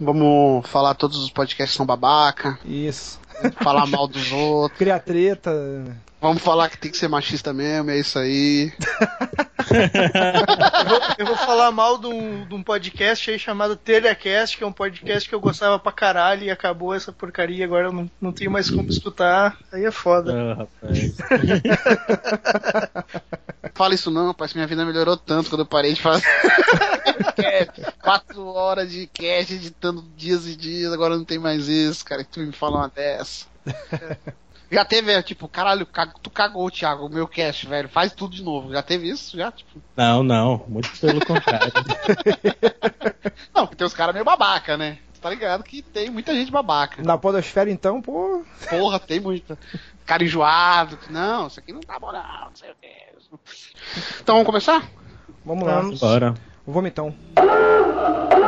Vamos falar todos os podcasts são babaca. Isso. Falar mal dos outros. Criar treta. Vamos falar que tem que ser machista mesmo, é isso aí. eu, vou, eu, vou, falar mal de um, de um, podcast aí chamado Telecast, que é um podcast que eu gostava pra caralho e acabou essa porcaria, agora eu não, não tenho mais como escutar. Aí é foda. Ah, rapaz. Fala isso não, que minha vida melhorou tanto quando eu parei de fazer. Quatro horas de cast editando dias e dias, agora não tem mais isso, cara. Que tu me fala uma dessa. Já teve, tipo, caralho, tu cagou, Thiago, o meu cast, velho. Faz tudo de novo. Já teve isso? Já, tipo. Não, não. Muito pelo contrário. não, porque tem os caras meio babaca, né? Tá ligado que tem muita gente babaca. Na podosfera, então, pô. Porra, tem muita. Cara enjoado. Não, isso aqui não tá bom, não. Não sei o que. Então vamos começar? Vamos lá. Bora. Vomitão.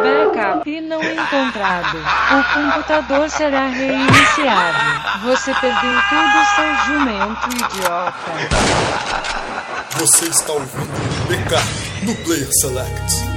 Backup não encontrado. O computador será reiniciado. Você perdeu tudo, seu jumento idiota. Você está ouvindo Backup no Player Select.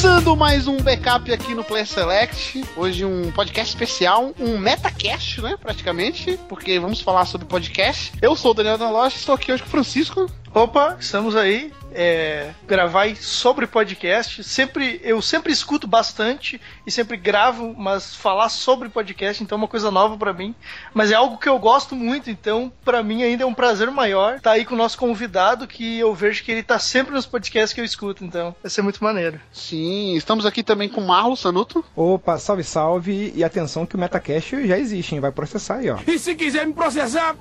Começando mais um backup aqui no Player Select. Hoje um podcast especial, um metacast, né? Praticamente, porque vamos falar sobre podcast. Eu sou o Daniel Danloche, estou aqui hoje com o Francisco. Opa, estamos aí. É, gravar sobre podcast. Sempre, eu sempre escuto bastante e sempre gravo, mas falar sobre podcast então é uma coisa nova para mim. Mas é algo que eu gosto muito, então para mim ainda é um prazer maior estar tá aí com o nosso convidado que eu vejo que ele tá sempre nos podcasts que eu escuto, então vai ser muito maneiro. Sim, estamos aqui também com o Marlo Sanuto. Opa, salve, salve e atenção que o Metacast já existe, hein? vai processar aí, ó. E se quiser me processar,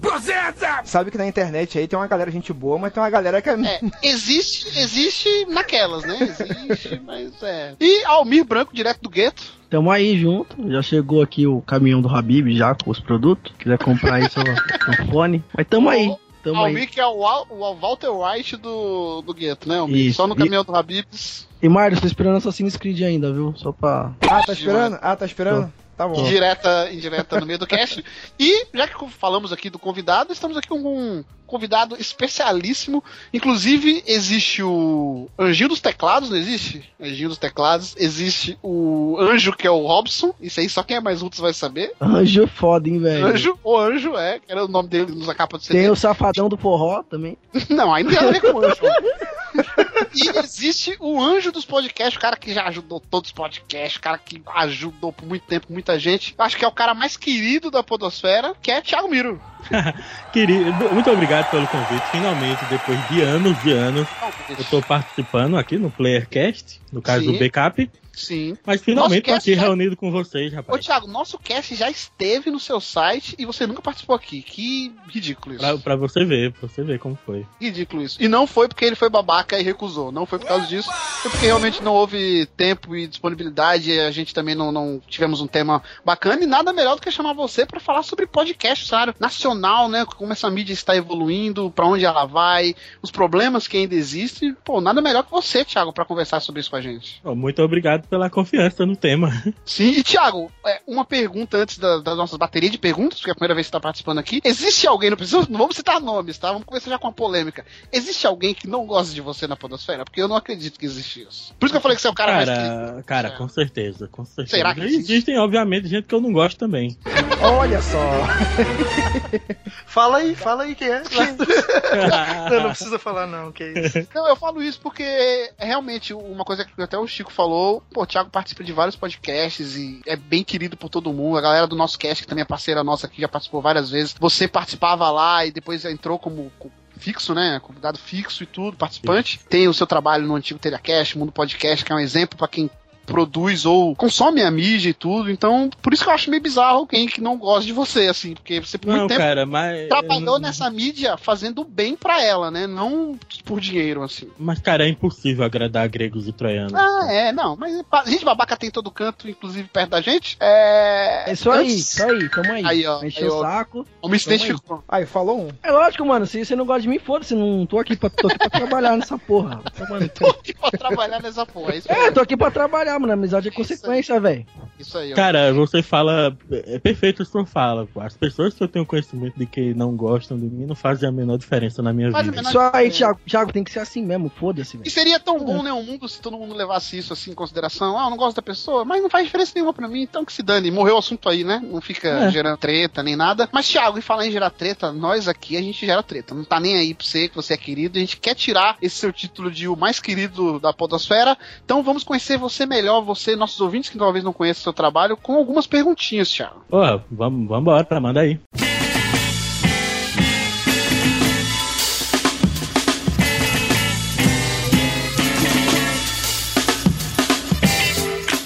processa! Sabe que na internet aí tem uma galera gente boa, mas tem uma galera que é, é existe, existe naquelas, né? Existe, mas é. E Almir Branco, direto do gueto. Tamo aí junto. Já chegou aqui o caminhão do Habib já com os produtos. Quiser comprar aí seu fone. Mas tamo aí. Tamo Almir aí. que é o, o, Walter White do, do gueto, né, Almir? Isso. Só no caminhão e... do Habibs. E Mário, tô esperando Assassin's Creed ainda, viu? Só pra. Ah, tá esperando? Ah, tá esperando? Tô. Tá bom. Indireta, indireta no meio do cast. E, já que falamos aqui do convidado, estamos aqui com um convidado especialíssimo. Inclusive, existe o Anjinho dos Teclados, não existe? Anjinho dos Teclados. Existe o Anjo, que é o Robson. Isso aí só quem é mais útil vai saber. Anjo é foda, hein, velho? Anjo, o Anjo, é. Que era o nome dele nos capa do CD. Tem o Safadão do Forró também. não, ainda tem a ver com o Anjo. e existe o anjo dos podcasts, o cara que já ajudou todos os podcasts, o cara que ajudou por muito tempo muita gente. Acho que é o cara mais querido da Podosfera, que é Thiago Miro. Querido, muito obrigado pelo convite. Finalmente, depois de anos e anos, eu estou participando aqui no Playercast, no caso Sim. do Backup. Sim. Mas finalmente tô aqui já... reunido com vocês, rapaz. Ô, Thiago, nosso cast já esteve no seu site e você nunca participou aqui. Que ridículo isso. Pra, pra você ver, pra você ver como foi. Ridículo isso. E não foi porque ele foi babaca e recusou. Não foi por causa disso. Foi porque realmente não houve tempo e disponibilidade. E a gente também não, não tivemos um tema bacana. E nada melhor do que chamar você para falar sobre podcast, cenário nacional, né? Como essa mídia está evoluindo, para onde ela vai, os problemas que ainda existem. Pô, nada melhor que você, Thiago, para conversar sobre isso com a gente. muito obrigado pela confiança no tema. Sim, e Thiago, é, uma pergunta antes da, da nossa bateria de perguntas, porque é a primeira vez que você está participando aqui. Existe alguém, não precisa, não vamos citar nomes, tá? Vamos começar já com uma polêmica. Existe alguém que não gosta de você na Podosfera? Porque eu não acredito que existe isso. Por isso que eu falei que você é o cara, cara mais. Cara, é. com certeza, com certeza. Será que existe? Existem, obviamente, gente que eu não gosto também. Olha só. fala aí, fala aí quem é. não, não precisa falar, não, que é isso. Não, eu falo isso porque é realmente uma coisa que até o Chico falou. Pô, o Thiago participa de vários podcasts e é bem querido por todo mundo. A galera do nosso cast, que também é parceira nossa aqui, já participou várias vezes. Você participava lá e depois entrou como fixo, né? Convidado fixo e tudo, participante. Tem o seu trabalho no antigo Telecast, Mundo Podcast, que é um exemplo para quem produz ou consome a mídia e tudo. Então, por isso que eu acho meio bizarro alguém que não gosta de você, assim, porque você por não, muito tempo cara, mas... trabalhou nessa mídia fazendo bem para ela, né? Não por dinheiro, assim. Mas, cara, é impossível agradar gregos e troianos. Ah, é, não. Mas a gente babaca tem todo canto, inclusive perto da gente. É. É isso aí, Antes... isso aí, tamo aí. Aí, ó. Encheu o saco. O me identificou. Aí. aí, falou um. É lógico, mano. Se você não gosta de mim, foda-se. Não tô aqui pra, tô aqui pra trabalhar nessa porra. Tô, mano, tô... tô aqui pra trabalhar nessa porra. É, é tô aqui pra trabalhar, mano. A amizade é consequência, velho. Isso aí. ó. Cara, você fala. É perfeito o que você fala. pô. As pessoas que eu tenho conhecimento de que não gostam de mim não fazem a menor diferença na minha Faz vida. Isso aí, Thiago, Thiago, tem que ser assim mesmo, foda-se, E seria tão bom, né, o mundo se todo mundo levasse isso assim em consideração. Ah, eu não gosto da pessoa, mas não faz diferença nenhuma pra mim, então que se dane. Morreu o assunto aí, né? Não fica É. gerando treta nem nada. Mas, Thiago, e falar em gerar treta, nós aqui a gente gera treta. Não tá nem aí pra você, que você é querido. A gente quer tirar esse seu título de o mais querido da Podosfera. Então vamos conhecer você melhor, você, nossos ouvintes que talvez não conheçam o seu trabalho, com algumas perguntinhas, Thiago. Pô, vamos embora, manda aí.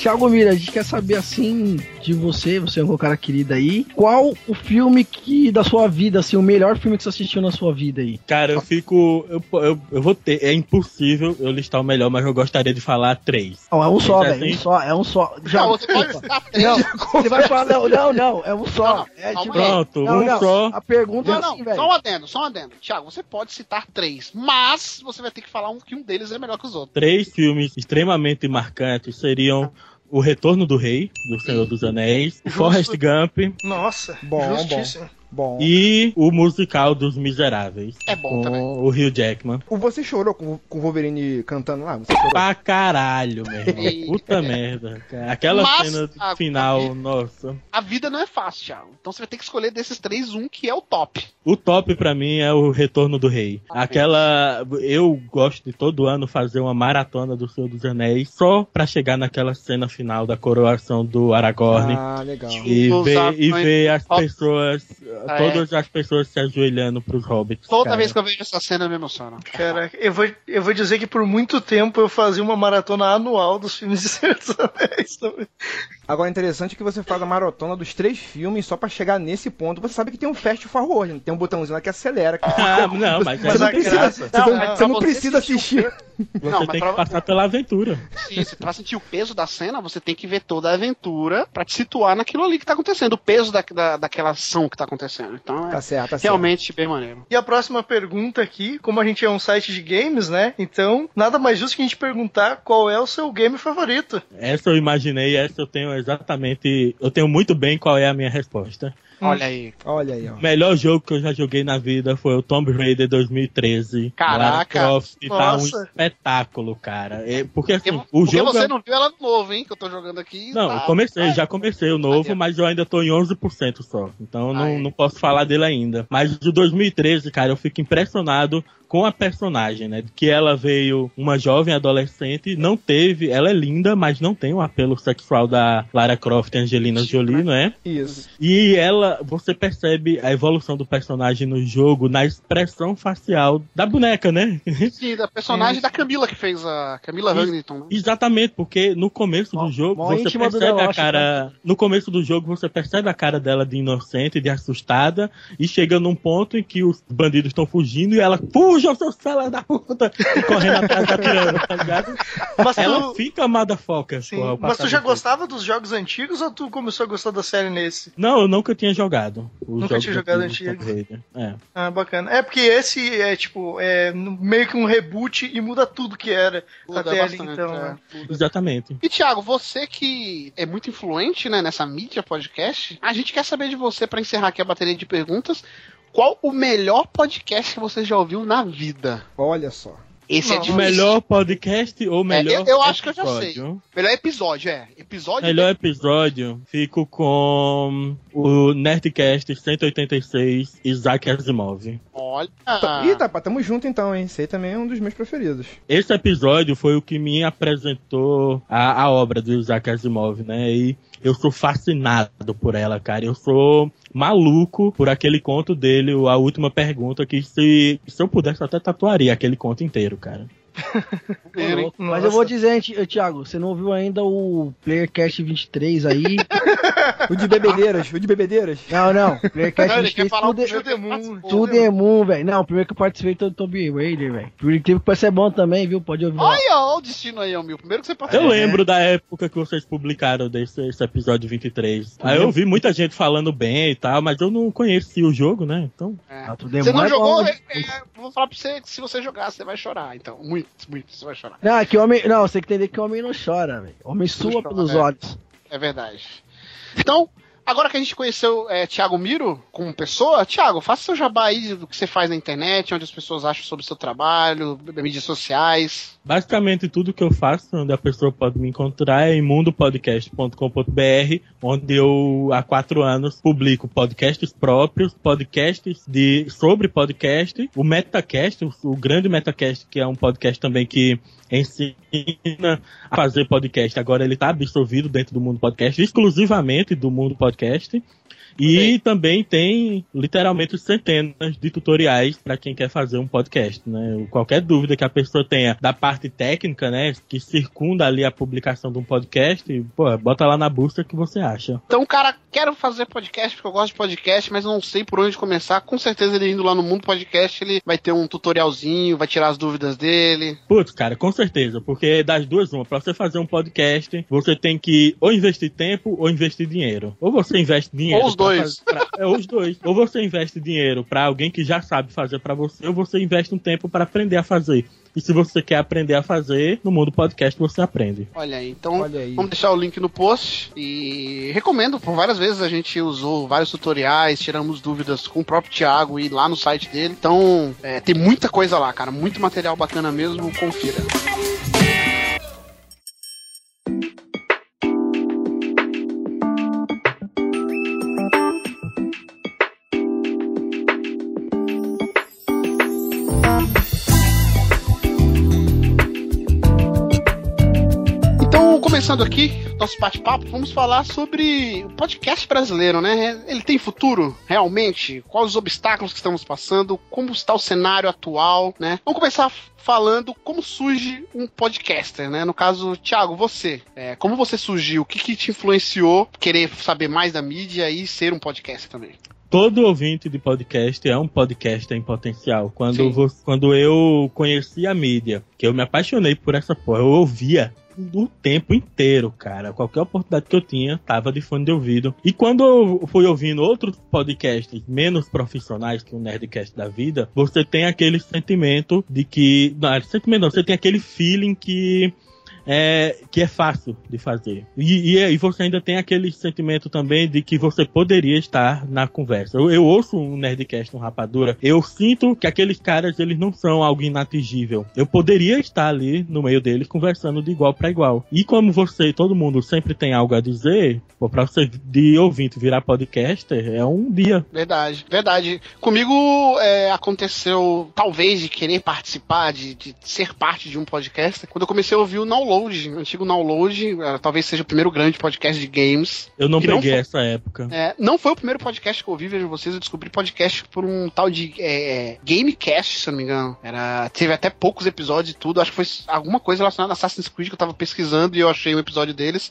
Thiago Mira, a gente quer saber assim de você, você é um cara querido aí. Qual o filme que da sua vida, assim, o melhor filme que você assistiu na sua vida aí? Cara, eu fico. Eu, eu, eu vou ter. É impossível eu listar o melhor, mas eu gostaria de falar três. Não, é um só, Mas velho. assim- Um só, é um só. Já, Não, você pode citar três. não, você vai falar, não, não, não, é um só. Não, é tipo. Pronto, não, um não, só. A pergunta Não, é não, assim, velho. só um adendo, só um adendo. Thiago, você pode citar três, mas você vai ter que falar um que um deles é melhor que os outros. Três filmes extremamente marcantes seriam O Retorno do Rei, do Senhor dos Anéis, o Justo. Forrest Gump Nossa, Bom, justíssimo. Bom. e o musical dos Miseráveis. É bom com também. o Hugh Jackman. O Você chorou com, com o Wolverine cantando lá? Você chorou? Pra caralho, meu irmão. Puta merda. cara. Aquela Mas, cena ah, final, nossa. A vida não é fácil, Thiago. Então você vai ter que escolher desses três um que é o top. O top pra mim é o Retorno do Rei. Aquela. Eu gosto de todo ano fazer uma maratona do Senhor dos Anéis só pra chegar naquela cena final da coroação do Aragorn. Ah, legal. E ver, e ver as pessoas, Ah, todas as pessoas se ajoelhando pros hobbits. Toda cara. vez que eu vejo essa cena eu me emociono. Caraca, eu vou, eu vou dizer que por muito tempo eu fazia uma maratona anual dos filmes de Senhor dos Anéis também. Agora, interessante que você faz a maratona dos três filmes só pra chegar nesse ponto. Você sabe que tem um fast forward, né? tem um botãozinho lá que acelera. que- Ah, não, mas, Você Mas não a precisa, graça- você Não, não, você não você precisa assistir. você Não, tem pra- que passar pela aventura. Sim, se pra sentir o peso da cena, você tem que ver toda a aventura pra te situar naquilo ali que tá acontecendo, o peso da, da, daquela ação que tá acontecendo. Então é Tá certo, tá certo. realmente bem maneiro. E a próxima pergunta aqui, como a gente é um site de games, né? Então, nada mais justo que a gente perguntar qual é o seu game favorito. Essa eu imaginei, essa eu tenho exatamente. Eu tenho muito bem qual é a minha resposta. Olha aí. Olha aí, ó. O melhor jogo que eu já joguei na vida foi o Tomb Raider 2013. Caraca. Lara Croft tá um Nossa. espetáculo, cara. É, porque assim, Porque, o porque jogo. você é- não viu ela no novo, hein? Que eu tô jogando aqui. Não, tá- eu comecei, tá- já comecei o novo, mas eu ainda tô em 11% só. Então eu não, não posso falar dele ainda. Mas o 2013, cara, eu fico impressionado com a personagem, né? Que ela veio uma jovem adolescente, não teve, ela é linda, mas não tem o apelo sexual da Lara Croft e Angelina Jolie, não é? Isso. E ela, você percebe a evolução do personagem no jogo na expressão facial da boneca, né? Sim, da personagem da Camila que fez a Camila. Huntington. Né? Exatamente, porque no começo Mó- do jogo você percebe a cara. No começo do jogo você percebe a cara dela de inocente, de assustada, e chega num ponto em que os bandidos estão fugindo e ela, fujam, seus fela da puta! E correndo atrás atirando, tá ligado? Mas Ela tu, fica amada foca. mas tu já gostava dos jogos antigos ou tu começou a gostar da série nesse? Não, eu nunca tinha jogado. os Nunca jogos tinha jogado antigo. É. Ah, bacana. É porque esse é tipo, é meio que um reboot e muda tudo que era Muda até ali, então. é. né? Exatamente. E Thiago, você que é muito influente né, nessa mídia podcast, a gente quer saber de você, pra encerrar aqui a bateria de perguntas, qual o melhor podcast que você já ouviu na vida? Olha só. Esse é Não, O difícil. melhor podcast ou melhor eu- eu acho que eu já episódio? Melhor episódio, é. Episódio Melhor episódio, fico com o Nerdcast 186, Isaac Asimov. Olha. Ih, tá, tamo junto então, hein? Esse aí também é um dos meus preferidos. Esse episódio foi o que me apresentou a, a obra do Isaac Asimov, né? E eu sou fascinado por ela, cara. Eu sou maluco por aquele conto dele, A Última Pergunta, que se, se eu pudesse eu até tatuaria aquele conto inteiro, cara. Mas eu vou dizer, Thiago, você não ouviu ainda o Playercast 23 aí? O de bebedeiras, o de bebedeiras. não, não. Playercast Não, ele quer 23 falar o tudo, é- primeiro que ele Moon, participou, tudo né? é Moon, velho. Não, o primeiro que eu participei foi do Tomb Raider, velho. Por incrível que pareça é bom também, viu? Pode ouvir. Olha, ó, o destino aí, meu. Primeiro que você Eu participou. lembro da época que vocês publicaram desse esse episódio 23. Aí eu vi muita gente falando bem e tal, mas eu não conhecia o jogo, né? Então. É. Ah, tudo é Você bom, não é jogou, bom. é, é, vou falar pra você que se você jogar, você vai chorar, então. Muito, muito, você vai chorar. Não, é que homem. Não, você tem que entender que homem não chora, velho. Homem sua chora, pelos é. olhos. É verdade. Então, agora que a gente conheceu é, Thiago Miro como pessoa, Thiago, faça seu jabá aí do que você faz na internet, onde as pessoas acham sobre o seu trabalho, mídias sociais. Basicamente, tudo que eu faço, onde a pessoa pode me encontrar, é em mundopodcast.com.br, onde eu, há quatro anos, publico podcasts próprios, podcasts de, sobre podcast, o Metacast, o, o grande Metacast, que é um podcast também que ensina a fazer podcast. Agora ele está absorvido dentro do mundo podcast, exclusivamente do mundo podcast podcast. E também tem literalmente centenas de tutoriais para quem quer fazer um podcast, né? Qualquer dúvida que a pessoa tenha da parte técnica, né, que circunda ali a publicação de um podcast, pô, bota lá na busca que você acha. Então, cara, quero fazer podcast porque eu gosto de podcast, mas não sei por onde começar. Com certeza ele indo lá no mundo podcast, ele vai ter um tutorialzinho, vai tirar as dúvidas dele. Putz, cara, com certeza, porque das duas uma, para você fazer um podcast, você tem que ou investir tempo ou investir dinheiro. Ou você investe dinheiro. Ou os dois. Pra, é os dois. Ou você investe dinheiro para alguém que já sabe fazer para você, ou você investe um tempo para aprender a fazer. E se você quer aprender a fazer, no mundo podcast você aprende. Olha aí, então Olha aí. vamos deixar o link no post e recomendo, por várias vezes a gente usou vários tutoriais, tiramos dúvidas com o próprio Thiago e lá no site dele. Então é, tem muita coisa lá, cara, muito material bacana mesmo, confira. Começando aqui nosso bate-papo, vamos falar sobre o podcast brasileiro, né? Ele tem futuro, realmente? Quais os obstáculos que estamos passando? Como está o cenário atual, né? Vamos começar falando como surge um podcaster, né? No caso, Thiago, você, é, como você surgiu? O que, que te influenciou querer saber mais da mídia e ser um podcaster também? todo ouvinte de podcast é um podcaster em potencial. Quando, quando eu conheci a mídia, que eu me apaixonei por essa porra, eu ouvia o tempo inteiro, cara. Qualquer oportunidade que eu tinha, tava de fone de ouvido. E quando eu fui ouvindo outros podcasts menos profissionais que o Nerdcast da vida, você tem aquele sentimento de que. Não, sentimento não, você tem aquele feeling que é, que é fácil de fazer. E, e, e, você ainda tem aquele sentimento também de que você poderia estar na conversa. Eu, eu ouço um Nerdcast no Rapadura, eu sinto que aqueles caras eles não são algo inatingível. Eu poderia estar ali no meio deles conversando de igual para igual. E como você, todo mundo sempre tem algo a dizer, para você de ouvinte virar podcaster é um dia. Verdade, verdade. Comigo é, aconteceu talvez de querer participar, de, de ser parte de um podcast, quando eu comecei a ouvir o Download Download, antigo Download, uh, talvez seja o primeiro grande podcast de games. Eu não peguei não foi, essa época. É, não foi o primeiro podcast que eu ouvi, vejo vocês, eu descobri podcast por um tal de é, é, Gamecast, se não me engano. Era, teve até poucos episódios e tudo, acho que foi alguma coisa relacionada a Assassin's Creed que eu tava pesquisando e eu achei um episódio deles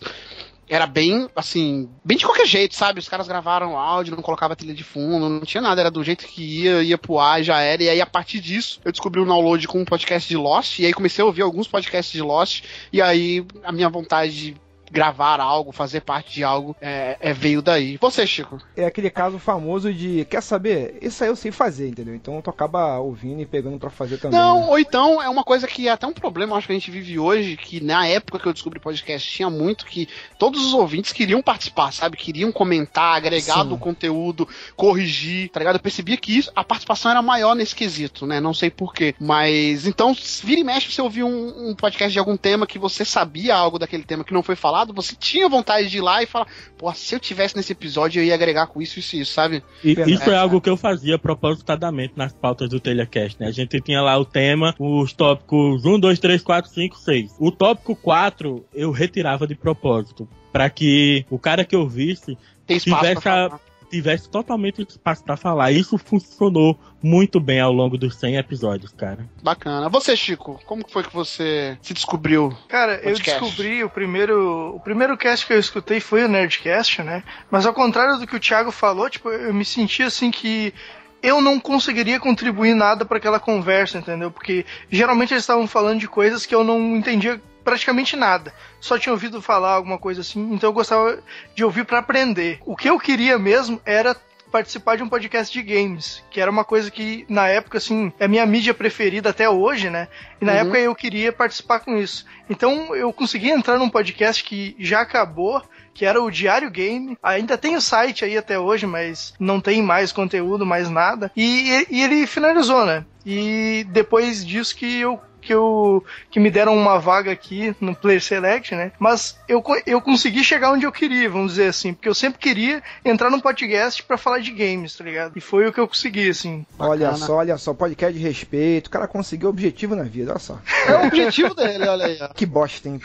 era bem, assim, bem de qualquer jeito, sabe? Os caras gravaram áudio, não colocava trilha de fundo, não tinha nada, era do jeito que ia, ia pro ar, já era. E aí, a partir disso, eu descobri o download com um podcast de Lost, e aí comecei a ouvir alguns podcasts de Lost, e aí a minha vontade de gravar algo, fazer parte de algo, é, é, veio daí. Você, Chico? É aquele caso famoso de, quer saber? Isso aí eu sei fazer, entendeu? Então tu acaba ouvindo e pegando para fazer também. Não, né? ou então é uma coisa que é até um problema, acho que a gente vive hoje, que na época que eu descobri podcast tinha muito que todos os ouvintes queriam participar, sabe? Queriam comentar, agregar Sim. do conteúdo, corrigir, tá ligado? Eu percebia que isso, a participação era maior nesse quesito, né? Não sei porquê. Mas então, vira e mexe, você ouviu um, um podcast de algum tema que você sabia algo daquele tema que não foi falado falado, você tinha vontade de ir lá e falar, pô, se eu tivesse nesse episódio eu ia agregar com isso, isso e isso, sabe? E, isso é, é algo que eu fazia propositadamente nas pautas do Telecast, né? A gente tinha lá o tema, os tópicos 1, 2, 3, 4, 5, 6. O tópico 4 eu retirava de propósito, para que o cara que eu visse tivesse a, tivesse totalmente espaço para falar. Isso funcionou muito bem ao longo dos 100 episódios, cara. Bacana. Você, Chico, como foi que você se descobriu? Cara, eu descobri o primeiro, o primeiro cast que eu escutei foi o Nerdcast, né? Mas ao contrário do que o Thiago falou, tipo, eu me senti assim que eu não conseguiria contribuir nada para aquela conversa, entendeu? Porque geralmente eles estavam falando de coisas que eu não entendia praticamente nada. Só tinha ouvido falar alguma coisa assim, então eu gostava de ouvir para aprender. O que eu queria mesmo era participar de um podcast de games, que era uma coisa que na época assim, é minha mídia preferida até hoje, né? E na uhum. época eu queria participar com isso. Então eu consegui entrar num podcast que já acabou, que era o Diário Game. Ainda tem o site aí até hoje, mas não tem mais conteúdo, mais nada. E, e ele finalizou, né? E depois disso que eu que, eu, que me deram uma vaga aqui no Player Select, né? Mas eu, eu consegui chegar onde eu queria, vamos dizer assim, porque eu sempre queria entrar num podcast pra falar de games, tá ligado? E foi o que eu consegui, assim. Olha Bacana. só, olha só, podcast de respeito. O cara conseguiu o objetivo na vida, olha só. É o objetivo dele, olha aí, ó. Que bosta, hein?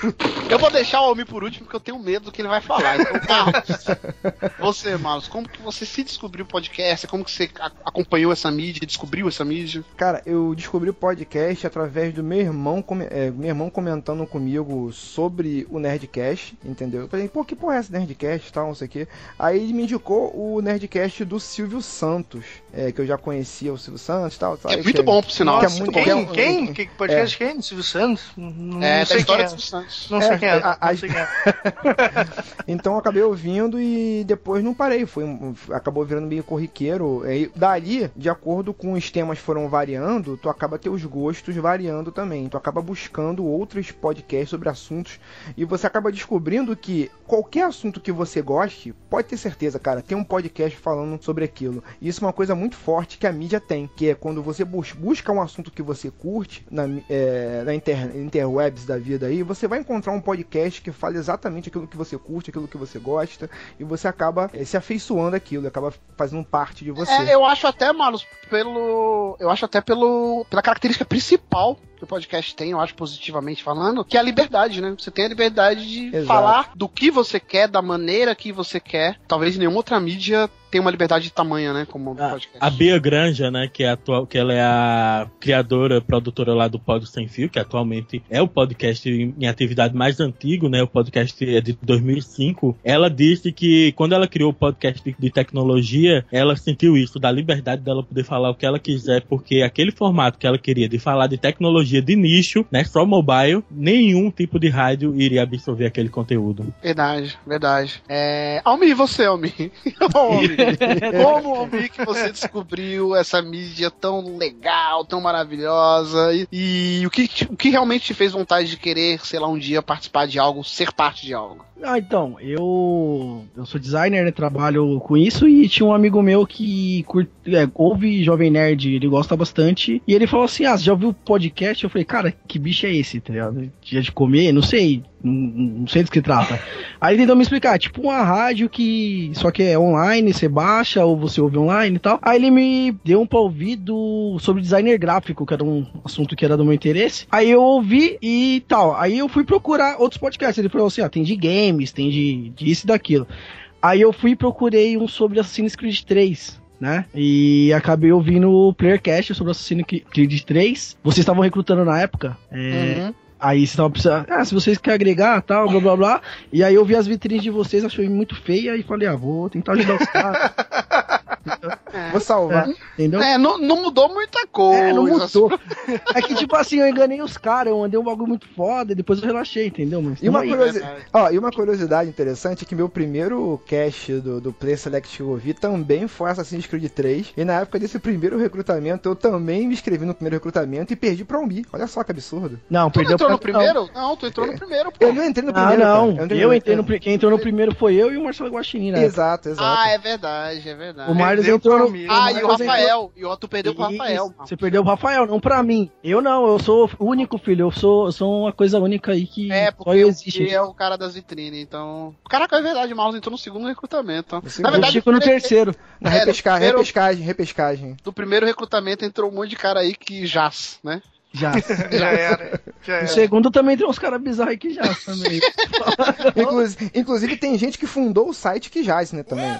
Eu vou deixar o Almir por último, porque eu tenho medo do que ele vai falar. Então, Carlos, você, Marlos, como que você se descobriu podcast? Como que você acompanhou essa mídia, descobriu essa mídia? Cara, eu descobri o podcast através do meu irmão, é, meu irmão comentando comigo sobre o Nerdcast, entendeu? Eu falei, pô, que porra é esse Nerdcast e tal, não sei o quê. Aí ele me indicou o Nerdcast do Silvio Santos, é, que eu já conhecia o Silvio Santos e tal. tal. É Aí muito que- bom, por sinal. que é muito quem? bom. É um- Quem? Que podcast quem? Silvio Santos? Não, É, não da sei história quem é. Santos. Não sei É, quem é. a- a- não sei quem é. Então eu acabei ouvindo e depois não parei. Foi, acabou virando meio corriqueiro. E dali, de acordo com os temas foram variando, tu acaba teus gostos variando também. Tu acaba buscando outros podcasts sobre assuntos e você acaba descobrindo que qualquer assunto que você goste, pode ter certeza, cara, tem um podcast falando sobre aquilo. E isso é uma coisa muito forte que a mídia tem, que é quando você bus- busca um assunto que você curte na, é, na inter, interwebs da vida aí, você vai encontrar um podcast que fala exatamente aquilo que você curte, aquilo que você gosta, e você acaba é, se afeiçoando aquilo, acaba fazendo parte de você. É, eu acho até, Marlos, pelo. Eu acho até pelo. pela característica principal que o podcast tem, eu acho positivamente falando, que é a liberdade, né? Você tem a liberdade de Exato. falar do que você quer, da maneira que você quer. Talvez nenhuma outra mídia tenha uma liberdade de tamanho, né? Como A, podcast. a Bia Granja, né, que é atual, que ela é a criadora, produtora lá do Pod Sem Fio, que atualmente é o podcast em, atividade mais antigo, né, o podcast é de 2005. Ela disse que quando ela criou o podcast de, de tecnologia, ela sentiu isso da liberdade dela poder falar o que ela quiser, porque aquele formato que ela queria de falar de tecnologia de nicho, né, só mobile, nenhum tipo de rádio iria absorver aquele conteúdo. Verdade, verdade. É... Almir, e você, Almir? Ô, Almir, Como, Almir, que você descobriu essa mídia tão legal, tão maravilhosa? E, e o, que, o que realmente te fez vontade de querer, sei lá, um dia participar de algo, ser parte de algo? Ah, então, eu eu sou designer, né, trabalho com isso e tinha um amigo meu que curte, é, ouve Jovem Nerd, ele gosta bastante, e ele falou assim, ah, você já ouviu o podcast? Eu falei, cara, que bicho é esse, tá ligado? Dia de comer? Não sei, não, não sei do que trata. Aí ele tentou me explicar, tipo uma rádio que só que é online, você baixa ou você ouve online e tal. Aí ele me deu um pra ouvir do, sobre designer gráfico, que era um assunto que era do meu interesse. Aí eu ouvi e tal. Aí eu fui procurar outros podcasts. Ele falou assim: ó, tem de games, tem de disso e daquilo. Aí eu fui e procurei um sobre Assassin's Creed 3. Né? E acabei ouvindo o Playercast sobre Assassin's Creed 3. Vocês estavam recrutando na época. É, Uhum. Aí vocês estavam precisando. Ah, se vocês querem agregar, tal, blá blá blá. E aí eu vi as vitrines de vocês, achei muito feia e falei, ah, vou tentar ajudar os caras. Vou salvar. Entendeu? É, não, não mudou muita coisa. É, não mudou. É que, tipo assim, eu enganei os caras, eu mandei um bagulho muito foda, e depois eu relaxei, entendeu? Mas E uma, aí. curiosi- verdade. Ó, e uma curiosidade interessante é que meu primeiro cast do, do Play Select que eu ouvi também foi Assassin's Creed 3. E na época desse primeiro recrutamento, eu também me inscrevi no primeiro recrutamento e perdi pra Umbi. Olha só que absurdo. Não, Tu não perdeu entrou no pra- primeiro? Não, tu entrou no primeiro, pô. Eu não entrei no Ah, primeiro. não. cara. Eu entrei no, pri- Quem entrou no primeiro foi eu e o Marcelo Guaxinim, né? Exato, exato. Ah, é verdade, é verdade. O Perdeu entrou Ah, e o Rafael. E o, tu perdeu pro Rafael. Você perdeu o Rafael, não pra mim. Eu não, eu sou o único, filho. Eu sou, eu sou uma coisa única aí que É, só porque eu o existe. Gui é o cara das vitrines, então. Caraca, é verdade, o Mouse entrou no segundo recrutamento. Na segundo. Eu verdade, fico no terceiro. Na É, repesca- primeiro- repescagem, repescagem. do primeiro recrutamento entrou um monte de cara aí que jaz, né? Já. Já era. Já No era. segundo também tem uns caras bizarros que já também. Inclusive, inclusive, tem gente que fundou o site que jaz, né, também.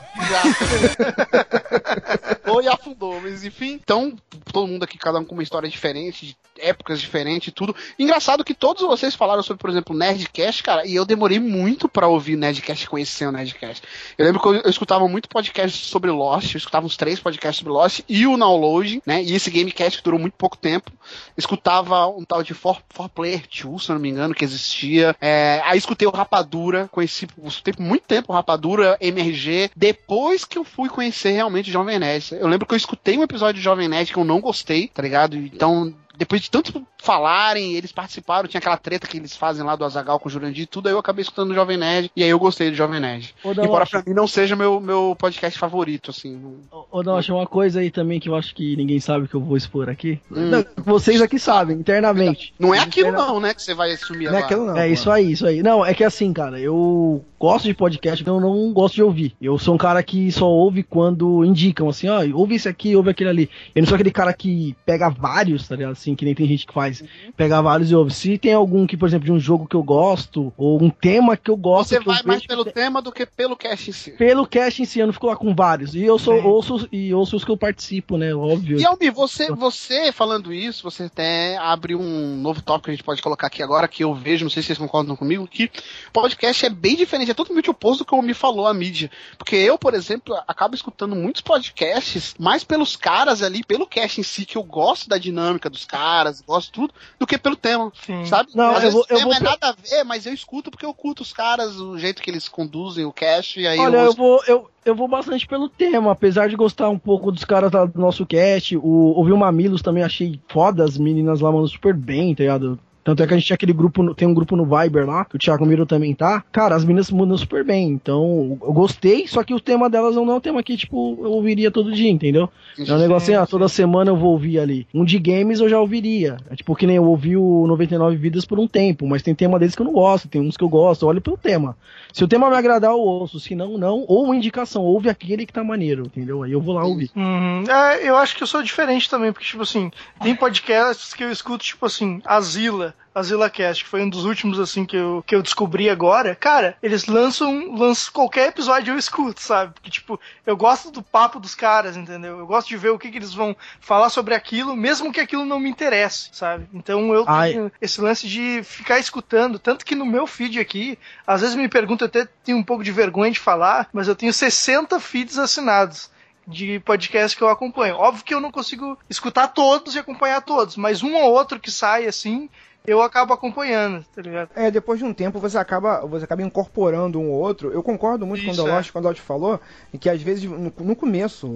Foi e afundou, mas enfim. Então, todo mundo aqui, cada um com uma história diferente, de épocas diferentes e tudo. Engraçado que todos vocês falaram sobre, por exemplo, Nerdcast, cara, e eu demorei muito pra ouvir Nerdcast, conhecer o Nerdcast. Eu lembro que eu, eu escutava muito podcast sobre Lost, eu escutava uns três podcasts sobre Lost e o Downloading, né? E esse Gamecast que durou muito pouco tempo. Escutava um tal de 4Player 2, se eu não me engano, que existia. É, aí escutei o Rapadura, conheci, por muito tempo o Rapadura, MRG, depois que eu fui conhecer realmente o Jovem Nerd. Eu lembro que eu escutei um episódio de Jovem Nerd que eu não gostei, tá ligado? Então, depois de tanto falarem, eles participaram, tinha aquela treta que eles fazem lá do Azagal com o Jurandir e tudo, aí eu acabei escutando o Jovem Nerd, e aí eu gostei do Jovem Nerd. Ô, Embora pra mim não seja meu, meu podcast favorito, assim. ô, ô, Daloche, uma coisa aí também que eu acho que ninguém sabe que eu vou expor aqui. Hum. Não, vocês aqui sabem, internamente. Não é aquilo Interna- não, né, que você vai assumir Não é aquilo não. É isso aí, isso aí. Não, é que assim, cara, eu gosto de podcast, então eu não gosto de ouvir. Eu sou um cara que só ouve quando indicam, assim, ó, ouve esse aqui, ouve aquele ali. Eu não sou aquele cara que pega vários, tá ligado? Assim, que nem tem gente que faz. Pega vários e ouve. Se tem algum que, por exemplo, de um jogo que eu gosto, ou um tema que eu gosto. Você que eu vai mais vejo pelo que- tema do que pelo cast em si. Pelo cast em si, eu não fico lá com vários. E eu sou, ouço, e ouço os que eu participo, né? Óbvio. E Almi, você, você falando isso, você até abre um novo tópico que a gente pode colocar aqui agora, que eu vejo, não sei se vocês concordam comigo, que podcast é bem diferente, é totalmente oposto do que o Almi falou, a mídia. Porque eu, por exemplo, acabo escutando muitos podcasts mais pelos caras ali, pelo cast em si, que eu gosto da dinâmica dos caras, gosto tudo, do que pelo tema. Sim. Sabe? Não, Às eu vou- o tema eu vou é nada a ver, mas eu escuto porque eu curto os caras, o jeito que eles conduzem o cast, e aí Olha, eu eu vou, eu, eu vou bastante pelo tema, apesar de gostar um pouco dos caras lá do nosso cast. O, ouvi o Mamilos também, achei foda, as meninas lá mandam super bem, tá ligado? Tanto é que a gente tinha aquele grupo, tem um grupo no Viber lá, que o Thiago Miro também tá. Cara, as meninas mandam super bem. Então, eu gostei, só que o tema delas não é um tema que, tipo, eu ouviria todo dia, entendeu? É um negócio assim, ah, toda semana eu vou ouvir ali. Um de games eu já ouviria. É tipo que nem eu ouvi o 99 Vidas por um tempo, mas tem tema deles que eu não gosto, tem uns que eu gosto, eu olho pelo tema. Se o tema me agradar, eu ouço, se não, não. Ou uma indicação, ouve aquele que tá maneiro, entendeu? Aí eu vou lá ouvir. Uhum. É, eu acho que eu sou diferente também, porque, tipo assim, tem podcasts que eu escuto, tipo assim, Azila, Azila Cast, que foi um dos últimos, assim, que eu, que eu descobri agora. Cara, eles lançam, lançam qualquer episódio eu escuto, sabe? Porque, tipo, eu gosto do papo dos caras, entendeu? Eu gosto de ver o que, que eles vão falar sobre aquilo, mesmo que aquilo não me interesse, sabe? Então eu Ai. tenho esse lance de ficar escutando, tanto que no meu feed aqui, às vezes me perguntam, eu até tenho um pouco de vergonha de falar, mas eu tenho 60 feeds assinados de podcast que eu acompanho. Óbvio que eu não consigo escutar todos e acompanhar todos, mas um ou outro que sai assim, eu acabo acompanhando, tá ligado? É, depois de um tempo você acaba, você acaba incorporando um ou outro. Eu concordo muito com o Isso, Deloche quando o falou que às vezes no, no começo,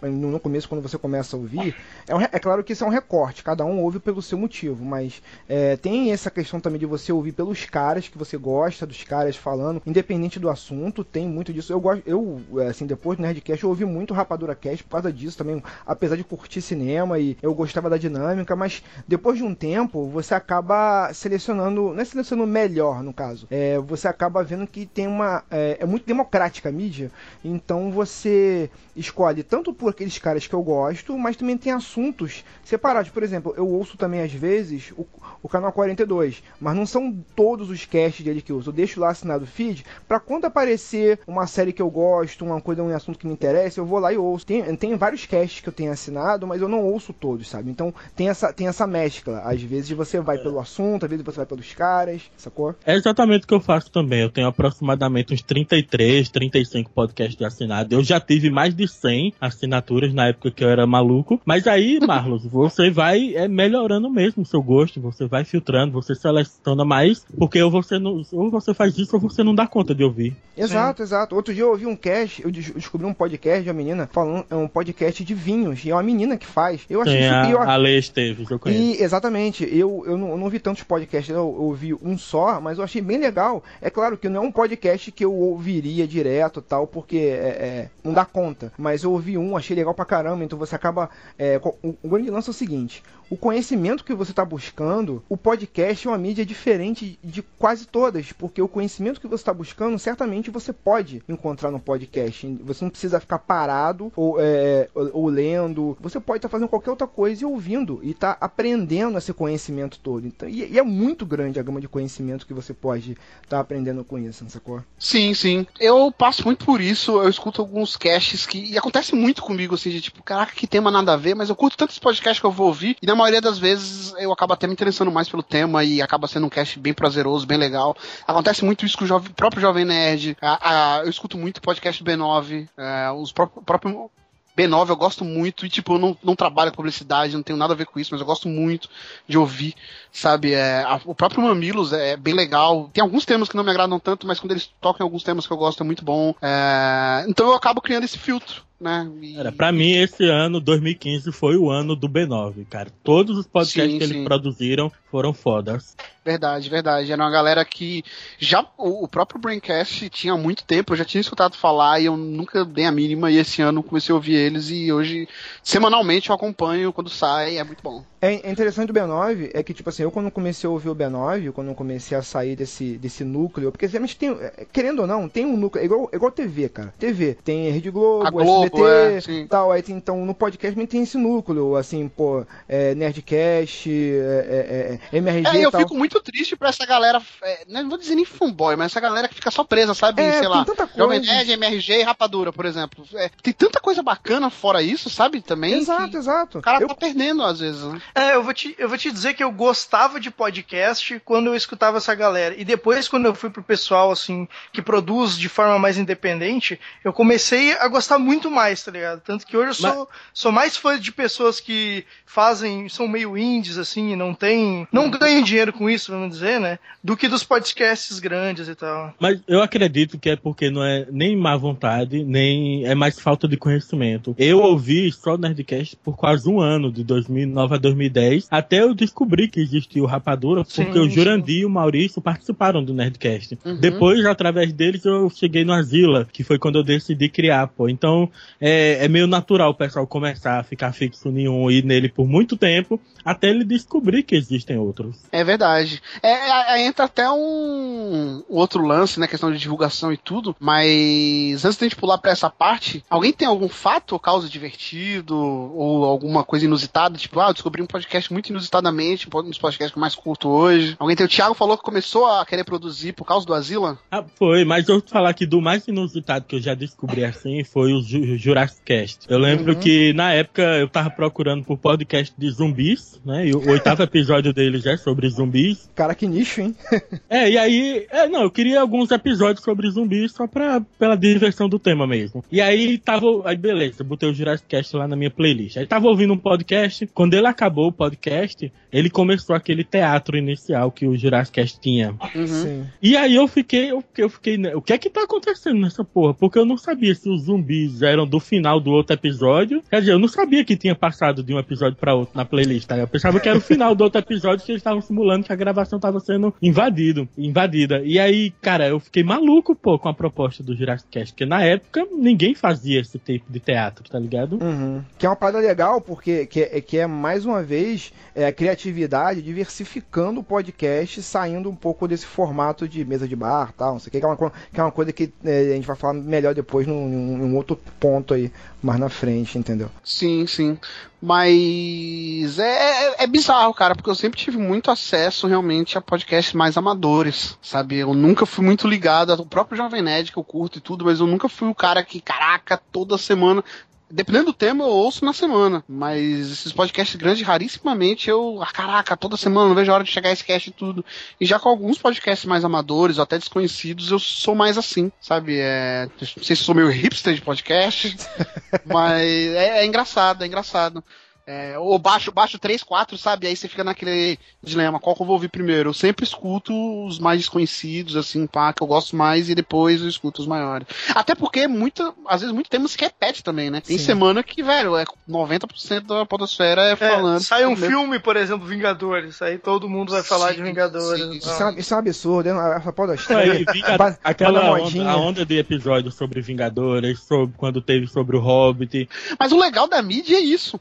no, no começo quando você começa a ouvir, é, um é claro que isso é um recorte, cada um ouve pelo seu motivo, mas é, tem essa questão também de você ouvir pelos caras que você gosta dos caras falando, independente do assunto, tem muito disso. Eu gosto, eu assim depois do Nerdcast eu ouvi muito Rapadura Cast por causa disso também, apesar de curtir cinema e eu gostava da dinâmica, mas depois de um tempo você acaba selecionando, não é selecionando melhor no caso, é, você acaba vendo que tem uma é, é muito democrática a mídia, então você escolhe tanto por aqueles caras que eu gosto, mas também tem assuntos separados. Por exemplo, eu ouço também às vezes o, o canal 42, mas não são todos os casts dele que eu uso. Eu deixo lá assinado o feed para quando aparecer uma série que eu gosto, uma coisa, um assunto que me interessa, eu vou lá e ouço. Tem, tem vários casts que eu tenho assinado, mas eu não ouço todos, sabe? Então tem essa, tem essa mescla. Às vezes você vai pelo assunto, às vezes você vai pelos caras, sacou? É exatamente o que eu faço também. Eu tenho aproximadamente uns 33, 35 podcasts assinados. Eu já tive mais de 100 assinaturas na época que eu era maluco. Mas aí, Marlos, você vai é, melhorando mesmo o seu gosto. Você vai filtrando, você seleciona mais. Porque ou você, não, ou você faz isso ou você não dá conta de ouvir. Exato, exato. Outro dia eu ouvi um cast, eu des- descobri um podcast de uma menina falando, é um podcast de vinhos, e é uma menina que faz. Eu achei Tem isso eu, a, a Lei Esteves, eu conheço. E, exatamente, eu, eu, não, eu não vi tantos podcasts, eu ouvi um só, mas eu achei bem legal. É claro que não é um podcast que eu ouviria direto tal, porque é, é, não dá conta. Mas eu ouvi um, achei legal pra caramba, então você acaba. é, o, o grande lance é o seguinte: o conhecimento que você está buscando, o podcast é uma mídia diferente de quase todas, porque o conhecimento que você está buscando, certamente você pode encontrar no podcast. Você não precisa ficar parado ou, é, ou, ou lendo, você pode estar fazendo qualquer outra coisa e ouvindo e tá aprendendo esse conhecimento todo. Então, e, e é muito grande a gama de conhecimento que você pode estar aprendendo com isso, sacou? Sim, sim. Eu passo muito por isso, eu escuto alguns casts que. E acontece muito comigo, assim, de tipo, caraca, que tema nada a ver, mas eu curto tantos podcasts que eu vou ouvir, e na maioria das vezes eu acabo até me interessando mais pelo tema e acaba sendo um cast bem prazeroso, bem legal. Acontece muito isso com o próprio Jovem Nerd. A- a- eu escuto muito podcast do B9, é, os pró- próprio. B9 eu gosto muito e, tipo, eu não, não trabalho com publicidade, não tenho nada a ver com isso, mas eu gosto muito de ouvir, sabe? É, a- o próprio Mamilos é bem legal. Tem alguns temas que não me agradam tanto, mas quando eles tocam em alguns temas que eu gosto é muito bom. É, então eu acabo criando esse filtro. né? E... Cara, pra mim, esse ano, 2015, foi o ano do B9, cara. Todos os podcasts Sim, que sim. eles produziram foram fodas. Verdade, verdade. Era uma galera que já o, próprio Braincast tinha há muito tempo, eu já tinha escutado falar e eu nunca dei a mínima. E esse ano comecei a ouvir eles e hoje, semanalmente, eu acompanho quando sai, é muito bom. É é interessante do B9 é que, tipo assim, eu quando comecei a ouvir o B9, quando eu comecei a sair desse, desse núcleo, porque realmente tem, é, querendo ou não, tem um núcleo, é igual, é igual TV, cara. TV, tem Rede Globo, A Globo, SBT, é, tal, aí tem, então no podcast também tem esse núcleo, assim, pô, é, Nerdcast, é, é, é, MRG É, eu tal. fico muito triste pra essa galera, é, não vou dizer nem fanboy, mas essa galera que fica só presa, sabe? É, sei tem lá, tanta Jovem coisa. Nerd, MRG e Rapadura, por exemplo. É, tem tanta coisa bacana fora isso, sabe? Também. Exato, exato. O cara Eu- tá perdendo às vezes, né? É, eu vou, te, eu vou te dizer que eu gostava de podcast quando eu escutava essa galera. E depois, quando eu fui pro pessoal, assim, que produz de forma mais independente, eu comecei a gostar muito mais, tá ligado? Tanto que hoje eu sou, sou mais fã de pessoas que fazem, são meio indies, assim, e não tem. não ganham dinheiro com isso, vamos dizer, né? Do que dos podcasts grandes e tal. Mas eu acredito que é porque não é nem má vontade, nem é mais falta de conhecimento. Eu ouvi só Nerdcast por quase um ano, de 2009 a 2010, até eu descobri que existia o Rapadura, porque Sim, o Jurandir e o Maurício participaram do Nerdcast. Uhum. Depois, através deles, eu cheguei no Asila, que foi quando eu decidi criar, pô. Então, é, é meio natural o pessoal começar a ficar fixo em um e nele por muito tempo, até ele descobrir que existem outros. É verdade. É, é, é, entra até um, outro lance, né? Questão de divulgação e tudo. Mas antes da gente pular pra essa parte, alguém tem algum fato ou causa divertido? Ou alguma coisa inusitada? Tipo, ah, eu descobri um podcast muito inusitadamente, dos podcasts que eu mais curto hoje. Alguém tem. O Thiago falou que começou a querer produzir por causa do Asila? Ah, foi, mas eu vou falar que do mais inusitado que eu já descobri assim foi o Ju- Jurassic Cast. Eu lembro Uhum. que na época eu tava procurando por podcast de zumbis, né? E o oitavo episódio deles é sobre zumbis. Cara, que nicho, hein? É, e aí, é, não, eu queria alguns episódios sobre zumbis só pra, pela diversão do tema mesmo. E aí tava, aí beleza, eu botei o Jurassic Cast lá na minha playlist. Aí tava ouvindo um podcast, quando ele acabou o podcast, ele começou aquele teatro inicial que o Jurassic Cast tinha. Uhum. Sim. E aí eu fiquei, eu, eu fiquei, né, o que é que tá acontecendo nessa porra? Porque eu não sabia se os zumbis eram do final do outro episódio. Quer dizer, eu não sabia que tinha passado de um episódio pra outro na playlist. Tá? Eu pensava que era o final do outro episódio que eles estavam simulando que a gravação tava sendo invadido, invadida. E aí, cara, eu fiquei maluco, pô, com a proposta do Jurassic Cast, porque na época ninguém fazia esse tipo de teatro, tá ligado? Uhum. Que é uma parada legal, porque que é, que é mais uma vez é, a criatividade diversificando o podcast, saindo um pouco desse formato de mesa de bar tal, não sei o que, que é uma, que é uma coisa que é, a gente vai falar melhor depois num, num- num outro ponto aí, mais na frente, entendeu? Sim, sim. Mas é, é, é bizarro, cara, porque eu sempre tive muito acesso realmente a podcasts mais amadores, sabe? Eu nunca fui muito ligado ao próprio Jovem Nerd que eu curto e tudo, mas eu nunca fui o cara que, caraca, toda semana. Dependendo do tema, eu ouço na semana. Mas esses podcasts grandes, rarissimamente, eu. Ah, caraca, toda semana, não vejo a hora de chegar esse cast e tudo. E já com alguns podcasts mais amadores ou até desconhecidos, eu sou mais assim, sabe? É, não sei se sou meio hipster de podcast, mas é, é engraçado, é engraçado. É, ou baixo, baixo 3, 4, sabe? Aí você fica naquele dilema, qual que eu vou ouvir primeiro? Eu sempre escuto os mais desconhecidos, assim, pá, que eu gosto mais, e depois eu escuto os maiores. Até porque, muita, às vezes, muito tema se repete também, né? Tem Sim. semana que, velho, é 90% da podosfera é É, falando. sai um sobre- filme, por exemplo, Vingadores. Aí todo mundo vai falar de Sim, Vingadores. sim, e Isso é, um- isso é um absurdo, hein? essa Aí, podosfera. Vinga- aquela onda, a onda de episódios sobre Vingadores, sobre quando teve sobre o Hobbit. Mas o legal da mídia é isso.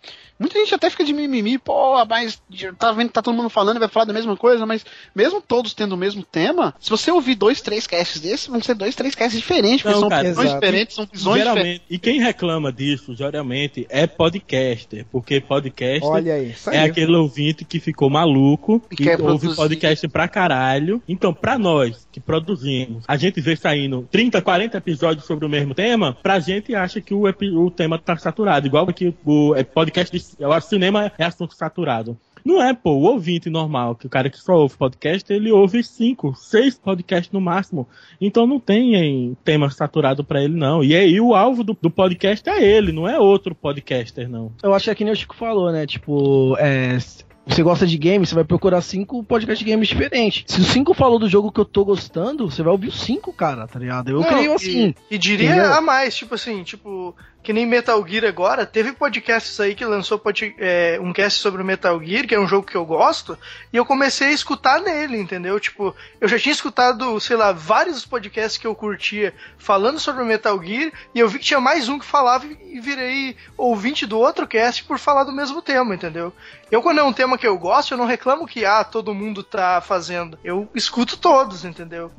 Muita gente até fica de mimimi, pô, mas tá vendo que tá todo mundo falando, vai falar da mesma coisa, mas mesmo todos tendo o mesmo tema, se você ouvir dois, três casts desses, vão ser dois, três casts diferentes, porque Não, são cara, visões exato. diferentes, são visões diferentes. Geralmente, e quem reclama disso, geralmente, é podcaster, porque podcaster Olha aí, é aquele ouvinte que ficou maluco E e quer ouve produzir. podcast pra caralho. Então, pra nós que produzimos, a gente vê saindo 30, 40 episódios sobre o mesmo tema, pra gente acha que o, o tema tá saturado. Igual que o é podcast de eu acho que cinema é assunto saturado. Não é, pô, o ouvinte normal, que o cara que só ouve podcast, ele ouve cinco, seis podcasts no máximo. Então não tem em, tema saturado pra ele, não. E aí o alvo do, do podcast é ele, não é outro podcaster, não. Eu acho que é que nem o Chico falou, né? Tipo, é, você gosta de games, você vai procurar cinco podcasts de games diferentes. Se os cinco falou do jogo que eu tô gostando, você vai ouvir os cinco, cara, tá ligado? Eu Não, creio e- assim. E, diria entendeu? a mais, tipo assim, tipo, que nem Metal Gear agora, teve podcasts aí que lançou é, um cast sobre o Metal Gear, que é um jogo que eu gosto, e eu comecei a escutar nele, entendeu? Tipo, eu já tinha escutado, sei lá, vários podcasts que eu curtia falando sobre o Metal Gear, e eu vi que tinha mais um que falava e virei ouvinte do outro cast por falar do mesmo tema, entendeu? Eu, quando é um tema que eu gosto, eu não reclamo que, ah, todo mundo tá fazendo. Eu escuto todos, entendeu?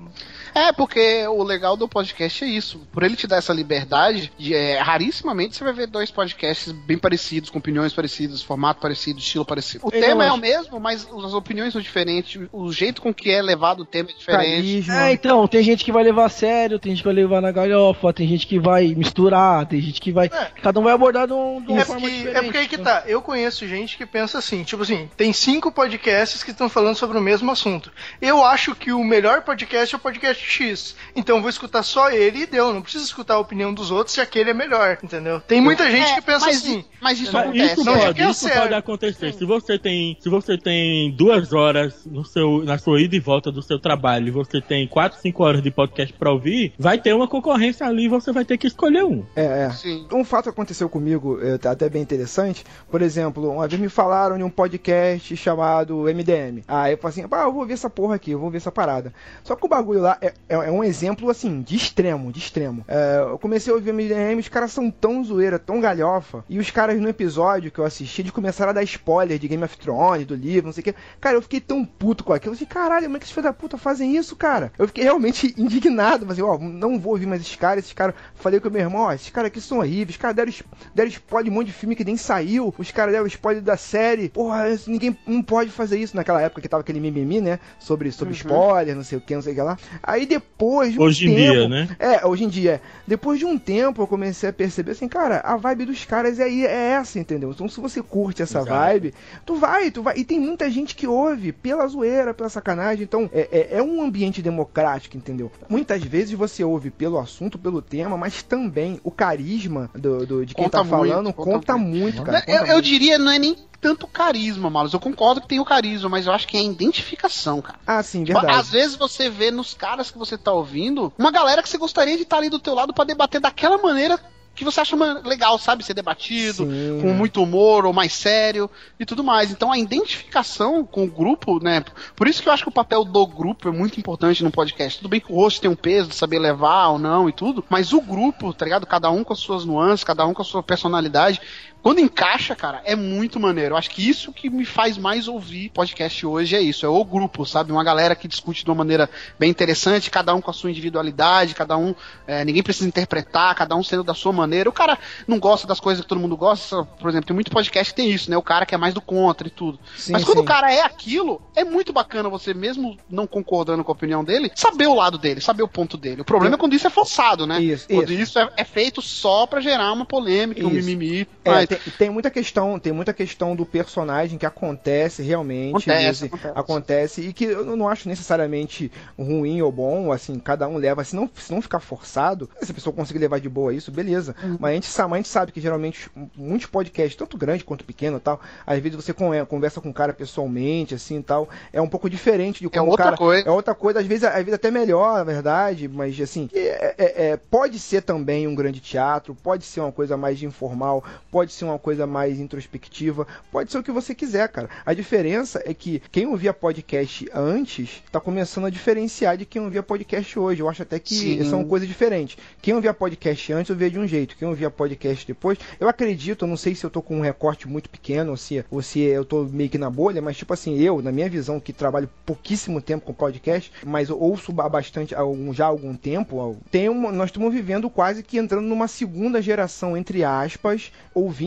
É, porque o legal do podcast é isso. Por ele te dar essa liberdade, de, é, rarissimamente você vai ver dois podcasts bem parecidos, com opiniões parecidas, formato parecido, estilo parecido. O Eu tema é acho. o mesmo, mas as opiniões são diferentes, o jeito com que é levado o tema é diferente. Carisma. É, então, tem gente que vai levar a sério, tem gente que vai levar na galhofa, tem gente que vai misturar, tem gente que vai. É. Cada um vai abordar de, um, de uma É forma porque, diferente. é porque aí que tá. Eu conheço gente que pensa assim, tipo assim, tem cinco podcasts que estão falando sobre o mesmo assunto. Eu acho que o melhor podcast é o podcast X. Então eu vou escutar só ele e deu. Não preciso escutar a opinião dos outros se aquele é melhor, entendeu? Tem muita gente É, que pensa mas, assim. Mas isso acontece. isso Não, pode, é isso pode acontecer. Se você tem, se você tem duas horas no seu, na sua ida e volta do seu trabalho, e você tem quatro, cinco horas de podcast pra ouvir, vai ter uma concorrência ali, e você vai ter que escolher um. É, é. Sim. Um fato aconteceu comigo, é, tá até bem interessante. Por exemplo, uma vez me falaram de um podcast chamado MDM. Aí eu falei assim, ah, eu vou ver essa porra aqui, eu vou ver essa parada. Só que o bagulho lá é, é- é um exemplo, assim, de extremo, de extremo. É, eu comecei a ouvir MDM, os caras são tão zoeira, tão galhofa. E os caras no episódio que eu assisti, eles começaram a dar spoiler de Game of Thrones, do livro, não sei o que. Cara, eu fiquei tão puto com aquilo. Eu falei, caralho, como é que esses filhos da puta fazem isso, cara? Eu fiquei realmente indignado. Mas, ó, não vou ouvir mais esses caras. Esses caras, falei com o meu irmão, ó, esses caras aqui são horríveis. Os caras deram, deram spoiler de um monte de filme que nem saiu. Os caras deram spoiler da série. Porra, ninguém não pode fazer isso naquela época que tava aquele mimimi, né? Sobre, sobre spoiler, não sei o que, não sei o que lá. Aí depois de um Hoje em tempo, dia, né? é, hoje em dia. Depois de um tempo, eu comecei a perceber assim, cara, a vibe dos caras é, aí- é essa, entendeu? Então, se você curte essa Exato. vibe, tu vai, tu vai. E tem muita gente que ouve pela zoeira, pela sacanagem. Então, é, é, é um ambiente democrático, entendeu? Muitas vezes você ouve pelo assunto, pelo tema, mas também o carisma do, do- de quem Conta tá muito, falando conta conta, muito, cara. eu, conta eu muito. diria, não é nem tanto carisma, Malus. Eu concordo que tem o carisma, mas eu acho que é a identificação, cara. Ah, sim, Tipo, verdade. às vezes você vê nos caras que você tá ouvindo uma galera que você gostaria de estar ali do teu lado pra debater daquela maneira que você acha legal, sabe? Ser debatido, Sim. com muito humor ou mais sério e tudo mais. Então a identificação com o grupo, né? Por isso que eu acho que o papel do grupo é muito importante no podcast. Tudo bem que o host tem um peso de saber levar ou não e tudo, mas o grupo, tá ligado? Cada um com as suas nuances, cada um com a sua personalidade. Quando encaixa, cara, é muito maneiro. Eu acho que isso que me faz mais ouvir podcast hoje é isso. É o grupo, sabe? Uma galera que discute de uma maneira bem interessante, cada um com a sua individualidade, cada um. é, ninguém precisa interpretar, cada um sendo da sua maneira. O cara não gosta das coisas que todo mundo gosta. Por exemplo, tem muito podcast que tem isso, né? O cara que é mais do contra e tudo. Sim, Mas quando sim. o cara é aquilo, é muito bacana você, mesmo não concordando com a opinião dele, saber o lado dele, saber o ponto dele. O problema é quando isso é forçado, né? Isso, quando isso. isso, é, é feito só pra gerar uma polêmica, um Isso. mimimi. É, tem, tem muita questão, tem muita questão do personagem que acontece realmente, Acontece, esse- acontece. acontece, e que eu não acho necessariamente ruim ou bom, assim, cada um leva, se não, se não ficar forçado, se a pessoa conseguir levar de boa isso, beleza. Uhum. Mas a gente, sabe, a gente sabe que geralmente muitos podcasts, tanto grande quanto pequeno tal, às vezes você con- conversa com o cara pessoalmente, assim, tal, é um pouco diferente de como o outra cara, coisa. é outra coisa, às vezes, às vezes até melhor, na verdade, mas assim, é- é- é- pode ser também um grande teatro, pode ser uma coisa mais informal, pode ser uma coisa mais introspectiva, pode ser o que você quiser, cara. A diferença é que quem ouvia podcast antes tá começando a diferenciar de quem ouvia podcast hoje. Eu acho até que Sim. são coisas diferentes. Quem ouvia podcast antes ouvia de um jeito, quem ouvia podcast depois, eu acredito, eu não sei se eu tô com um recorte muito pequeno ou se, ou se eu tô meio que na bolha, mas tipo assim, eu, na minha visão, que trabalho pouquíssimo tempo com podcast, mas ouço ba- bastante já há algum tempo, tem uma- nós estamos vivendo quase que entrando numa segunda geração, entre aspas,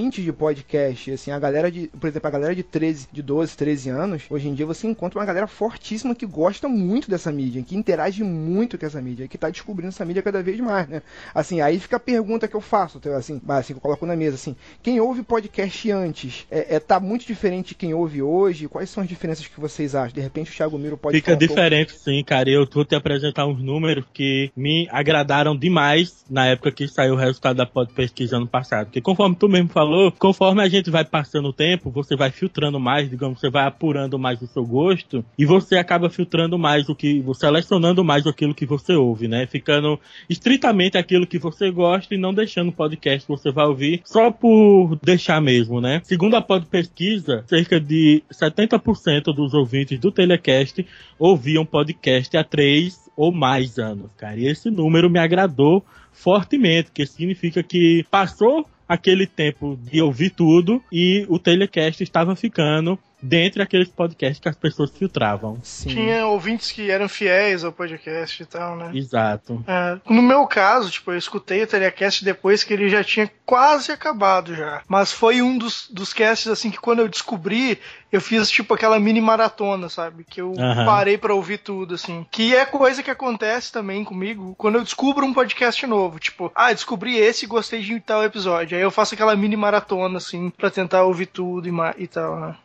de podcast. Assim, a galera de, por exemplo, a galera de 13, de 12, 13 anos, hoje em dia você encontra uma galera fortíssima que gosta muito dessa mídia, que interage muito com essa mídia, que tá descobrindo essa mídia cada vez mais, né? Assim, aí fica a pergunta que eu, faço, então, assim, assim, eu coloco na mesa, assim, quem ouve podcast antes, é, é, tá muito diferente de quem ouve hoje? Quais são as diferenças que vocês acham? De repente o Thiago Miro pode Fica falar um diferente, sim, cara. Eu vou te apresentar uns números que me agradaram demais na época que saiu o resultado da pod pesquisa ano passado. Porque conforme tu mesmo falou, conforme a gente vai passando o tempo, você vai filtrando mais, digamos, você vai apurando mais o seu gosto e você acaba filtrando mais o que, selecionando mais aquilo que você ouve, né? Ficando estritamente aquilo que você gosta e não deixando o podcast que você vai ouvir só por deixar mesmo, né? Segundo a pesquisa, cerca de 70% dos ouvintes do Telecast ouviam podcast há três ou mais anos, cara. E esse número me agradou fortemente, que significa que passou aquele tempo de ouvir tudo e o Telecast estava ficando dentre aqueles podcasts que as pessoas filtravam. Sim. Tinha ouvintes que eram fiéis ao podcast e tal, né? Exato. É, no meu caso, tipo, eu escutei o Telecast depois que ele já tinha quase acabado já. Mas foi um dos, dos casts, assim, que quando eu descobri, eu fiz, tipo, aquela mini maratona, sabe? Que eu Aham. parei pra ouvir tudo, assim. Que é coisa que acontece também comigo quando eu descubro um podcast novo. Tipo, ah, descobri esse e gostei de tal episódio. Aí eu faço aquela mini maratona, assim, pra tentar ouvir tudo e, e tal, né?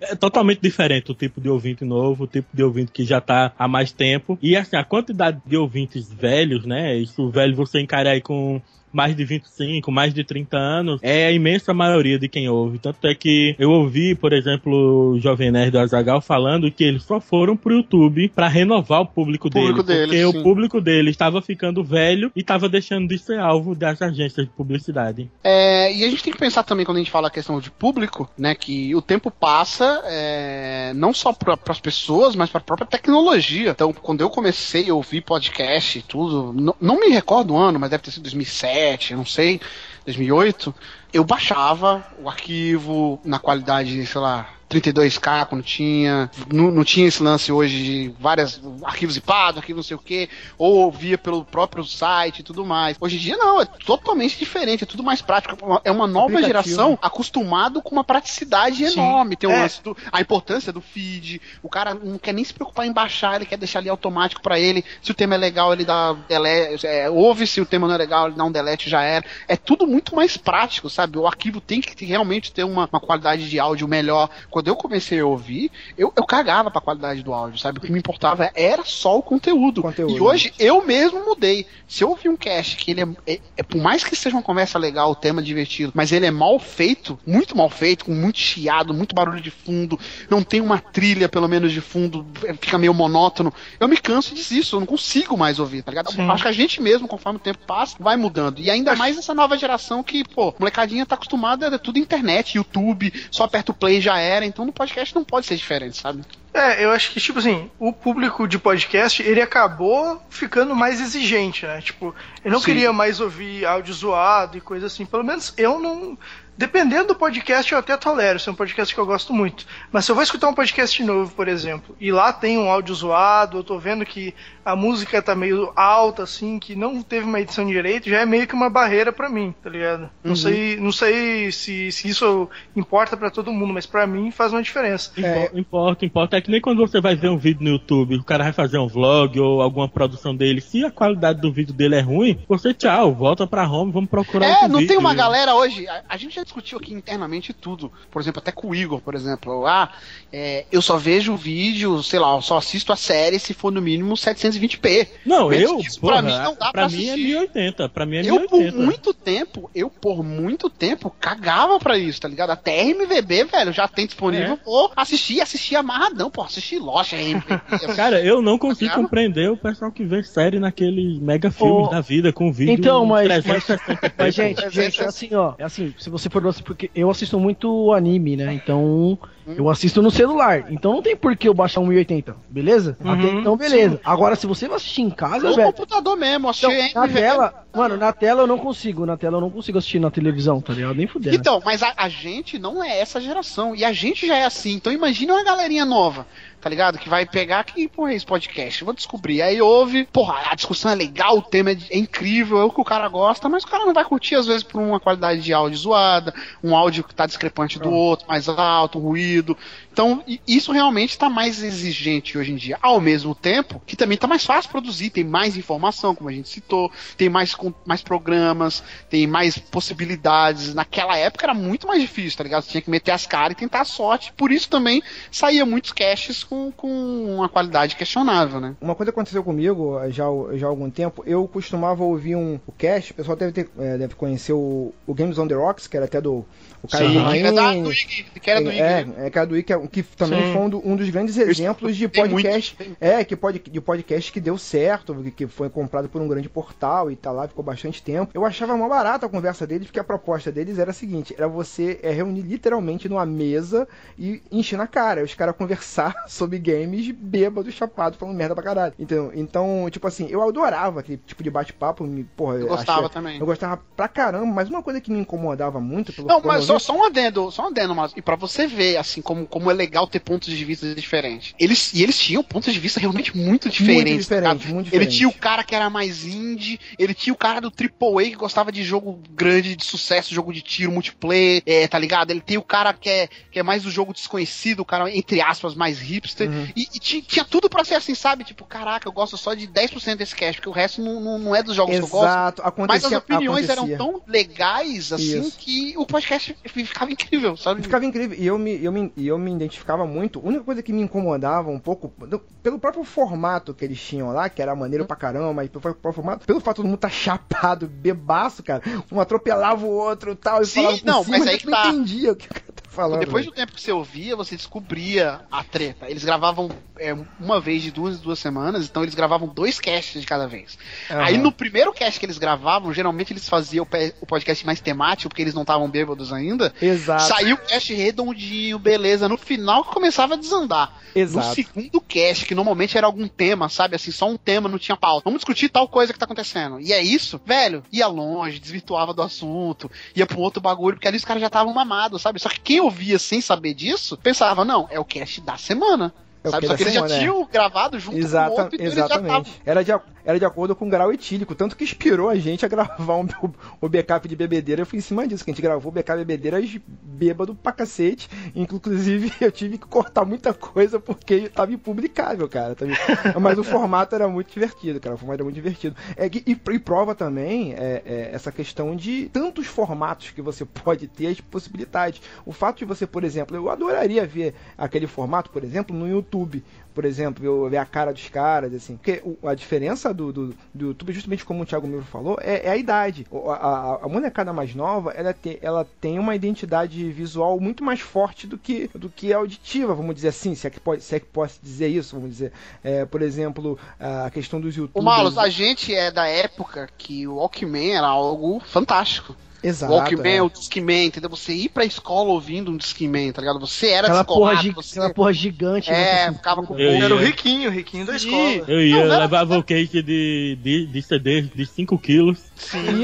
É totalmente diferente o tipo de ouvinte novo, o tipo de ouvinte que já tá há mais tempo. E assim, a quantidade de ouvintes velhos, né? Isso velho você encara aí com mais de 25, mais de 30 anos, é a imensa maioria de quem ouve. Tanto é que eu ouvi, por exemplo, o Jovem Nerd do Azagal falando que eles só foram pro YouTube pra renovar o público, Público dele. deles, Porque sim. o público dele estava ficando velho e estava deixando de ser alvo das agências de publicidade. É, e a gente tem que pensar também quando a gente fala a questão de público, né? Que o tempo passa é, não só para as pessoas, mas para a própria tecnologia. Então, quando eu comecei a ouvir podcast e tudo, não, não me recordo o ano, mas deve ter sido 2007, eu não sei, 2008. Eu baixava o arquivo na qualidade, sei lá, 32K quando tinha. Não, não tinha esse lance hoje de várias arquivos zipados, arquivo não sei o que, ou ouvia pelo próprio site e tudo mais. Hoje em dia não, é totalmente diferente, é tudo mais prático. É uma nova Aplicativo. geração acostumado com uma praticidade Sim. enorme. Tem o É. lance do, a importância do feed. O cara não quer nem se preocupar em baixar, ele quer deixar ali automático pra ele. Se o tema é legal, ele dá delete, é, ouve, se o tema não é legal, ele dá um delete já era. É tudo muito mais prático, sabe? O arquivo tem que realmente ter uma, uma qualidade de áudio melhor. Quando eu comecei a ouvir, eu, eu cagava pra qualidade do áudio, sabe? O que me importava era só o conteúdo. Conteúdo. E hoje eu mesmo mudei. Se eu ouvir um cast que ele é, é- é- por mais que seja uma conversa legal, o tema divertido, mas ele é mal feito, muito mal feito, com muito chiado, muito barulho de fundo, não tem uma trilha, pelo menos, de fundo, é, fica meio monótono, eu me canso e desisto, eu não consigo mais ouvir, tá ligado? Sim. Acho que a gente mesmo, conforme o tempo passa, vai mudando. E ainda mais essa nova geração que, pô, molecadinha tá acostumada a tudo internet, YouTube, só aperta o play e já era, então no podcast não pode ser diferente, sabe? É, eu acho que, tipo assim, o público de podcast, ele acabou ficando mais exigente, né? Tipo, eu não Sim. queria mais ouvir áudio zoado e coisa assim. Pelo menos eu não. Dependendo do podcast, eu até tolero. Se é um podcast que eu gosto muito. Mas se eu vou escutar um podcast novo, por exemplo, e lá tem um áudio zoado, eu tô vendo que a música tá meio alta, assim, que não teve uma edição direito, já é meio que uma barreira pra mim, tá ligado? Não Uhum. sei, não sei se, se isso importa pra todo mundo, mas pra mim faz uma diferença. É. Impo- Importa, importa. É que nem quando você vai ver um vídeo no YouTube, o cara vai fazer um vlog ou alguma produção dele. Se a qualidade do vídeo dele é ruim, você tchau, volta pra home, vamos procurar É, outro não tem vídeo. uma galera hoje. A, a gente já discutiu aqui internamente tudo. Por exemplo, até com o Igor, por exemplo. Ah, é, eu só vejo o vídeo, sei lá, eu só assisto a série se for no mínimo 720p. Não, Menos eu, isso, porra, pra mim não dá pra pra mim é assistir. 1080, pra mim é Eu, por 1080. muito tempo, eu por muito tempo cagava pra isso, tá ligado? Até RMVB, velho, já tem disponível. É. Vou assistir, assistir amarradão, pô, assistir RMVB. Cara, eu não consigo Cara. compreender o pessoal que vê série naqueles mega filmes Ô, da vida com vídeo Então, mas- 360p. Mas, gente, Mas gente, essa- é assim, ó. É assim, se você for assim, porque eu assisto muito anime, né? Então, eu assisto no celular. Então não tem por que eu baixar um 1080, beleza? Uhum, Até então, beleza. Agora, se você vai assistir em casa, No velho. computador mesmo, Então, assistir na RMVB. tela, mano, na tela eu não consigo. Na tela eu não consigo assistir na televisão, tá ligado? Nem fudendo. Então, mas a, a gente não é essa geração. E a gente já é assim. Então imagina uma galerinha nova. Tá ligado? Que vai pegar que, porra, é esse podcast? Vou descobrir. Aí ouve, porra, a discussão é legal, o tema é, é incrível, é o que o cara gosta, mas o cara não vai curtir, às vezes, por uma qualidade de áudio zoada, um áudio que tá discrepante do outro, mais alto, ruído. Então, isso realmente está mais exigente hoje em dia. Ao mesmo tempo que também está mais fácil produzir, tem mais informação, como a gente citou, tem mais, mais programas, tem mais possibilidades. Naquela época era muito mais difícil, tá ligado? Você tinha que meter as caras e tentar a sorte. Por isso também saía muitos caches com, com uma qualidade questionável, né? Uma coisa que aconteceu comigo já, já há algum tempo, eu costumava ouvir um o cast, o pessoal deve, ter, eh, deve conhecer o, o Games on the Rocks, que era até do o Caio Sim, que era da- Rain, do Ig, que era do Ig, é, né? é, que era do Ig, que, também Sim. foi um, um dos grandes exemplos de muito, podcast, é, que pode, de podcast que deu certo, que- foi comprado por um grande portal e tá lá, ficou bastante tempo. Eu achava mó barato a conversa deles, porque a proposta deles era a seguinte, era você é, reunir literalmente numa mesa e encher na cara, os caras conversar sobre games bêbado, chapado, falando merda pra caralho. Então, então, tipo assim, eu adorava aquele tipo de bate-papo, me, porra, Eu gostava achei- também. Eu gostava pra caramba, mas uma coisa que me incomodava muito pelo Não, mas só, só um adendo, só um adendo, mas e pra você ver, assim, como, como é legal ter pontos de vista diferentes. Eles, e eles tinham pontos de vista realmente muito diferentes. tá diferente, ligado? muito Ele diferente. tinha o cara que era mais indie, ele tinha o cara do AAA que gostava de jogo grande, de sucesso, jogo de tiro, multiplayer, é, tá ligado? Ele tem o cara que é, que é mais do jogo desconhecido, o cara, entre aspas, mais hipster. Uhum. E, e ti- tinha tudo pra ser assim, sabe? Tipo, caraca, eu gosto só de 10% desse cast, porque o resto não, não, não é dos jogos que eu gosto. Exato, Mas acontecia, as opiniões acontecia. eram tão legais, assim, Isso. que o podcast ficava incrível, sabe? Ficava incrível. E eu me, eu, me, eu me identificava muito. A única coisa que me incomodava um pouco, do- pelo próprio formato que eles tinham lá, que era maneiro pra caramba, mas pelo próprio formato, pelo fato de todo mundo tá chapado, bebaço, cara. Um atropelava o outro e tal, e Sim, falava por não, cima, mas aí que não tá. entendia o que falando. Depois do velho. tempo que você ouvia, você descobria a treta. Eles gravavam é, uma vez de duas em duas semanas, então eles gravavam dois casts de cada vez. Aham. Aí no primeiro cast que eles gravavam, geralmente eles faziam o podcast mais temático, porque eles não estavam bêbados ainda. Exato. Saiu o cast redondinho, beleza. No final começava a desandar. Exato. No segundo cast, que normalmente era algum tema, sabe? Assim, só um tema, não tinha pauta. Vamos discutir tal coisa que tá acontecendo. E é isso, velho, ia longe, desvirtuava do assunto, ia um outro bagulho, porque ali os caras já estavam mamados, sabe? Só que quem ouvia sem saber disso, pensava, não, é o cast da semana. É sabe? Só que eles já semana, é. tinham gravado junto com o Exata, outro, então exatamente. Era de, era de acordo com o grau etílico, tanto que inspirou a gente a gravar um- o, backup de bebedeira. Fui em cima disso, que a gente gravou o backup de bebedeiras bêbado pra cacete. Inclusive, eu tive que cortar muita coisa porque tava impublicável, cara. Tava- Mas o formato era muito divertido, cara. O formato era muito divertido. É, e, e prova também é, é, essa questão de tantos formatos que você pode ter, as possibilidades. O fato de você, por exemplo, eu adoraria ver aquele formato, por exemplo, no YouTube por exemplo, eu ver a cara dos caras, assim. Porque o- a diferença do, do, do YouTube, justamente como o Thiago Miro falou, é, é a idade. O- A, a, a molecada mais nova, ela, te, ela tem uma identidade visual muito mais forte do que, do que auditiva, vamos dizer assim, se é que, pode, se é que posso dizer isso, vamos dizer. É, por exemplo, a questão dos O YouTubers. Malus, a gente é da época que o Walkman era algo fantástico. Exato. Walkman, é. o Discman, entendeu? Você ir pra escola ouvindo um Discman, tá ligado? Você era Aquela porra, gi- você... aquela porra gigante. É, né, assim, ficava com Eu. Era o riquinho, o riquinho da Sim. escola. Eu ia, Não, eu levava o cake de, de, de CD de 5 quilos.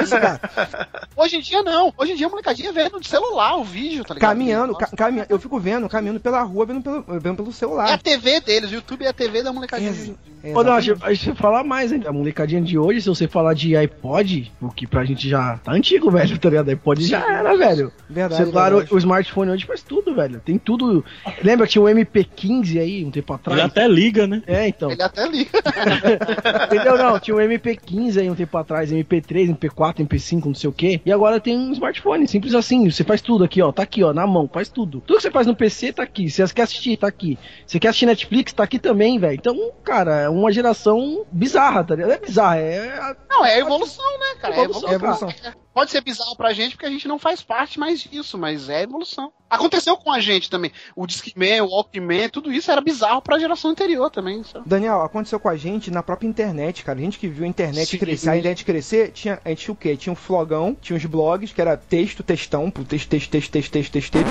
Isso, cara. Hoje em dia não. Hoje em dia a molecadinha vendo de celular o vídeo, tá ligado? Caminhando, ca caminha, eu fico vendo, caminhando pela rua, vendo pelo, vendo pelo É a celular. TV deles, o YouTube é a TV da molecadinha. Ex- Ô, não, a gente, falar mais, hein? A molecadinha de hoje, se você falar de iPod, o que pra gente já tá antigo, velho, tá ligado? iPod já era, velho. Verdade, o celular, verdade. o, o smartphone hoje faz tudo, velho. Tem tudo. Lembra que tinha o MP15 aí, um tempo atrás? Ele até liga, né? É, então. Ele até liga. Entendeu? Não, tinha um MP15 aí um tempo atrás, MP3, MP4, MP5, não sei o que. E agora tem um smartphone, simples assim. Você faz tudo aqui, ó. Tá aqui, ó, na mão, faz tudo. Tudo que você faz no PC tá aqui. Se você quer assistir, tá aqui. Você quer assistir Netflix, tá aqui também, velho. Então, cara, é uma geração bizarra, tá ligado? É bizarra, é. Não, é a evolução, né, cara? É Evolução, evolução. é evolução. Pode ser bizarro pra gente porque a gente não faz parte mais disso, mas é evolução. Aconteceu com a gente também. O Discman, o Walkman, tudo isso era bizarro pra geração anterior também. sabe? Daniel, aconteceu com a gente na própria internet, cara. A gente que viu a internet Sim. crescer, a internet crescer, tinha, a gente tinha o quê? Tinha um flogão, tinha os blogs, que era texto, textão, pro texto, texto, texto, texto, texto, texto, texto.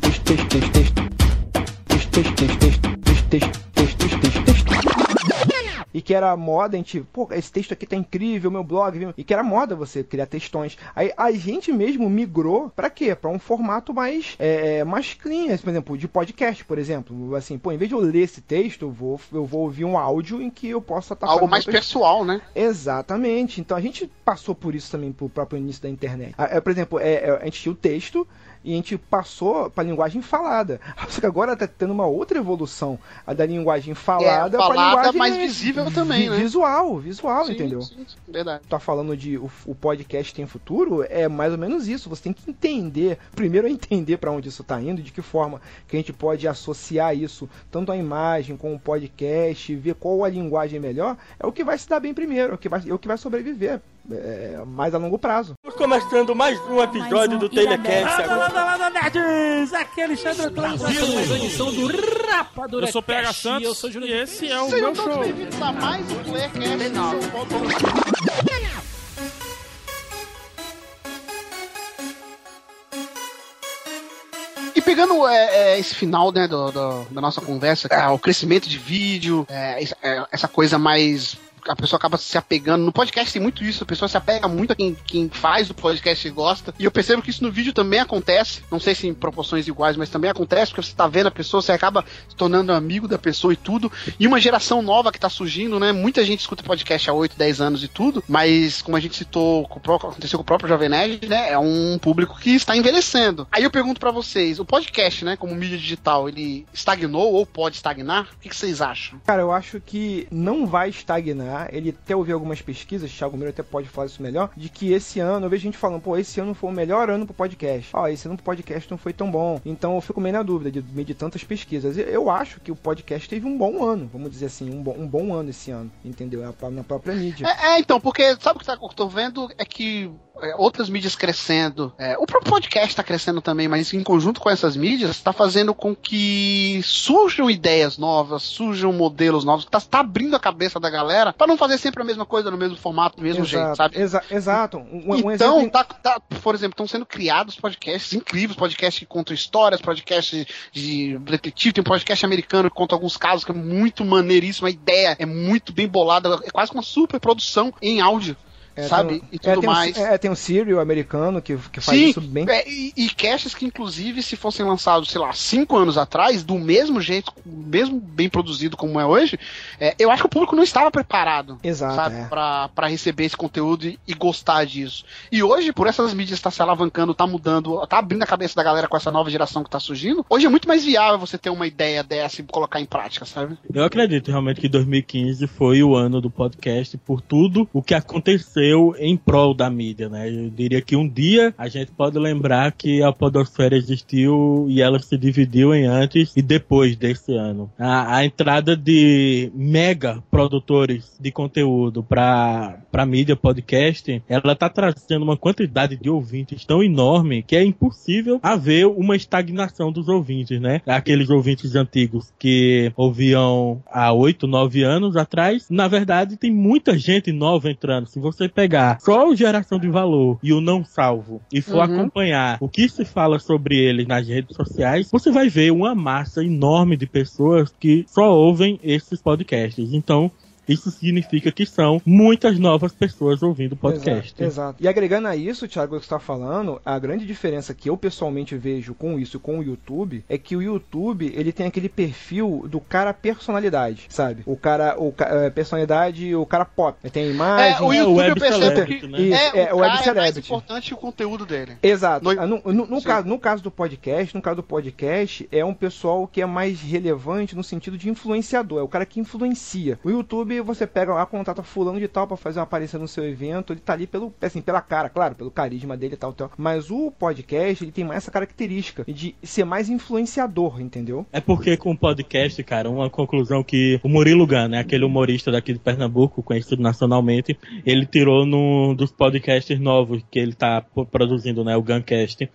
Texto, texto, texto, texto. Texto, texto, texto, texto, E que era moda, a gente, pô, esse texto aqui tá incrível, meu blog, viu? e que era moda você criar textões. Aí a gente mesmo migrou para quê? Para um formato mais é, mais clean, por exemplo, de podcast, por exemplo. Assim, pô, em vez de eu ler esse texto, eu vou, eu vou ouvir um áudio em que eu possa estar Algo mais pessoal, né? Exatamente. Então a gente passou por isso também pro próprio início da internet. Ah, é, por exemplo, é, é, a gente tinha o texto, e a gente passou para a linguagem falada. Só que agora está tendo uma outra evolução, a da linguagem falada, é, falada linguagem mais visível também, né? Visual, visual, sim, entendeu? Sim, sim, verdade. Tá falando de o, o, podcast tem futuro, é mais ou menos isso. Você tem que entender, primeiro é entender para onde isso está indo, de que forma que a gente pode associar isso tanto a imagem com o podcast, ver qual a linguagem melhor, é o que vai se dar bem primeiro, é o que vai, é o que vai sobreviver é, mais a longo prazo. Estamos começando mais um episódio mais um do Telecast. Landa, landa, landa, nerds! Aqui é Alexandre Clãs, mais uma edição do Rapadura Eu sou PH Santos eu sou Júlio e esse é o Sejam meu show. bem-vindos a mais um. E pegando é, é, esse final né, do, do- da nossa conversa, é, o crescimento de vídeo, é, essa- é, essa coisa mais a pessoa acaba se apegando. No podcast tem muito isso, a pessoa se apega muito a quem, quem faz o podcast e gosta. E eu percebo que isso no vídeo também acontece. Não sei se em proporções iguais, mas também acontece, porque você tá vendo a pessoa, você acaba se tornando amigo da pessoa e tudo. E uma geração nova que tá surgindo, né? Muita gente escuta podcast há 8, 10 anos e tudo, mas como a gente citou, aconteceu com o próprio Jovem Nerd, né? É um público que está envelhecendo. Aí eu pergunto pra vocês, o podcast, né, como mídia digital, ele estagnou ou pode estagnar? O que vocês acham? Cara, eu acho que não vai estagnar. Ele até ouvi algumas pesquisas, Thiago Miro até pode falar isso melhor, de que esse ano, eu vejo gente falando, pô, esse ano foi o melhor ano pro podcast. Ó, esse ano pro podcast não foi tão bom. Então eu fico meio na dúvida de de tantas pesquisas. Eu- acho que o podcast teve um bom ano, vamos dizer assim, um bom, um bom ano esse ano, entendeu? É Na própria mídia. É, é, então, porque sabe o que tá, eu tô vendo é que outras mídias crescendo, é, o próprio podcast tá crescendo também, mas em conjunto com essas mídias, tá fazendo com que surjam ideias novas, surjam modelos novos, tá, tá abrindo a cabeça da galera pra não fazer sempre a mesma coisa no mesmo formato, do mesmo jeito, sabe? exa- exato. Um, um então, exemplo- tá, tá, por exemplo, estão sendo criados podcasts incríveis, podcasts que contam histórias, podcasts de detetive, tem um podcast americano que conta alguns casos que é muito maneiríssimo, a ideia é muito bem bolada, é quase uma super produção em áudio. É, sabe? tem um- e é, tudo tem um- mais. é, tem um Serial americano que, que faz Sim, isso bem. é, e, e casts que, inclusive, se fossem lançados, sei lá, cinco anos atrás, do mesmo jeito, mesmo bem produzido como é hoje, é, eu acho que o público não estava preparado, Exato, sabe, é. pra, pra receber esse conteúdo e, e gostar disso. E hoje, por essas mídias estar se alavancando, tá mudando, tá abrindo a cabeça da galera com essa nova geração que tá surgindo, hoje é muito mais viável você ter uma ideia dessa e colocar em prática, sabe? Eu acredito realmente que 2015 foi o ano do podcast por tudo o que aconteceu em prol da mídia, né? Eu diria que um dia a gente pode lembrar que a podosfera existiu e ela se dividiu em antes e depois desse ano. A, a entrada de mega produtores de conteúdo para para mídia podcast, ela tá trazendo uma quantidade de ouvintes tão enorme que é impossível haver uma estagnação dos ouvintes, né? Aqueles ouvintes antigos que ouviam há 8, 9 anos atrás, na verdade tem muita gente nova entrando. Se você pegar só o Geração de Valor e o Não Salvo e for Uhum. acompanhar o que se fala sobre eles nas redes sociais, você vai ver uma massa enorme de pessoas que só ouvem esses podcasts. Então, isso significa que são muitas novas pessoas ouvindo podcast. Exato, exato. E agregando a isso, Thiago, o que você está falando, a grande diferença que eu pessoalmente vejo com isso e com o YouTube é que o YouTube ele tem aquele perfil do cara personalidade, sabe? O cara, o ca- é, personalidade, o cara pop. Ele tem imagem. É, o é, YouTube web eu percebo celebrity, que né? Isso, é, é, o o web cara é mais importante o conteúdo dele. Exato. No- No, no- no caso, no caso do podcast, no caso do podcast, é um pessoal que é mais relevante no sentido de influenciador, é o cara que influencia. O YouTube, você pega lá, contrata fulano de tal pra fazer uma aparição no seu evento, ele tá ali pelo, assim, pela cara, claro, pelo carisma dele e tal, tal. Mas o podcast, ele tem mais essa característica de ser mais influenciador, entendeu? É porque com o podcast, cara, uma conclusão que o Murilo Gun, né, aquele humorista daqui de Pernambuco, conhecido nacionalmente, ele tirou num dos podcasts novos que ele tá produzindo, né, o Guncast.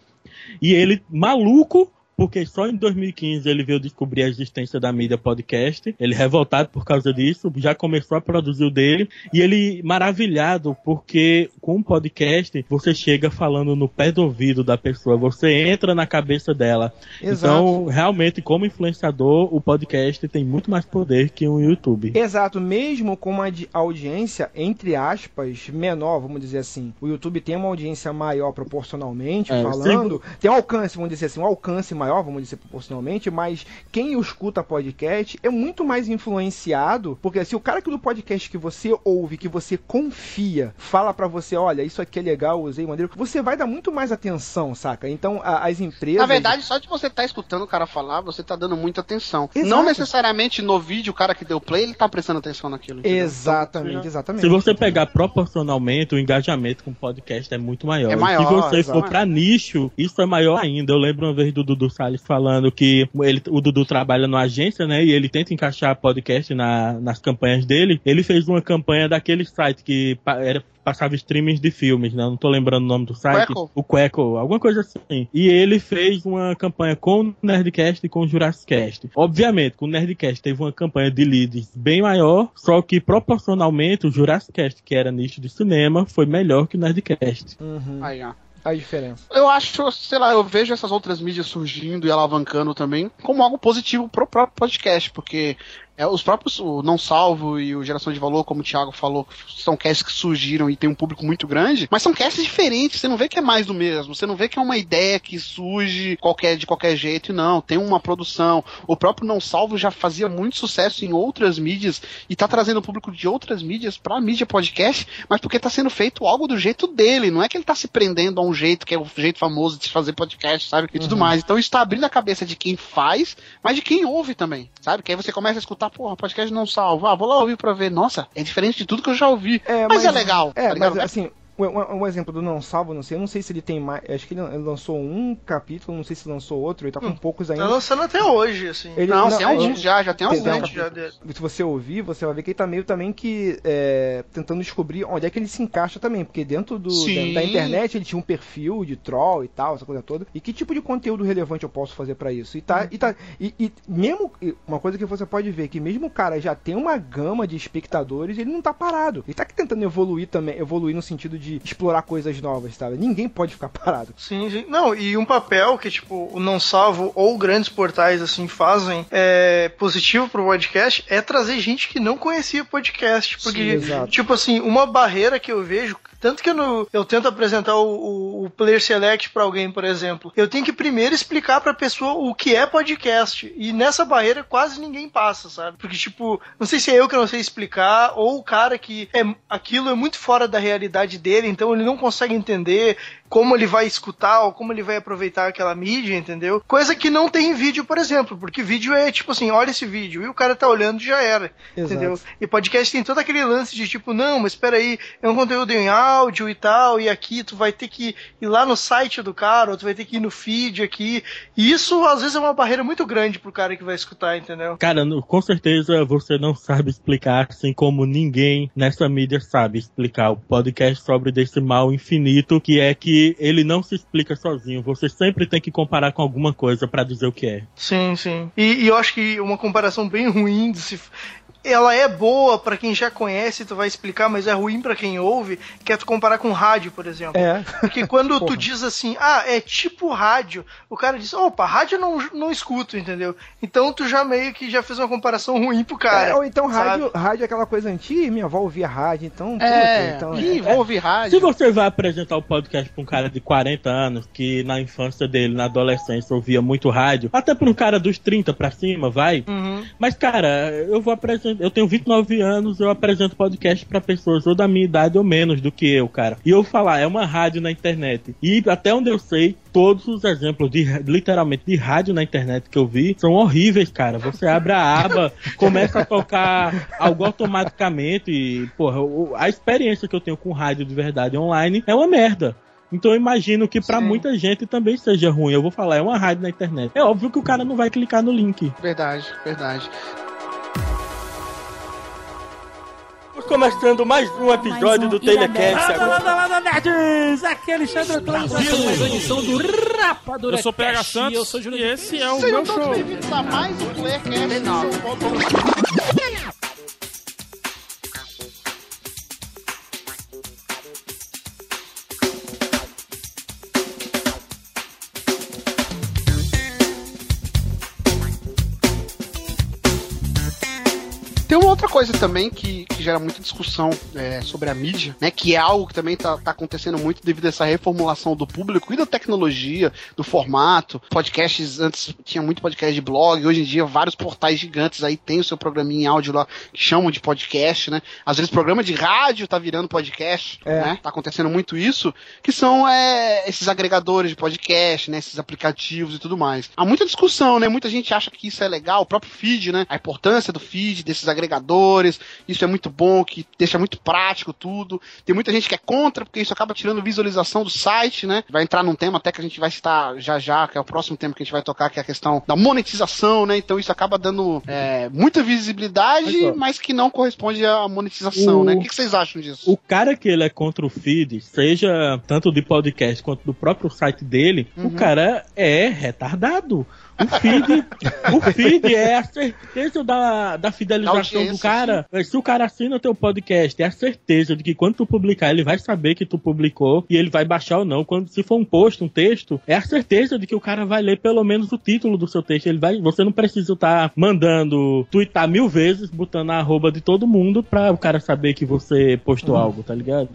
E ele, maluco porque só em 2015 ele veio descobrir a existência da mídia podcast. Ele revoltado por causa disso, já começou a produzir o dele e ele maravilhado porque com o podcast você chega falando no pé do ouvido da pessoa, você entra na cabeça dela. Exato. Então, realmente, como influenciador, o podcast tem muito mais poder que o YouTube. Exato, mesmo com uma di- audiência, entre aspas, menor, vamos dizer assim. O YouTube tem uma audiência maior proporcionalmente, É, falando. Tem um alcance, vamos dizer assim, um alcance maior, vamos dizer proporcionalmente, mas quem escuta podcast é muito mais influenciado, porque se o cara que do podcast que você ouve, que você confia, fala pra você, olha, isso aqui é legal, usei maneiro, você vai dar muito mais atenção, saca? Então, a- as empresas. Na verdade, só de você estar escutando o cara falar, você tá dando muita atenção. Exato. Não necessariamente no vídeo, o cara que deu play, ele tá prestando atenção naquilo. entendeu? Exatamente, exatamente. Se você pegar proporcionalmente, o engajamento com o podcast é muito maior. É E maior, Se você exato. for pra nicho, isso é maior ainda. Eu lembro uma vez do Dudu Salles falando que ele, o Dudu trabalha numa agência, né? E ele tenta encaixar podcast na- nas campanhas dele. Ele fez uma campanha daquele site que era passava streamings de filmes, né? Não tô lembrando o nome do site. Quackle? O Quackle, alguma coisa assim. E ele fez uma campanha com o Nerdcast e com o Jurassic Cast. Obviamente, com o Nerdcast teve uma campanha de leads bem maior, só que proporcionalmente o Jurassic Cast, que era nicho de cinema, foi melhor que o Nerdcast. Uhum. Aí, ó. A diferença. Eu acho, sei lá, eu vejo essas outras mídias surgindo e alavancando também como algo positivo pro próprio podcast, porque é, os próprios, o Não Salvo e o Geração de Valor, como o Thiago falou, são casts que surgiram e tem um público muito grande, mas são casts diferentes, você não vê que é mais do mesmo, você não vê que é uma ideia que surge qualquer, de qualquer jeito, e não, tem uma produção. O próprio Não Salvo já fazia muito sucesso em outras mídias e tá trazendo o público de outras mídias pra mídia podcast, mas porque tá sendo feito algo do jeito dele, não é que ele tá se prendendo a um jeito que é o jeito famoso de se fazer podcast, sabe? E tudo mais. Então isso tá abrindo a cabeça de quem faz, mas de quem ouve também, sabe? Que aí você começa a escutar, porra, podcast não salva, ah, vou lá ouvir pra ver. Nossa, é diferente de tudo que eu já ouvi. mas, é legal. É, tá mas assim, um, um- um exemplo do Não Salvo, não sei, eu não sei se ele tem mais. Acho que ele, lançou um capítulo, não sei se lançou outro, ele tá com poucos ainda. Tá lançando até hoje, assim. Ele- não, não, já, já tem Tem- alguns. um já dele. Se você ouvir, você vai ver que ele tá meio também que é, tentando descobrir onde é que ele se encaixa também, porque dentro do, da, da internet ele tinha um perfil de troll e tal, essa coisa toda. E que tipo de conteúdo relevante eu posso fazer pra isso? E tá, e tá, e, e mesmo uma coisa que você pode ver que mesmo o cara já tem uma gama de espectadores, ele não tá parado. Ele tá aqui tentando evoluir também, evoluir no sentido de explorar coisas novas, sabe? Ninguém pode ficar parado. Sim, sim. Não, e um papel que, tipo, o Não Salvo ou grandes portais, assim, fazem é, positivo pro podcast é trazer gente que não conhecia podcast. Porque, Sim, tipo assim, uma barreira que eu vejo, tanto que eu, no- eu tento apresentar o, o- o Player Select pra alguém, por exemplo, eu tenho que primeiro explicar pra pessoa o que é podcast. E nessa barreira quase ninguém passa, sabe? Porque, tipo, não sei se é eu que não sei explicar, ou o cara que é, aquilo é muito fora da realidade dele, então ele não consegue entender como ele vai escutar ou como ele vai aproveitar aquela mídia, entendeu? Coisa que não tem em vídeo, por exemplo, porque vídeo é tipo assim, olha esse vídeo e o cara tá olhando e já era, Exato. entendeu? E podcast tem todo aquele lance de tipo, não, mas espera aí, é um conteúdo em áudio e tal, e aqui tu vai ter que ir lá no site do cara, ou tu vai ter que ir no feed aqui. E isso às vezes é uma barreira muito grande pro cara que vai escutar, entendeu? Cara, com certeza você não sabe explicar, assim como ninguém nessa mídia sabe explicar. O podcast sobre desse mal infinito, que é que ele não se explica sozinho. Você sempre tem que comparar com alguma coisa pra dizer o que é. Sim, sim. E, e eu acho que uma comparação bem ruim de se. Ela é boa pra quem já conhece, tu vai explicar, mas é ruim pra quem ouve, que é tu comparar com rádio, por exemplo. É. Porque quando tu diz assim, ah, é tipo rádio, o cara diz, opa, rádio eu não, não escuto, entendeu? Então tu já meio que já fez uma comparação ruim pro cara. É, ou então sabe? rádio, rádio é aquela coisa antiga, minha avó ouvia rádio, então. É, então ih, vou ouvir Se rádio. você vai apresentar o podcast pra um cara de 40 anos, que na infância dele, na adolescência, ouvia muito rádio, até pra um cara dos 30 pra cima, vai. Uhum. Mas, cara, eu vou apresentar. Eu tenho 29 anos, eu apresento podcast pra pessoas ou da minha idade ou menos do que eu, cara. E eu falar, é uma rádio na internet. E até onde eu sei, todos os exemplos de literalmente de rádio na internet que eu vi são horríveis, cara. Você abre a aba, começa a tocar algo automaticamente e, porra, a experiência que eu tenho com rádio de verdade online é uma merda. Então eu imagino que pra Sim. muita gente também seja ruim. Eu vou falar, é uma rádio na internet. É óbvio que o cara não vai clicar no link. Verdade, verdade. Começando mais um episódio do Telecast. Landa, landa, landa, nerds! Aqui é Alexandre Antônio, mais uma edição do Rapadura Eu sou PH. Santos Eu sou Júlio e esse é o Sejam meu todos show. bem-vindos a mais um Playercast. Tem uma outra coisa também que, que gera muita discussão é, sobre a mídia, né? Que é algo que também tá, tá acontecendo muito devido a essa reformulação do público e da tecnologia, do formato. Podcasts, antes tinha muito podcast de blog, hoje em dia vários portais gigantes aí tem o seu programinha em áudio lá que chamam de podcast, né? Às vezes programa de rádio tá virando podcast, É. né? Tá acontecendo muito isso, que são é, esses agregadores de podcast, né? Esses aplicativos e tudo mais. Há muita discussão, né? Muita gente acha que isso é legal, o próprio feed, né? A importância do feed, desses agregadores, isso é muito bom, que deixa muito prático tudo. Tem muita gente que é contra, porque isso acaba tirando visualização do site, né? Vai entrar num tema até que a gente vai citar já já, que é o próximo tema que a gente vai tocar, que é a questão da monetização, né? Então isso acaba dando é, muita visibilidade, Mas, mas que não corresponde à monetização, o- né? O que, que vocês acham disso? O cara que ele é contra o feed, seja tanto de podcast quanto do próprio site dele, o cara é retardado. O feed, o feed é a certeza da, da fidelização do cara. Se o cara assina teu podcast, é a certeza de que quando tu publicar, ele vai saber que tu publicou e ele vai baixar ou não. Quando se for um post, um texto, é a certeza de que o cara vai ler pelo menos o título do seu texto. Ele vai, você não precisa estar mandando twittar mil vezes, botando a arroba de todo mundo pra o cara saber que você postou algo, tá ligado?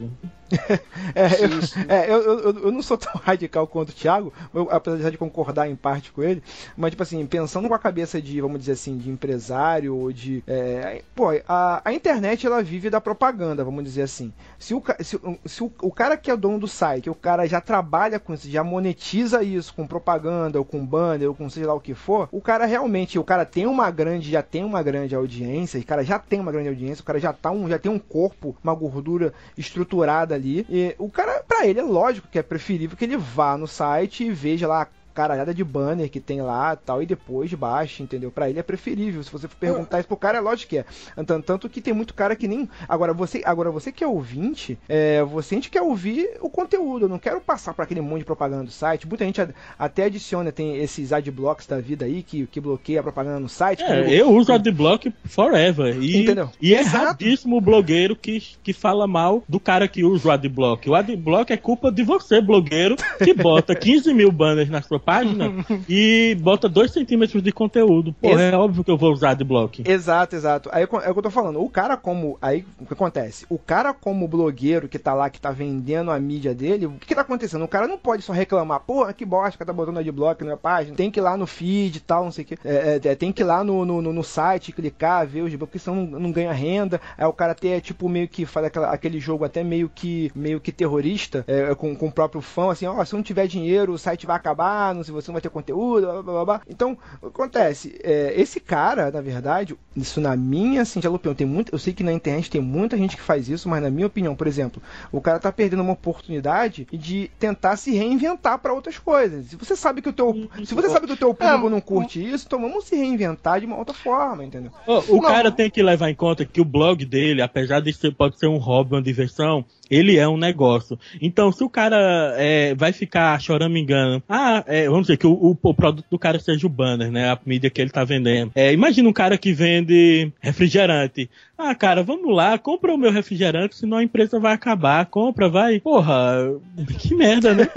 É, eu, é, eu, eu, eu não sou tão radical quanto o Thiago, eu, apesar de concordar em parte com ele, mas, tipo assim, pensando com a cabeça de, vamos dizer assim, de empresário ou de. é, pô, a, a internet ela vive da propaganda, vamos dizer assim. Se, o, se, se o, o cara que é dono do site, o cara já trabalha com isso, já monetiza isso com propaganda ou com banner ou com seja lá o que for, o cara realmente, o cara tem uma grande, já tem uma grande audiência, o cara já tem uma grande audiência, o cara já, tá um, já tem um corpo, uma gordura estruturada ali. E o cara, pra ele, é lógico que é preferível que ele vá no site e veja lá caralhada de banner que tem lá tal, e depois baixe, entendeu? Pra ele é preferível. Se você for perguntar isso pro cara, é lógico que é. Tanto, tanto que tem muito cara que nem. Agora, você, agora você que é ouvinte, é, você a gente quer ouvir o conteúdo. Eu não quero passar pra aquele monte de propaganda do site. Muita gente a- até adiciona, tem esses adblocks da vida aí que, que bloqueia a propaganda no site. É, que- eu uso adblock forever. E, Entendeu? e é erradíssimo o blogueiro que, que fala mal do cara que usa o adblock. O adblock é culpa de você, blogueiro, que bota 15 mil banners na sua página e bota 2 centímetros de conteúdo. Pô, é óbvio que eu vou usar adblock. Exato, exato. Aí é o que eu tô falando. O cara como. Aí o que acontece? O cara como blogueiro que tá lá, que tá vendendo a mídia dele, o que, que tá acontecendo? O cara não pode só reclamar, porra, que bosta, que tá botando adblock na minha página. Tem que ir lá no feed e tal, não sei o que. É, é, tem que ir lá no, no, no- site, clicar, ver os porque senão não, não ganha renda. Aí o cara até, tipo, meio que faz aquela- aquele jogo até meio que meio que terrorista, é, com, com o próprio fã, assim, ó, se não tiver dinheiro, o site vai acabar, não sei, você não vai ter conteúdo, blá, blá, blá, blá. Então, o que acontece? É, esse cara, na verdade, isso na minha singela opinião, tem muito, eu sei que na internet tem muita gente que faz isso, mas na minha opinião, por exemplo, o cara tá perdendo uma oportunidade de tentar se reinventar para outras coisas. Se você sabe que o teu, se você sabe que o teu público não curte isso, então vamos se reinventar de uma outra forma, entendeu? O Não. cara tem que levar em conta que o blog dele, apesar de ser, pode ser um hobby, uma diversão, ele é um negócio. Então, se o cara é, vai ficar chorando me engano, ah, é, vamos dizer que o, o- produto do cara seja o banner, né? A mídia que ele tá vendendo. É, imagina um cara que vende refrigerante. Ah, cara, vamos lá, compra o meu refrigerante, senão a empresa vai acabar. Compra, vai. Porra, que merda, né?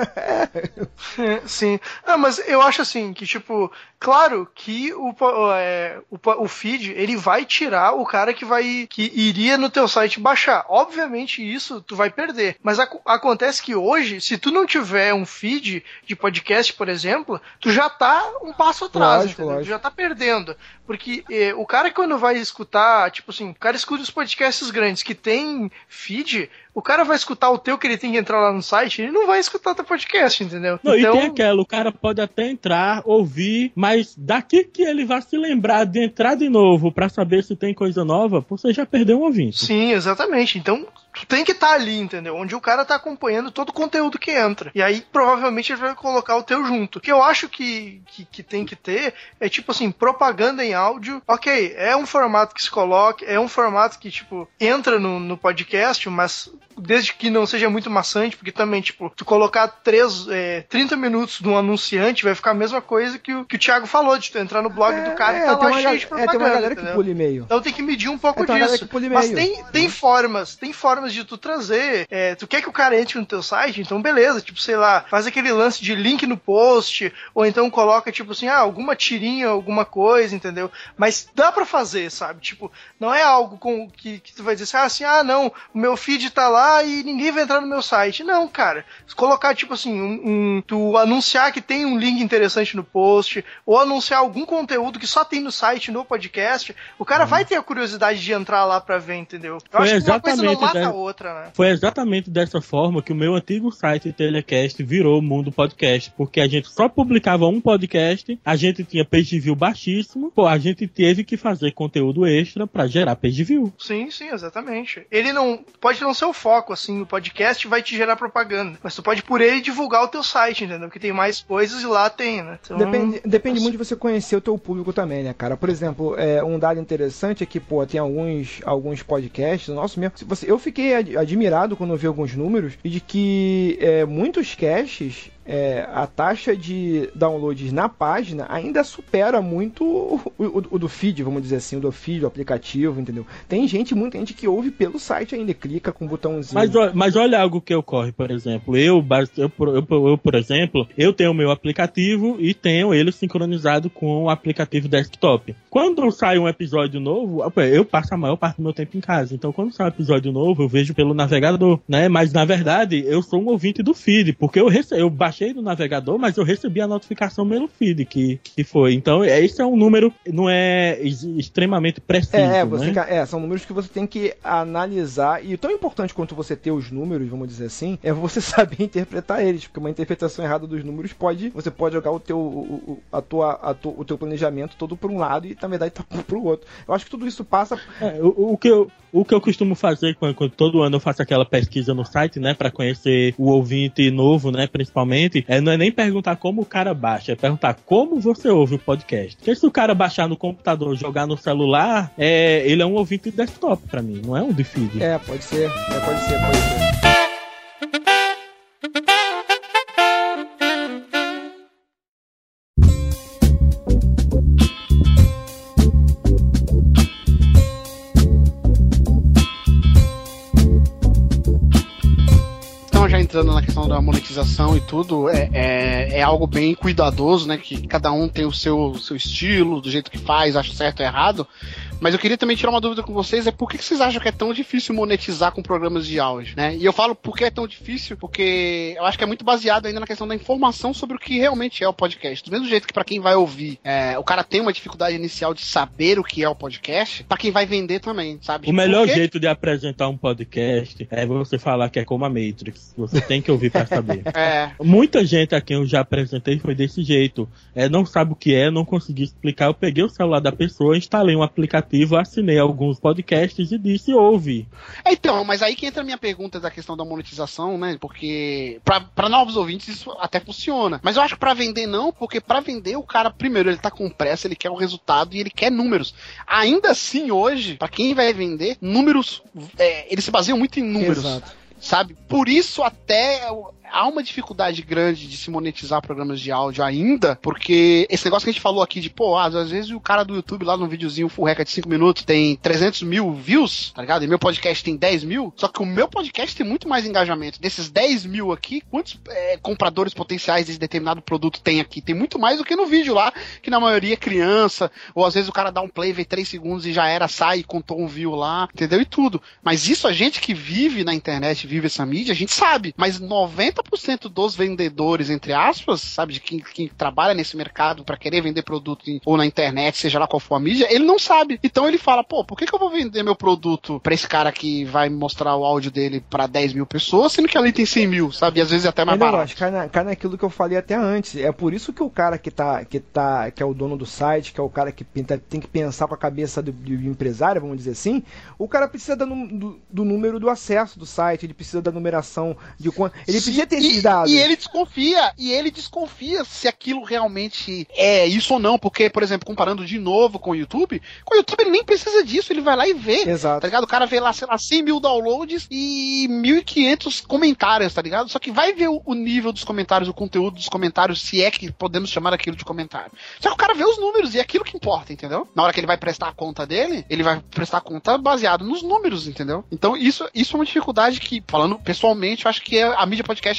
É, Sim. Ah, mas eu acho assim que, tipo, claro que o, é, o, o feed, ele vai tirar o cara que vai. que iria no teu site baixar. Obviamente, isso tu vai perder. Mas ac- acontece que hoje, se tu não tiver um feed de podcast, por exemplo, tu já tá um passo atrás, Lógico, entendeu? Tu lógico. já tá perdendo. Porque eh, o cara, quando vai escutar, tipo assim, o cara escuta os podcasts grandes que tem feed, o cara vai escutar o teu que ele tem que entrar lá no site, ele não vai escutar teu podcast, entendeu? Não, então, e tem aquela, o cara pode até entrar, ouvir, mas daqui que ele vai se lembrar de entrar de novo pra saber se tem coisa nova, você já perdeu um ouvinte. Sim, exatamente. Então, tu tem que estar ali, entendeu? Onde o cara tá acompanhando todo o conteúdo que entra. E aí, provavelmente, ele vai colocar o teu junto. O que eu acho que, que, que tem que ter é, tipo assim, propaganda em áudio. Ok, é um formato que se coloca, é um formato que, tipo, entra no, no podcast, mas desde que não seja muito maçante, porque também, tipo, tu colocar três, é, 30 minutos de um anunciante vai ficar a mesma coisa que o, que o Thiago falou, de tu entrar no blog do cara é, e tá lá cheio de é, propaganda. tem uma galera entendeu? que pula e-mail. Então tem que medir um pouco É, tem uma galera disso. Mas tem, tem formas, tem formas de tu trazer. é, tu quer que o cara entre no teu site? Então beleza, tipo, sei lá, faz aquele lance de link no post, ou então coloca, tipo assim, ah, alguma tirinha, alguma coisa, entendeu? Mas dá pra fazer, sabe? Tipo, não é algo com que, que tu vai dizer assim, ah, não, o meu feed tá lá e ninguém vai entrar no meu site. Não, cara. Se colocar, tipo assim, um, um- tu anunciar que tem um link interessante no post, ou anunciar algum conteúdo que só tem no site, no podcast, o cara vai ter a curiosidade de entrar lá pra ver, entendeu? Eu Foi acho que uma coisa não mata a outra, né? Foi exatamente dessa forma que o meu antigo site Telecast virou Mundo Podcast, porque a gente só publicava um podcast, a gente tinha page view baixíssimo, pô, a gente teve que fazer conteúdo extra pra gerar page view. Sim, sim, exatamente. Ele não. Pode não ser o foco, assim, o podcast vai te gerar propaganda. Mas tu pode por ele divulgar o teu site, entendeu? Que tem mais coisas e lá tem, né? Então, Depende, depende muito de você conhecer o teu público também, né, cara? Por exemplo, é, um dado interessante é que, pô, tem alguns, alguns podcasts, o nosso mesmo. se Você, eu fiquei ad- admirado quando eu vi alguns números de que é, muitos caches. É, a taxa de downloads na página ainda supera muito o, o- o do feed, vamos dizer assim, o do feed, o aplicativo, entendeu? Tem gente, muita gente que ouve pelo site ainda, clica com um botãozinho. Mas, mas olha algo que ocorre, por exemplo. Eu, eu, por- eu, eu, por exemplo, eu tenho o meu aplicativo e tenho ele sincronizado com o aplicativo desktop. Quando sai um episódio novo, eu passo a maior parte do meu tempo em casa. Então, quando sai um episódio novo, eu vejo pelo navegador, né? Mas, na verdade, eu sou um ouvinte do feed, porque eu, eu baixei no navegador, mas eu recebi a notificação pelo feed que, que foi. Então, é- esse é um número, não é ex- extremamente preciso, É, é, você né? é, são números que você tem que analisar. E tão importante quanto você ter os números, vamos dizer assim, é você saber interpretar eles. Porque uma interpretação errada dos números pode. Você pode jogar o teu, o, a tua, a o teu planejamento todo para um lado e na verdade tá pro outro. Eu acho que tudo isso passa. É, o, o que eu, o que eu costumo fazer quando, quando todo ano eu faço aquela pesquisa no site, né, Pra conhecer o ouvinte novo, né, principalmente, é, não é nem perguntar como o cara baixa, é perguntar como você ouve o podcast. Porque se o cara baixar no computador, jogar no celular, é, ele é um ouvinte desktop pra mim, não é um de feed. É, pode ser. É, pode ser, pode ser. Da monetização e tudo, é, é, é algo bem cuidadoso, né? Que cada um tem o seu, seu estilo, do jeito que faz, acha certo ou errado. Mas eu queria também tirar uma dúvida com vocês, é por que vocês acham que é tão difícil monetizar com programas de áudio, né? E eu falo por que é tão difícil, porque eu acho que é muito baseado ainda na questão da informação sobre o que realmente é o podcast. Do mesmo jeito que para quem vai ouvir, é, o cara tem uma dificuldade inicial de saber o que é o podcast, para quem vai vender também, sabe? O melhor Porque- jeito de apresentar um podcast é você falar que é como a Matrix. Você tem que ouvir pra saber. É, Muita gente a quem eu já apresentei foi desse jeito. É, não sabe o que é, não consegui explicar. Eu peguei o celular da pessoa, instalei um aplicativo, assinei alguns podcasts e disse ouve. Então, mas aí que entra a minha pergunta da questão da monetização, né? Porque pra pra novos ouvintes isso até funciona. Mas eu acho que pra vender não, porque pra vender o cara, primeiro, ele tá com pressa, ele quer o resultado e ele quer números. Ainda assim, hoje, pra quem vai vender, números, é, eles se baseiam muito em números. Exato. Sabe? Por isso até há uma dificuldade grande de se monetizar programas de áudio ainda, porque esse negócio que a gente falou aqui de, pô, às vezes o cara do YouTube lá no videozinho full de 5 minutos tem 300 mil views, tá ligado? E meu podcast tem 10 mil, só que o meu podcast tem muito mais engajamento. Desses 10 mil aqui, quantos é, compradores potenciais desse determinado produto tem aqui? Tem muito mais do que no vídeo lá, que na maioria é criança, ou às vezes o cara dá um play, vê 3 segundos e já era, sai e contou um view lá, entendeu? E tudo. Mas isso a gente que vive na internet, vive essa mídia, a gente sabe. Mas 90% 90% dos vendedores, entre aspas, sabe, de quem, quem trabalha nesse mercado para querer vender produto em, ou na internet, seja lá qual for a mídia, ele não sabe. Então ele fala, pô, por que, que eu vou vender meu produto pra esse cara que vai mostrar o áudio dele para 10 mil pessoas, sendo que ali tem 100 mil, sabe? E às vezes é até mais Mas barato. cai, na, cai naquilo que eu falei até antes. É por isso que o cara que tá, que tá, que é o dono do site, que é o cara que pinta- tem que pensar com a cabeça do, do empresário, vamos dizer assim, o cara precisa num- do, do número do acesso do site, ele precisa da numeração de quanto. Ele Sim, precisa ter e, esses dados. E ele desconfia, e ele desconfia se aquilo realmente é isso ou não, porque, por exemplo, comparando de novo com o YouTube, com o YouTube ele nem precisa disso, ele vai lá e vê. Exato. Tá ligado? O cara vê lá, sei lá, 100 mil downloads e 1.500 comentários, tá ligado? Só que vai ver o, o nível dos comentários, o conteúdo dos comentários, se é que podemos chamar aquilo de comentário. Só que o cara vê os números e é aquilo que importa, entendeu? Na hora que ele vai prestar a conta dele, ele vai prestar a conta baseado nos números, entendeu? Então isso, isso é uma dificuldade que, falando pessoalmente, eu acho que a mídia podcast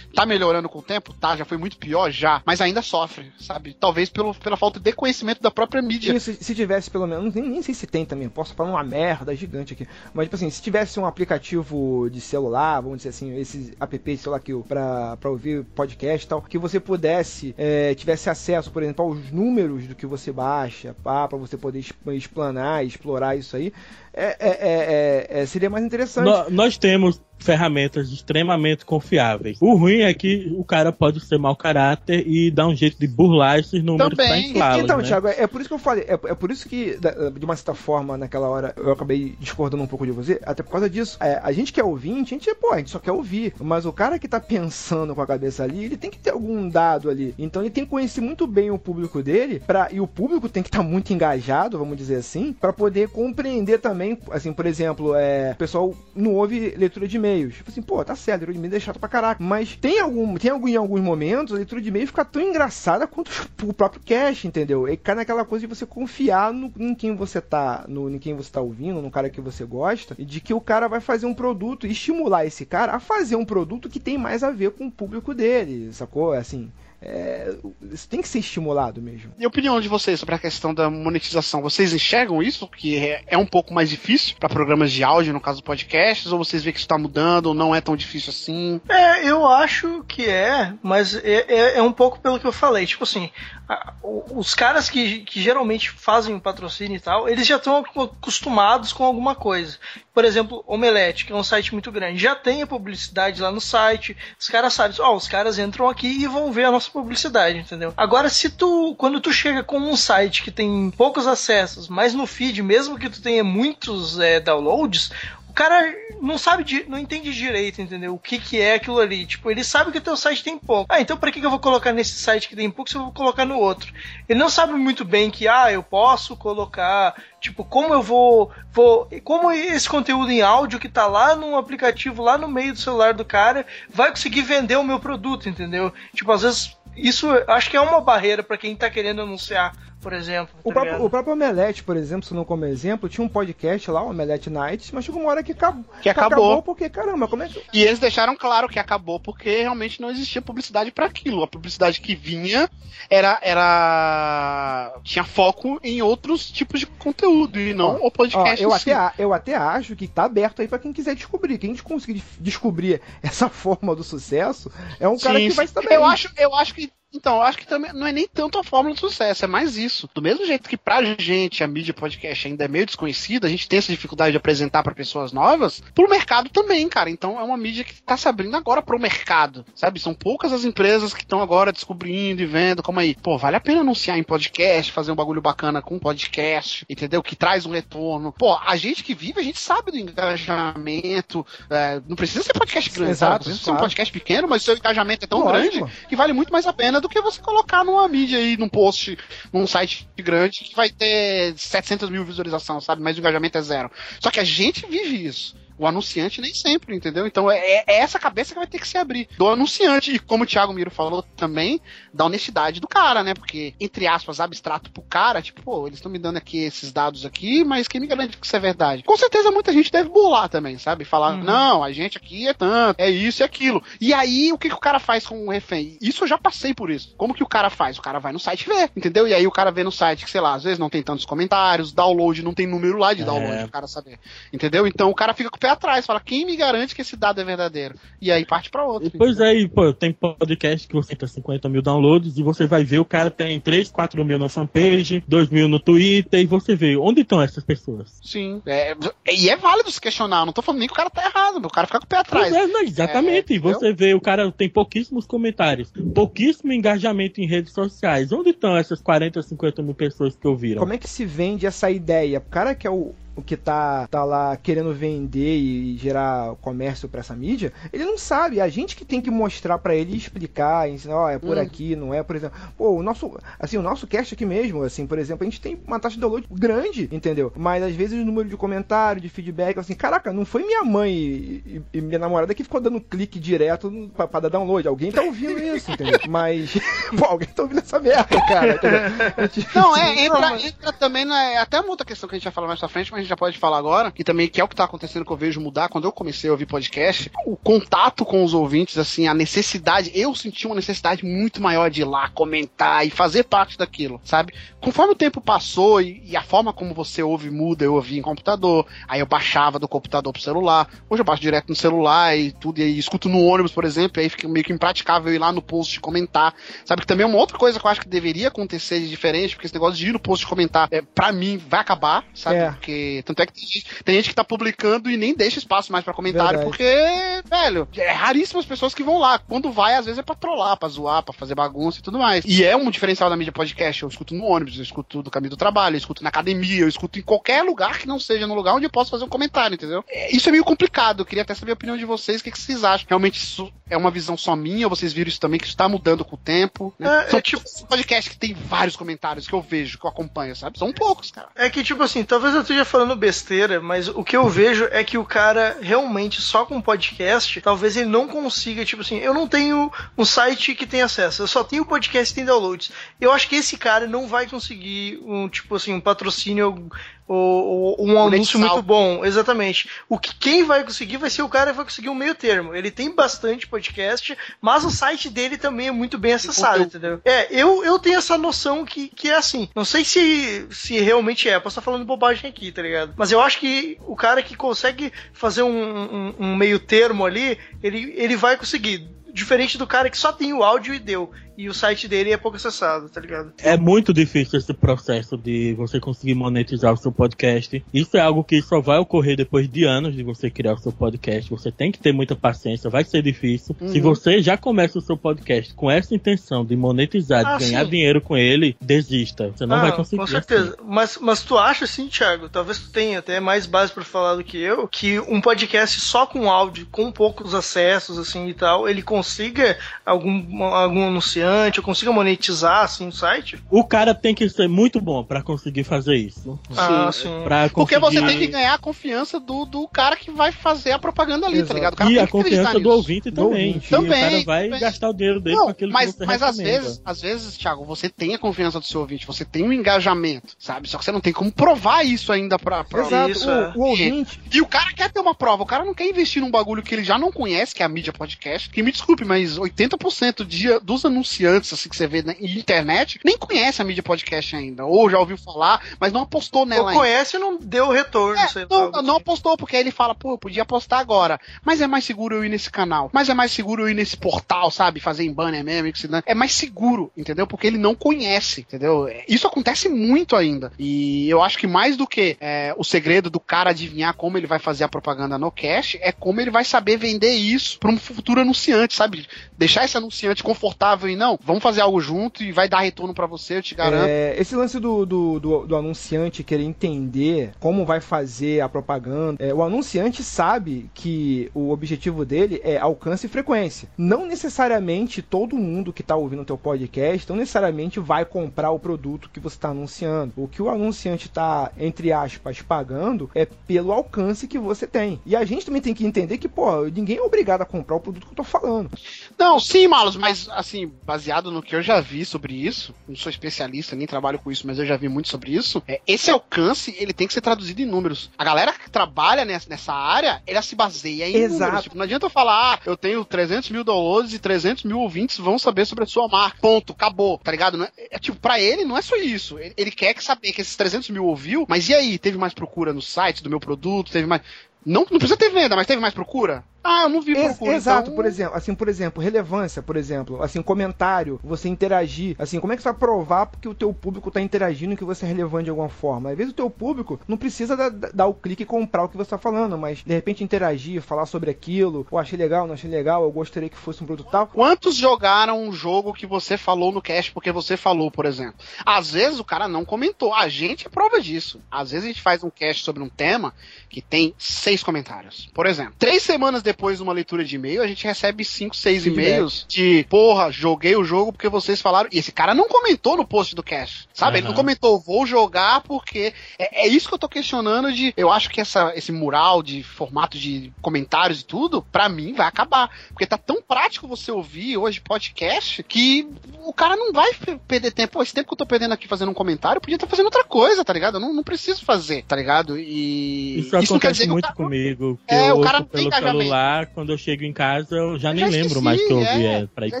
tá melhorando com o tempo, tá? Já foi muito pior, já, mas ainda sofre, sabe? Talvez pelo, pela falta de conhecimento da própria mídia. Isso, se tivesse pelo menos, nem, nem sei se tem também, posso falar uma merda gigante aqui, mas tipo assim, se tivesse um aplicativo de celular, vamos dizer assim, esses app de celular que pra, pra ouvir podcast e tal, que você pudesse, é, tivesse acesso, por exemplo, aos números do que você baixa, pá, pra você poder explanar, explorar isso aí, é, é- é- é- é- seria mais interessante. No- nós temos ferramentas extremamente confiáveis. O ruim é que o cara pode ser mau caráter e dar um jeito de burlar esses números Também. inflá-los, Então, né? Thiago, é, é por isso que eu falei, é, é por isso que, de uma certa forma, naquela hora, eu acabei discordando um pouco de você, até por causa disso. É, a gente que é ouvinte, a gente, pô, a gente só quer ouvir, mas o cara que tá pensando com a cabeça ali, ele tem que ter algum dado ali. Então ele tem que conhecer muito bem o público dele, pra, e o público tem que estar muito engajado, vamos dizer assim, pra poder compreender também, assim, por exemplo, é, o pessoal não ouve leitura de e-mails. Tipo assim, pô, tá certo, leitura de e-mails é chato pra caraca, mas tem algum, tem algum, em alguns momentos, a leitura de e-mail fica tão engraçada quanto o próprio cast, entendeu? E cai naquela coisa de você confiar no, em quem você tá, no, em quem você tá ouvindo, no cara que você gosta, e de que o cara vai fazer um produto e estimular esse cara a fazer um produto que tem mais a ver com o público dele, sacou? Assim, é, isso tem que ser estimulado mesmo. E a opinião de vocês sobre a questão da monetização? Vocês enxergam isso, que é, é um pouco mais difícil para programas de áudio, no caso podcasts, ou vocês veem que isso tá mudando, ou não é tão difícil assim? É, eu acho que é, mas é, é, é um pouco pelo que eu falei. Tipo assim, a- o- os caras que, que geralmente fazem o patrocínio e tal, eles já estão acostumados com alguma coisa. Por exemplo, Omelete, que é um site muito grande, já tem a publicidade lá no site. Os caras sabem, ó, os caras entram aqui e vão ver a nossa publicidade, entendeu? Agora, se tu, quando tu chega com um site que tem poucos acessos, mas no feed, mesmo que tu tenha muitos é, downloads, cara não sabe, não entende direito, entendeu? O que que é aquilo ali. Tipo, ele sabe que o teu site tem pouco. Ah, então pra que eu vou colocar nesse site que tem pouco se eu vou colocar no outro? Ele não sabe muito bem que, ah, eu posso colocar, tipo, como eu vou, vou, como esse conteúdo em áudio que tá lá num aplicativo, lá no meio do celular do cara, vai conseguir vender o meu produto, entendeu? Tipo, às vezes, isso acho que é uma barreira pra quem tá querendo anunciar, por exemplo. O tá próprio, o próprio Omelete, por exemplo, se não como exemplo, tinha um podcast lá, o Omelete Nights, mas chegou uma hora que acabou. Que acabou. porque, caramba, como é que. E eles deixaram claro que acabou porque realmente não existia publicidade para aquilo. A publicidade que vinha era era tinha foco em outros tipos de conteúdo e não o Ó, podcast. eu, em si. até, eu até acho que tá aberto aí pra quem quiser descobrir. Quem conseguir des- descobrir essa forma do sucesso é um cara Sim, que vai sim. bem. Eu acho, eu acho que então, eu acho que também não é nem tanto a fórmula do sucesso, é mais isso. Do mesmo jeito que pra gente a mídia podcast ainda é meio desconhecida, a gente tem essa dificuldade de apresentar pra pessoas novas, pro mercado também, cara. Então é uma mídia que tá se abrindo agora pro mercado, sabe? São poucas as empresas que estão agora descobrindo e vendo como aí, pô, vale a pena anunciar em podcast, fazer um bagulho bacana com podcast, entendeu? Que traz um retorno. Pô, a gente que vive, a gente sabe do engajamento, é, não precisa ser podcast grande, Exato, sabe? Precisa ser um claro. podcast pequeno, mas o seu engajamento é tão Lógico. grande que vale muito mais a pena do que você colocar numa mídia aí, num post, num site grande que vai ter 700 mil visualizações, sabe? Mas o engajamento é zero. Só que a gente vive isso. O anunciante nem sempre, entendeu? Então é, é essa cabeça que vai ter que se abrir. Do anunciante, e como o Thiago Miro falou também, da honestidade do cara, né? Porque, entre aspas, abstrato pro cara, tipo, pô, eles estão me dando aqui esses dados aqui, mas quem me garante que isso é verdade? Com certeza muita gente deve burlar também, sabe? Falar, Uhum. não, a gente aqui é tanto, é isso e aquilo. E aí, o que, que o cara faz com o refém? Isso eu já passei por isso. Como que o cara faz? O cara vai no site ver, entendeu? E aí o cara vê no site que, sei lá, às vezes não tem tantos comentários, download não tem número lá de É. download, o cara saber. Entendeu? Então o cara fica com pé atrás, fala, quem me garante que esse dado é verdadeiro? E aí parte pra outro. Pois é, e, pô, tem podcast que você tem 50 mil downloads e você vai ver o cara tem 3, 4 mil na fanpage, 2 mil no Twitter, e você vê onde estão essas pessoas. Sim. É, e é válido se questionar, não tô falando nem que o cara tá errado, o cara fica com o pé atrás. Pois é, não, exatamente. É, e você vê, o cara tem pouquíssimos comentários, pouquíssimo engajamento em redes sociais. Onde estão essas 40, 50 mil pessoas que ouviram? Como é que se vende essa ideia? O cara que é o, o que tá, tá lá querendo vender e gerar comércio para essa mídia, ele não sabe. A gente que tem que mostrar para ele explicar, ensinar, ó, é por hum. aqui, não é, por exemplo. Pô, o nosso, assim, o nosso cast aqui mesmo, assim, por exemplo, a gente tem uma taxa de download grande, entendeu? Mas às vezes o número de comentário, de feedback, assim, caraca, não foi minha mãe e, e, e minha namorada que ficou dando clique direto pra, pra, dar download. Alguém tá ouvindo isso, entendeu? Mas, pô, alguém tá ouvindo essa merda, cara. Não, é, entra, entra também, na, até uma outra questão que a gente vai falar mais pra frente, mas gente já pode falar agora, que também que é o que tá acontecendo que eu vejo mudar quando eu comecei a ouvir podcast, o contato com os ouvintes, assim, a necessidade, eu senti uma necessidade muito maior de ir lá comentar e fazer parte daquilo, sabe? Conforme o tempo passou e, e a forma como você ouve muda, eu ouvi em computador, aí eu baixava do computador pro celular, hoje eu baixo direto no celular e tudo, e aí escuto no ônibus, por exemplo, e aí fica meio que impraticável ir lá no post comentar, sabe? Que também é uma outra coisa que eu acho que deveria acontecer de diferente, porque esse negócio de ir no post comentar, é, pra mim, vai acabar, sabe? É. Porque tanto é que tem gente, tem gente que tá publicando e nem deixa espaço mais para comentário, Verdade. porque, velho, é raríssimas pessoas que vão lá. Quando vai, às vezes é pra trollar, pra zoar, pra fazer bagunça e tudo mais. E é um diferencial da mídia podcast. Eu escuto no ônibus, eu escuto do caminho do trabalho, eu escuto na academia, eu escuto em qualquer lugar que não seja no lugar onde eu posso fazer um comentário, entendeu? É, isso é meio complicado. Eu queria até saber a opinião de vocês, o que, que vocês acham? Realmente isso é uma visão só minha, ou vocês viram isso também, que isso tá mudando com o tempo? Né? É, São é tipo podcast que tem vários comentários que eu vejo, que eu acompanho, sabe? São poucos, cara. É que, tipo assim, talvez eu esteja falando besteira, mas o que eu vejo é que o cara realmente só com podcast, talvez ele não consiga, tipo assim, eu não tenho um site que tem acesso, eu só tenho podcast que tem downloads. Eu acho que esse cara não vai conseguir um, tipo assim, um patrocínio ou, ou um anúncio muito bom, exatamente. O que quem vai conseguir vai ser o cara que vai conseguir um meio termo. Ele tem bastante podcast, mas o site dele também é muito bem acessado, entendeu? É, eu, eu tenho essa noção que, que é assim. Não sei se, se realmente é, posso estar falando bobagem aqui, tá ligado? Mas eu acho que o cara que consegue fazer um, um, um meio termo ali, ele, ele vai conseguir diferente do cara que só tem o áudio e deu e o site dele é pouco acessado, tá ligado? É muito difícil esse processo de você conseguir monetizar o seu podcast. Isso é algo que só vai ocorrer depois de anos de você criar o seu podcast. Você tem que ter muita paciência, vai ser difícil. Uhum. Se você já começa o seu podcast com essa intenção de monetizar, ah, de ganhar sim. dinheiro com ele, desista. Você não ah, vai conseguir. Com certeza. Assim. Mas, mas tu acha assim, Thiago, talvez tu tenha até mais base para falar do que eu, que um podcast só com áudio, com poucos acessos, assim e tal, ele consiga algum, algum anunciante anunciante, eu consiga monetizar assim o site? O cara tem que ser muito bom para conseguir fazer isso. Ah, sim. sim. Conseguir... Porque você tem que ganhar a confiança do, do cara que vai fazer a propaganda ali, tá Exato. tá ligado? e a confiança do ouvinte também. Do ouvinte. Também. O cara vai também. gastar o dinheiro dele Não, com aquilo mas, que você Mas às vezes, às vezes, Thiago, você tem a confiança do seu ouvinte, você tem um engajamento, sabe? Só que você não tem como provar isso ainda pra. pra... Exato. Isso, o, é. o ouvinte. E o cara quer ter uma prova, o cara não quer investir num bagulho que ele já não conhece, que é a mídia podcast. Que me desculpe, mas 80% de, dos anunciantes assim, que você vê na internet nem conhece a mídia podcast ainda. Ou já ouviu falar, mas não apostou nela. Ou conhece e não deu retorno. É, não, não apostou, porque aí ele fala, pô, podia apostar agora. Mas é mais seguro eu ir nesse canal. Mas é mais seguro eu ir nesse portal, sabe? Fazer em banner mesmo. É mais seguro, entendeu? Porque ele não conhece, entendeu? Isso acontece muito ainda. E eu acho que mais do que é, o segredo do cara adivinhar como ele vai fazer a propaganda no cash, é como ele vai saber vender isso para um futuro anunciante, sabe? Deixar esse anunciante confortável e não, vamos fazer algo junto e vai dar retorno para você, eu te garanto. É, esse lance do, do, do, do, anunciante querer entender como vai fazer a propaganda, é, o anunciante sabe que o objetivo dele é alcance e frequência. Não necessariamente todo mundo que está ouvindo o teu podcast, não necessariamente vai comprar o produto que você está anunciando. O que o anunciante está, entre aspas, pagando é pelo alcance que você tem. E a gente também tem que entender que, pô, ninguém é obrigado a comprar o produto que eu tô falando. Não, sim, Malos, mas assim, baseado no que eu já vi sobre isso, não sou especialista, nem trabalho com isso, mas eu já vi muito sobre isso. É, esse alcance, ele tem que ser traduzido em números. A galera que trabalha nessa, nessa área, ela se baseia em Exato. números. Tipo, não adianta eu falar, ah, eu tenho 300 mil downloads e 300 mil ouvintes vão saber sobre a sua marca. Ponto, acabou, tá ligado? É, é, tipo, pra ele não é só isso. Ele, ele quer que saber que esses 300 mil ouviu, mas e aí? Teve mais procura no site do meu produto? Teve mais Não, não precisa ter venda, mas teve mais procura? Ah, eu não vi Ex- procura. exato, então- por exemplo, assim, por exemplo, relevância, por exemplo, assim, comentário, você interagir, assim, como é que você vai provar porque o teu público tá interagindo que você é relevante de alguma forma? Às vezes o teu público não precisa da- da- dar o clique e comprar o que você tá falando, mas de repente interagir, falar sobre aquilo, ou achei legal, não achei legal, eu gostaria que fosse um produto tal. Quantos jogaram um jogo que você falou no cast porque você falou, por exemplo? Às vezes o cara não comentou. A gente é prova disso. Às vezes a gente faz um cast sobre um tema que tem seis comentários. Por exemplo, três semanas depois de uma leitura de e-mail, a gente recebe cinco, seis Feedback. e-mails de porra, joguei o jogo porque vocês falaram. E esse cara não comentou no post do cast. Sabe? Ele não comentou, vou jogar porque. É, é isso que eu tô questionando de. Eu acho que essa, esse mural de formato de comentários e tudo, pra mim, vai acabar. Porque tá tão prático você ouvir hoje podcast que o cara não vai pe- perder tempo. Esse tempo que eu tô perdendo aqui fazendo um comentário, eu podia estar fazendo outra coisa, tá ligado? Eu não, não preciso fazer, tá ligado? E. Isso, não quer acontece dizer que o muito cara- comigo. Que É, o cara não tem engajamento. Celular, quando eu chego em casa, eu já Eu nem já lembro esqueci, mais que eu ouvi é. é, pra ir Já-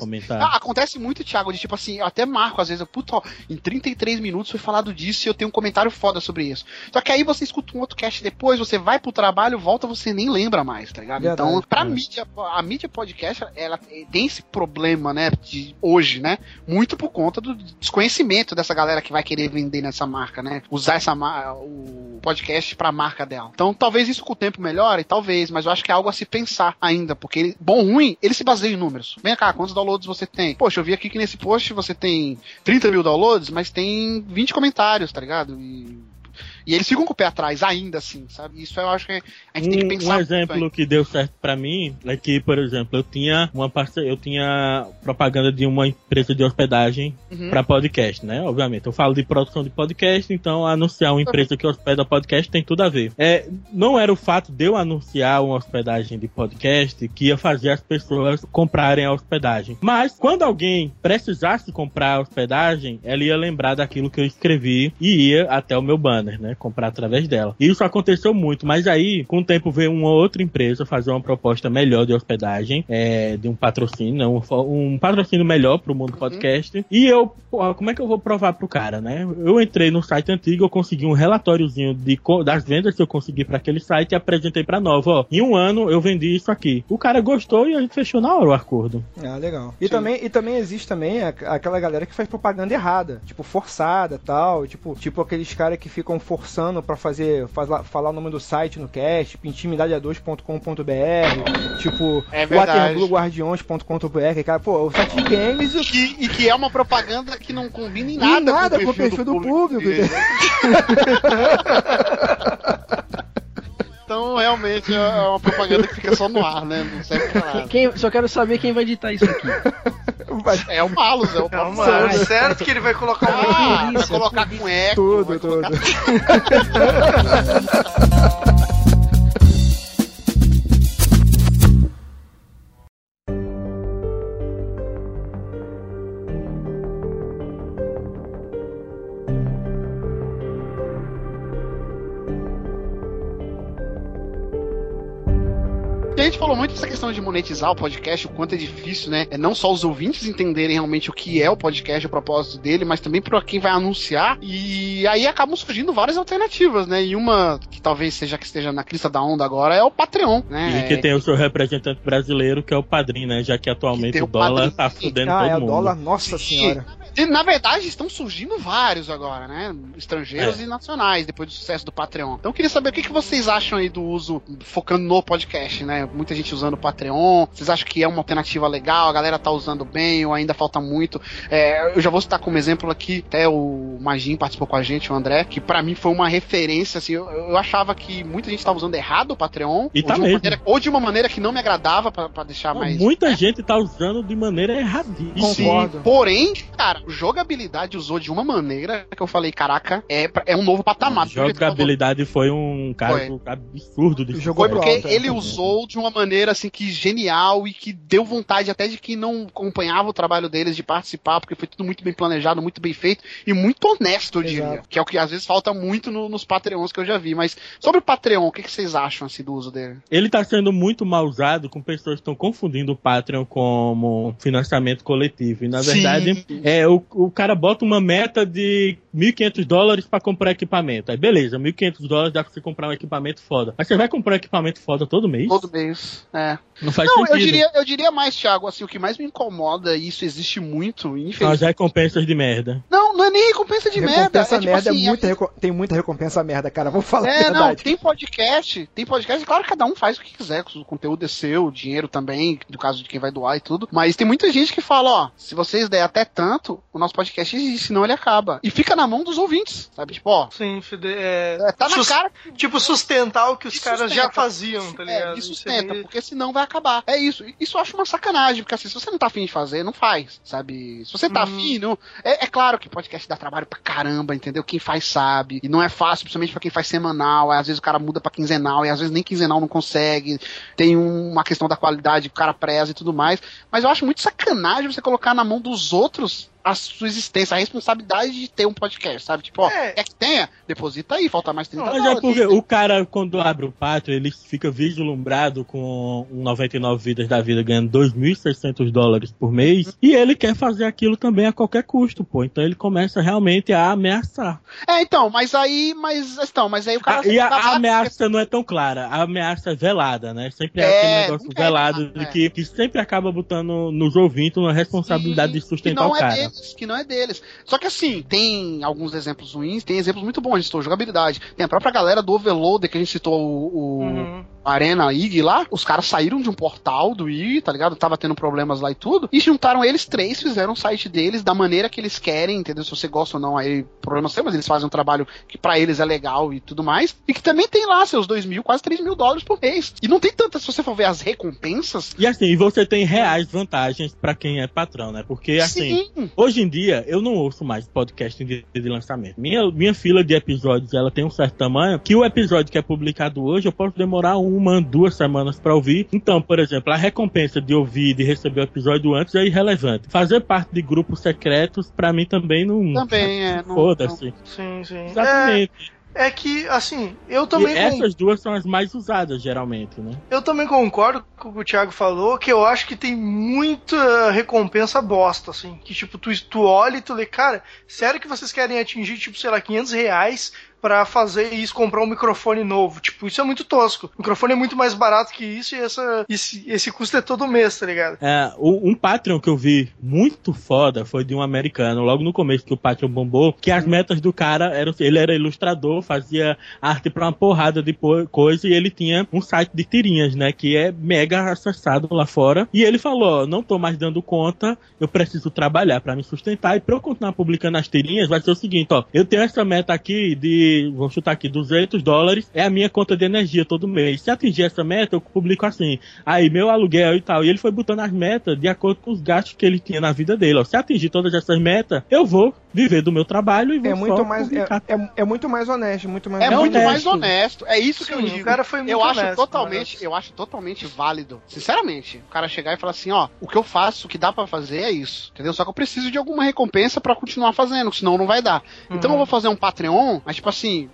comentar. Ah, acontece muito, Thiago, de tipo assim, eu até marco às vezes, eu, puta, ó, em 33 minutos foi falado disso e eu tenho um comentário foda sobre isso. Só que aí você escuta um outro cast depois, você vai pro trabalho, volta, você nem lembra mais, tá ligado? Verdade. então, pra É. mídia, a mídia podcast, ela tem esse problema, né, de hoje, né, muito por conta do desconhecimento dessa galera que vai querer vender nessa marca, né, usar essa o podcast pra marca dela. Então, talvez isso com o tempo melhore, talvez, mas eu acho que é algo a se pensar ainda, porque ele, bom ou ruim, ele se baseia em números. Vem cá, quantos downloads você tem? Poxa, eu vi aqui que nesse post você tem 30 mil downloads, mas tem 20 comentários, tá ligado? E, e eles ficam com o pé atrás ainda assim, sabe? Isso eu acho que a gente tem que Um, pensar. um exemplo que deu certo pra mim é que, por exemplo, eu tinha uma parceria, eu tinha propaganda de uma empresa de hospedagem Uhum. pra podcast, né? Obviamente, eu falo de produção de podcast, então anunciar uma empresa que hospeda podcast tem tudo a ver. É, não era o fato de eu anunciar uma hospedagem de podcast que ia fazer as pessoas comprarem a hospedagem. Mas quando alguém precisasse comprar a hospedagem, ela ia lembrar daquilo que eu escrevi e ia até o meu banner, né? Comprar através dela. Isso aconteceu muito, mas aí, com o tempo, veio uma outra empresa fazer uma proposta melhor de hospedagem, é, de um patrocínio, né, um, um patrocínio melhor pro mundo podcast. E eu, porra, como é que eu vou provar pro cara, né? Eu entrei no site antigo, eu consegui um relatóriozinho de, das vendas que eu consegui para aquele site e apresentei pra nova. Ó, em um ano eu vendi isso aqui. O cara gostou e a gente fechou na hora o acordo. Ah, legal. E Sim. também, e também existe também aquela galera que faz propaganda errada, tipo forçada, tal, tipo, tipo aqueles caras que ficam forçando pra fazer, faz- falar o nome do site no cast, tipo intimidade2.com.br, tipo É verdade. waterlooguardiões.com.br, cara, pô, o site de games E que, e que é uma propaganda que não combina em nada, nada com o perfil do público. Então, realmente, é uma propaganda que fica só no ar, né? Não serve pra nada. Quem, só quero saber quem vai editar isso aqui. É o Malus, é o Não, mano, Malus. é certo que ele vai colocar um Ah, vai delícia, colocar com eco. Tudo, vai tudo. colocar- a gente falou muito dessa questão de monetizar o podcast, o quanto é difícil, né? É não só os ouvintes entenderem realmente o que é o podcast, o propósito dele, mas também para quem vai anunciar. E aí acabam surgindo várias alternativas, né? E uma que talvez seja que esteja na crista da onda agora é o Patreon, né? E que tem o seu representante brasileiro, que é o padrinho, né? Já que atualmente tem o o dólar padrinho. tá fudendo Ah, todo é o mundo. dólar, nossa Sim. senhora. E, na verdade, estão surgindo vários agora, né? Estrangeiros É. e nacionais, depois do sucesso do Patreon. Então eu queria saber o que, que vocês acham aí do uso, focando no podcast, né? Muita gente usando o Patreon. Vocês acham que é uma alternativa legal? A galera tá usando bem ou ainda falta muito? É, eu já vou citar como exemplo aqui, até o Magin participou com a gente, o André, que pra mim foi uma referência, assim, eu, eu achava que muita gente tava usando errado o Patreon. E ou, tá de maneira, ou de uma maneira que não me agradava, pra, pra deixar Não, mais... Muita gente tá usando de maneira erradíssima. Sim, Concordo. porém, cara, jogabilidade usou de uma maneira que eu falei, caraca, é, é um novo patamar. Jogabilidade foi um caso absurdo de Jogou porque alto, é. ele usou de uma maneira assim que genial e que deu vontade até de quem não acompanhava o trabalho deles de participar, porque foi tudo muito bem planejado, muito bem feito e muito honesto, eu diria. Exato. Que é o que às vezes falta muito no- nos Patreons que eu já vi. Mas sobre o Patreon, o que, que vocês acham assim, do uso dele? Ele tá sendo muito mal usado com pessoas que estão confundindo o Patreon como financiamento coletivo. E na Sim. verdade, é, o, o cara bota uma meta de 1.500 dólares pra comprar equipamento. Aí beleza, 1.500 dólares dá pra você comprar um equipamento foda. Mas você vai comprar um equipamento foda todo mês? Todo mês, é. Não faz Não, sentido. eu diria, eu diria mais, Thiago, assim, o que mais me incomoda, e isso existe muito, São as infelizmente. recompensas de merda. Não, não é nem recompensa de merda. recompensa É tipo merda assim, é muita reco- tem muita recompensa merda, cara. Vou falar a É, não, verdade. tem podcast, tem podcast, claro que cada um faz o que quiser, o conteúdo é seu, o dinheiro também, no caso de quem vai doar e tudo, mas tem muita gente que fala, ó, se vocês der até tanto, o nosso podcast existe, senão ele acaba. E fica na mão dos ouvintes, sabe? Tipo, ó, Sim, fide- é, é, tá na sus- cara Tipo, sustentar o que os caras já faziam, tá É, ligado? isso Isso sustenta, porque senão vai acabar. É isso. Isso eu acho uma sacanagem, porque assim, se você não tá afim de fazer, não faz, sabe? Se você tá Uhum. afim, não... é, é claro que podcast dá trabalho pra caramba, entendeu? Quem faz sabe. E não é fácil, principalmente pra quem faz semanal. Aí, às vezes o cara muda pra quinzenal, e às vezes nem quinzenal não consegue. Tem um- uma questão da qualidade que o cara preza e tudo mais. Mas eu acho muito sacanagem você colocar na mão dos outros a sua existência, a responsabilidade de ter um podcast, sabe? Tipo, ó, É. quer que tenha? Deposita aí, falta mais 30 Mas é dólares. porque o cara, quando abre o pátio, ele fica vislumbrado com um 99 vidas da vida ganhando 2.600 dólares por mês e ele quer fazer aquilo também a qualquer custo, pô. Então ele começa realmente a ameaçar. É, então, mas aí, mas então, mas aí o cara Ah, e a, a ameaça não é tão clara, a ameaça é velada, né? Sempre é, É, aquele negócio é velado clara, de é. que, que sempre acaba botando nos ouvintes uma responsabilidade Sim, de sustentar não o é cara. Que não é deles. Só que assim, tem alguns exemplos ruins, tem exemplos muito bons, a gente citou jogabilidade. Tem a própria galera do Overloader que a gente citou o, o Uhum. Arena IG lá, os caras saíram de um portal do IG, tá ligado? Tava tendo problemas lá e tudo, e juntaram eles três, fizeram o site deles da maneira que eles querem, entendeu? Se você gosta ou não, aí problema seu, mas eles fazem um trabalho que pra eles é legal e tudo mais, e que também tem lá seus 2 mil, quase 3 mil dólares por mês. E não tem tanta, se você for ver as recompensas, E assim, e você tem reais vantagens pra quem é patrão, né? Porque assim, sim, Hoje em dia, eu não ouço mais podcast em dia de lançamento. Minha, minha fila de episódios, ela tem um certo tamanho, que o episódio que é publicado hoje, eu posso demorar uma, duas semanas pra ouvir. Então, por exemplo, a recompensa de ouvir e de receber o episódio antes é irrelevante. Fazer parte de grupos secretos, pra mim também não... também é. não- Foda-se. Sim, sim. Exatamente. É, é que, assim, eu E também. essas duas são as mais usadas, geralmente, né? Eu também concordo com o que o Thiago falou, que eu acho que tem muita recompensa bosta, assim. Que, tipo, tu, tu olha e tu lê, cara, sério que vocês querem atingir, tipo, sei lá, 500 reais pra fazer isso, comprar um microfone novo? Tipo, isso é muito tosco. O microfone é muito mais barato que isso e essa, esse, esse custo é todo mês, tá ligado? É, um Patreon que eu vi muito foda foi de um americano, logo no começo que o Patreon bombou, que as metas do cara eram, ele era ilustrador, fazia arte pra uma porrada de coisa e ele tinha um site de tirinhas, né, que é mega acessado lá fora. E ele falou, não tô mais dando conta, eu preciso trabalhar pra me sustentar e pra eu continuar publicando as tirinhas vai ser o seguinte, ó, eu tenho essa meta aqui de, vou chutar aqui, 200 dólares, é a minha conta de energia todo mês. Se atingir essa meta, eu publico assim, aí meu aluguel e tal. E ele foi botando as metas de acordo com os gastos que ele tinha na vida dele. Ó. Se atingir todas essas metas, eu vou viver do meu trabalho e vou É muito só mais é, é, é muito mais honesto, muito mais É, É muito honesto. mais honesto. É isso que eu Sim, digo. o cara foi muito eu acho honesto, totalmente, mas- eu acho totalmente válido. Sinceramente, o cara chegar e falar assim, ó, o que eu faço, o que dá pra fazer é isso, entendeu? Só que eu preciso de alguma recompensa pra continuar fazendo, senão não vai dar. Então Uhum. eu vou fazer um Patreon, mas tipo assim,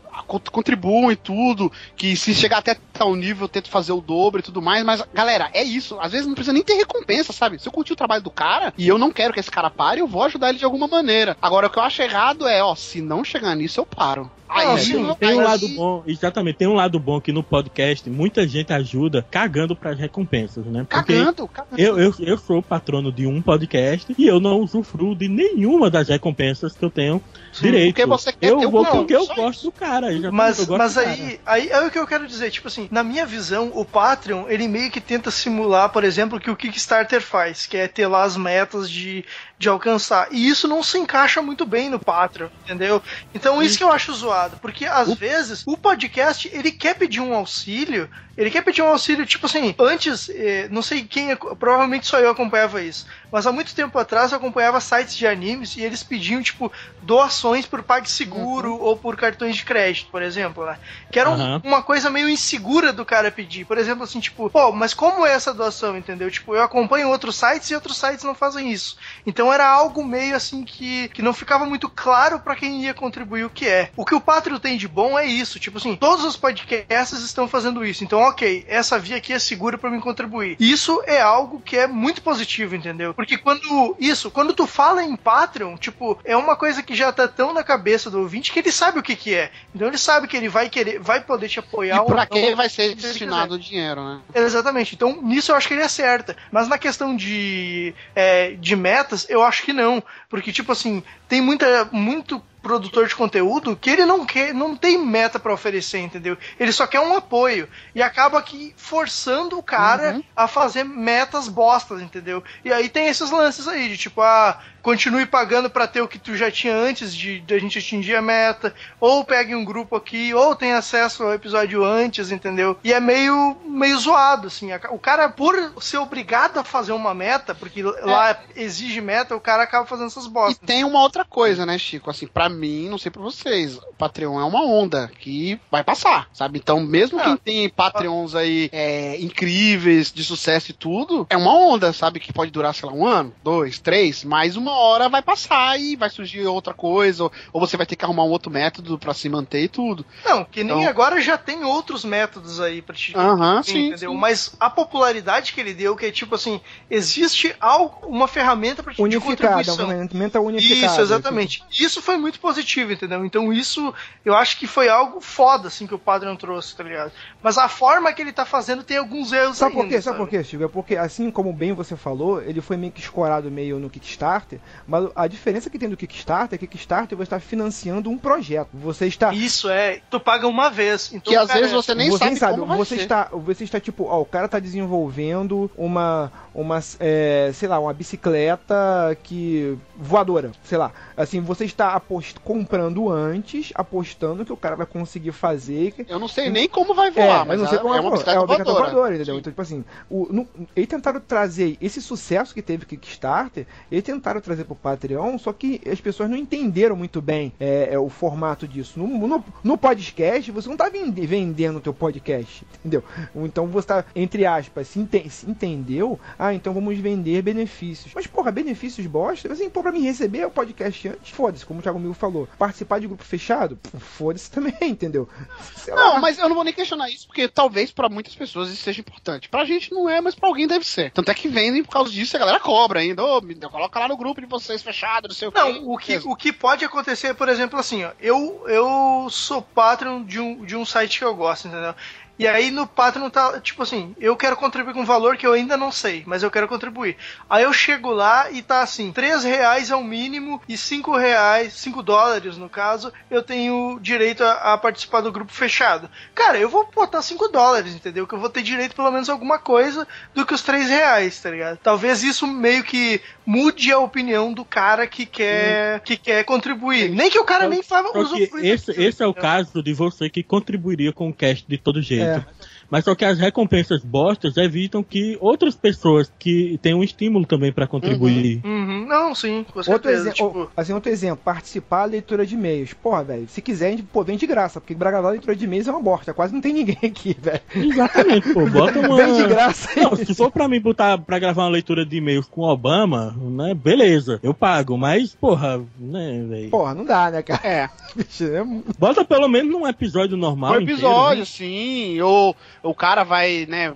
contribuam e tudo, que se chegar até tal nível eu tento fazer o dobro e tudo mais, mas galera, é isso. Às vezes não precisa nem ter recompensa, sabe? Se eu curti o trabalho do cara e eu não quero que esse cara pare, eu vou ajudar ele de alguma maneira. Agora o que eu acho errado é, ó, se não chegar nisso eu paro. Aí, aí sim, eu- Tem um aí- lado bom, exatamente, tem um lado bom que no podcast muita gente ajuda cagando pras recompensas, né? Porque Cagando, cagando. eu, eu, eu sou patrono de um podcast e eu não usufruo de nenhuma das recompensas que eu tenho direito. porque você quer eu vou não, porque eu gosto do cara. Mas, eu gosto mas do cara. aí, aí é o que eu quero dizer, tipo assim, na minha visão, o Patreon, ele meio que tenta simular, por exemplo, o que o Kickstarter faz, que é ter lá as metas de, de alcançar. E isso não se encaixa muito bem no Patreon, entendeu? Então isso que eu acho zoado, porque às vezes o podcast, ele quer pedir um auxílio, ele quer pedir um auxílio, tipo assim, antes, eh, não sei quem, provavelmente só eu acompanhava isso, mas há muito tempo atrás eu acompanhava sites de animes e eles pediam, tipo, doações por PagSeguro ou por cartões de crédito, por exemplo, né? Que era um- Aham. uma coisa meio insegura do cara pedir. Por exemplo, assim, tipo, pô, mas como é essa doação, entendeu? Tipo, eu acompanho outros sites e outros sites não fazem isso. Então era algo meio assim que, que não ficava muito claro pra quem ia contribuir o que é. O que o Patreon tem de bom é isso. Tipo assim, todos os podcasts estão fazendo isso. Então, ok, essa via aqui é segura para mim contribuir. Isso é algo que é muito positivo, entendeu? Porque quando. Isso, quando tu fala em Patreon, tipo, é uma coisa que já tá tão na cabeça do ouvinte que ele sabe o que que é. Então ele sabe que ele vai querer, vai poder te apoiar. E pra quem vai ser destinado o dinheiro, né? Exatamente. Então, nisso eu acho que ele acerta. Mas na questão de, é, de metas, eu acho que não. Porque, tipo assim, tem muita, muito produtor de conteúdo que ele não quer, não tem meta pra oferecer, entendeu? Ele só quer um apoio. E acaba que forçando o cara a fazer metas bostas, entendeu? E aí tem esses lances aí, de tipo, ah, continue pagando pra ter o que tu já tinha antes de, de a gente atingir a meta, ou pegue um grupo aqui, ou tem acesso ao episódio antes, entendeu? E é meio, meio zoado, assim. O cara, por ser obrigado a fazer uma meta, porque lá exige meta, o cara acaba fazendo essas E bostas. tem uma outra coisa, né, Chico? Assim, pra mim, não sei pra vocês, o Patreon é uma onda que vai passar, sabe? Então, mesmo Ah. quem tem Patreons aí é, incríveis, de sucesso e tudo, é uma onda, sabe? Que pode durar, sei lá, um ano, dois, três, mas uma hora vai passar e vai surgir outra coisa, ou, ou você vai ter que arrumar um outro método pra se manter e tudo. Não, que nem Então- agora já tem outros métodos aí pra te. Aham, sim, entendeu? sim. Mas a popularidade que ele deu, que é tipo assim, existe algo, uma ferramenta pra, de Unificada, uma ferramenta unificada. Isso, exatamente. Isso foi muito positivo, entendeu? Então isso, eu acho que foi algo foda, assim, que o Patreon trouxe, tá ligado? Mas a forma que ele tá fazendo tem alguns erros Sabe por ainda, quê? Sabe por quê, Chico? É porque, assim como bem você falou, ele foi meio que escorado meio no Kickstarter, mas a diferença que tem do Kickstarter é que Kickstarter você está financiando um projeto. Você está. Isso é, tu paga uma vez. Então, Que às cara, vezes você nem sabe, como vai você ser. está, você está tipo, ó, o cara está desenvolvendo uma, uma, é, sei lá, uma bicicleta que voadora, sei lá. Assim, você está apost comprando antes, apostando que o cara vai conseguir fazer. Eu não sei nem como vai voar, é, mas eu não sei é, como é é, uma bicicleta é uma bicicleta voadora. voadora, entendeu? Então, tipo assim, o, no, eles tentaram trazer esse sucesso que teve o Kickstarter, eles tentaram trazer pro Patreon, só que as pessoas não entenderam muito bem é, é, o formato disso. No, no, no podcast, você não tá vende- vendendo o teu podcast, entendeu? Então você tá, entre aspas, se, ente- se entendeu, ah, então vamos vender benefícios. Mas, porra, benefícios bosta, assim, pô, pra mim receber o podcast antes, foda-se, como o Thiago Mil falou. Participar de grupo fechado, foda-se também, entendeu? Sei lá. Não, mas eu não vou nem questionar isso, porque talvez pra muitas pessoas isso seja importante. Pra gente não é, mas pra alguém deve ser. Tanto é que vendem por causa disso, a galera cobra ainda. Ô, me coloca lá no grupo de vocês fechado, não sei o quê. Não, o que, o que pode acontecer, por exemplo, assim, ó, eu, eu sou Patreon de um, de um site que eu gosto, entendeu? E aí no Patreon tá, tipo assim, eu quero contribuir com um valor que eu ainda não sei, mas eu quero contribuir. Aí eu chego lá e tá assim, 3 reais é o mínimo e 5 reais, 5 dólares no caso, eu tenho direito a, a participar do grupo fechado. Cara, eu vou botar 5 dólares, entendeu? Que eu vou ter direito pelo menos a alguma coisa do que os 3 reais, tá ligado? Talvez isso meio que mude a opinião do cara que quer, que quer contribuir. Nem que o cara nem fala Só que esse, esse é o caso de você que contribuiria com o cast de todo jeito. É. Mas só que as recompensas bostas evitam que outras pessoas que têm um estímulo também pra contribuir. Uhum, não, sim, com Outro exemplo, tipo, assim, outro exemplo, participar da leitura de e-mails. Porra, velho, se quiser, a gente, pô, vem de graça, porque Braga a leitura de e-mails é uma bosta, quase não tem ninguém aqui, velho. Exatamente, pô, bota uma. Vem de graça. Não, se for pra mim botar pra gravar uma leitura de e-mails com Obama, né, beleza, eu pago, mas, porra, né, velho. Porra, não dá, né, cara? É. É Bota pelo menos num episódio normal. Um episódio, inteiro, sim. Ou o cara vai, né,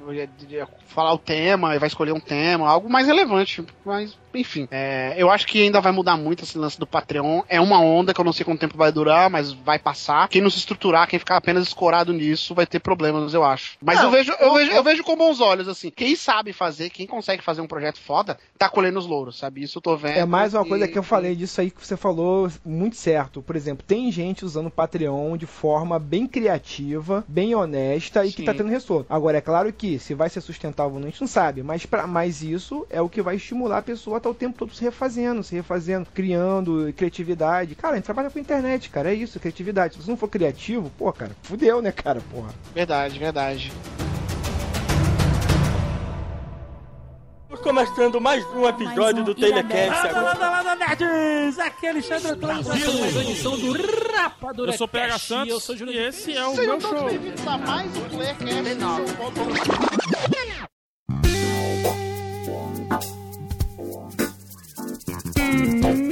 falar o tema, vai escolher um tema, algo mais relevante. Mas, enfim. é, eu acho que ainda vai mudar muito esse lance do Patreon. É uma onda que eu não sei quanto tempo vai durar, mas vai passar. Quem não se estruturar, quem ficar apenas escorado nisso, vai ter problemas, eu acho. Mas Não, eu vejo, eu vejo, eu vejo com bons olhos, assim. Quem sabe fazer, quem consegue fazer um projeto foda, tá colhendo os louros, sabe? Isso eu tô vendo. É mais uma e- coisa que eu falei disso aí que você falou muito certo. Por exemplo, tem gente usando o Patreon de forma bem criativa, bem honesta e que Sim. tá tendo retorno. Agora, é claro que se vai ser sustentável a gente não sabe. Mas, pra, mas isso é o que vai estimular a pessoa a estar o tempo todo se refazendo, se refazendo, criando criatividade. Cara, a gente trabalha com internet, cara. É isso, criatividade. Se você não for criativo, pô, cara, fudeu, né, cara, porra. Verdade, verdade. Estamos começando mais um episódio do Telecast agora. Landa, landa, nerds! Aqui é Alexandre mais uma edição do Rapadura Eu sou PH. Santos E eu sou e Júlio esse é o Sejam meu todos show. bem-vindos a mais um Thank you.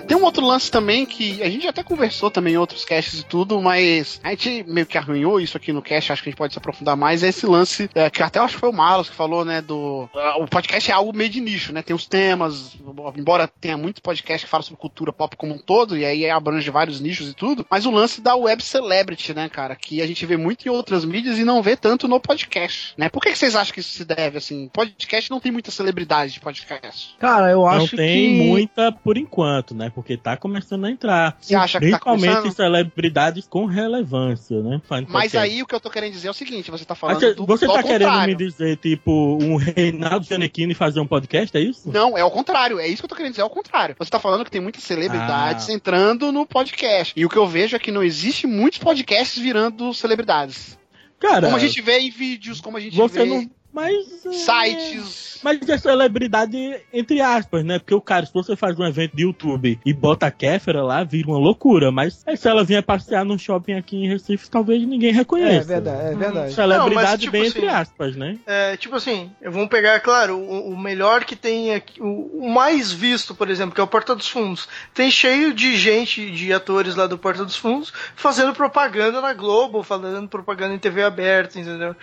Seu ponto outro lance também que a gente até conversou também em outros casts e tudo, mas a gente meio que arranhou isso aqui no cast, acho que a gente pode se aprofundar mais, é esse lance, é, que até acho que foi o Marlos que falou, né, do... ah, o podcast é algo meio de nicho, né, tem os temas, embora tenha muitos podcasts que falam sobre cultura pop como um todo, e aí abrange vários nichos e tudo, mas o lance da web celebrity, né, cara, que a gente vê muito em outras mídias e não vê tanto no podcast, né? Por que, que vocês acham que isso se deve, assim? Podcast não tem muita celebridade de podcast. Cara, eu Não acho tem que. muita por enquanto, né? Porque tá começando a entrar. Você acha que tá Principalmente começando? celebridades com relevância, né? Mas aí o que eu tô querendo dizer é o seguinte, você tá falando Você, do, você tá querendo me contrário. dizer, tipo, um Reinaldo Giannichini fazer um podcast, é isso? Não, é ao contrário. É isso que eu tô querendo dizer, é ao contrário. Você tá falando que tem muitas celebridades Ah. entrando no podcast. E o que eu vejo é que não existe muitos podcasts virando celebridades. Cara, Como a gente vê em vídeos, como a gente você vê não. Mas. é, sites. Mas é celebridade entre aspas, né? Porque o cara, se você faz um evento de YouTube e bota a Kéfera lá, vira uma loucura. Mas aí, se ela vier passear num shopping aqui em Recife, talvez ninguém É reconheça. verdade, é verdade. Celebridade Não, mas, tipo bem assim, entre aspas, né? É, tipo assim, vamos pegar, claro, o, o melhor que tem aqui, o, o mais visto, por exemplo, que é o Porta dos Fundos. Tem cheio de gente, de atores lá do Porta dos Fundos, fazendo propaganda na Globo, fazendo propaganda em TV aberta, entendeu?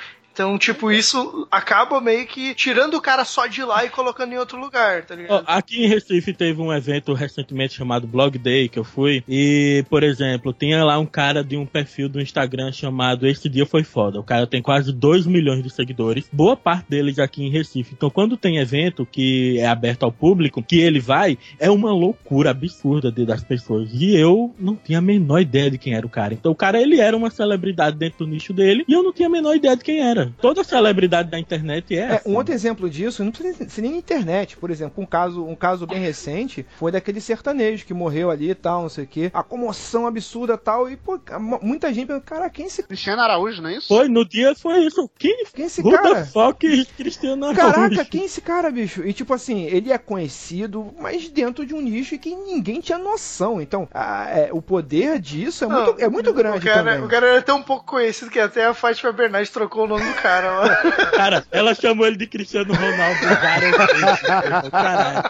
Então, tipo, isso acaba meio que tirando o cara só de lá e colocando em outro lugar, tá ligado? aqui em Recife teve um evento recentemente chamado Blog Day que eu fui e, por exemplo, tinha lá um cara de um perfil do Instagram chamado Esse Dia Foi Foda. O cara tem quase 2 milhões de seguidores, boa parte deles aqui em Recife. Então, quando tem evento que é aberto ao público, que ele vai, é uma loucura absurda de- das pessoas. E eu não tinha a menor ideia de quem era o cara. Então, o cara ele era uma celebridade dentro do nicho dele e eu não tinha a menor ideia de quem era. Toda celebridade da internet é. É, assim. um outro exemplo disso, não precisa ser nem internet, por exemplo, um caso, um caso bem recente foi daquele sertanejo que morreu ali e tal, não sei o quê. A comoção absurda e tal, e pô, mu- muita gente pensando, cara, quem é esse, Cristiano Araújo, não é isso? Foi, no dia foi isso. Quem quem é esse Who cara? fuck Cristiano Araújo? Caraca, quem é esse cara, bicho? E tipo assim, ele é conhecido, mas dentro de um nicho que ninguém tinha noção. Então, a- é, o poder disso é muito, é muito grande o cara, também. o cara era tão pouco conhecido que até a Fátima Bernardes trocou o nome do cara lá. Cara, ela chamou ele de Cristiano Ronaldo várias vezes. Caralho.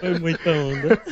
Foi muita onda.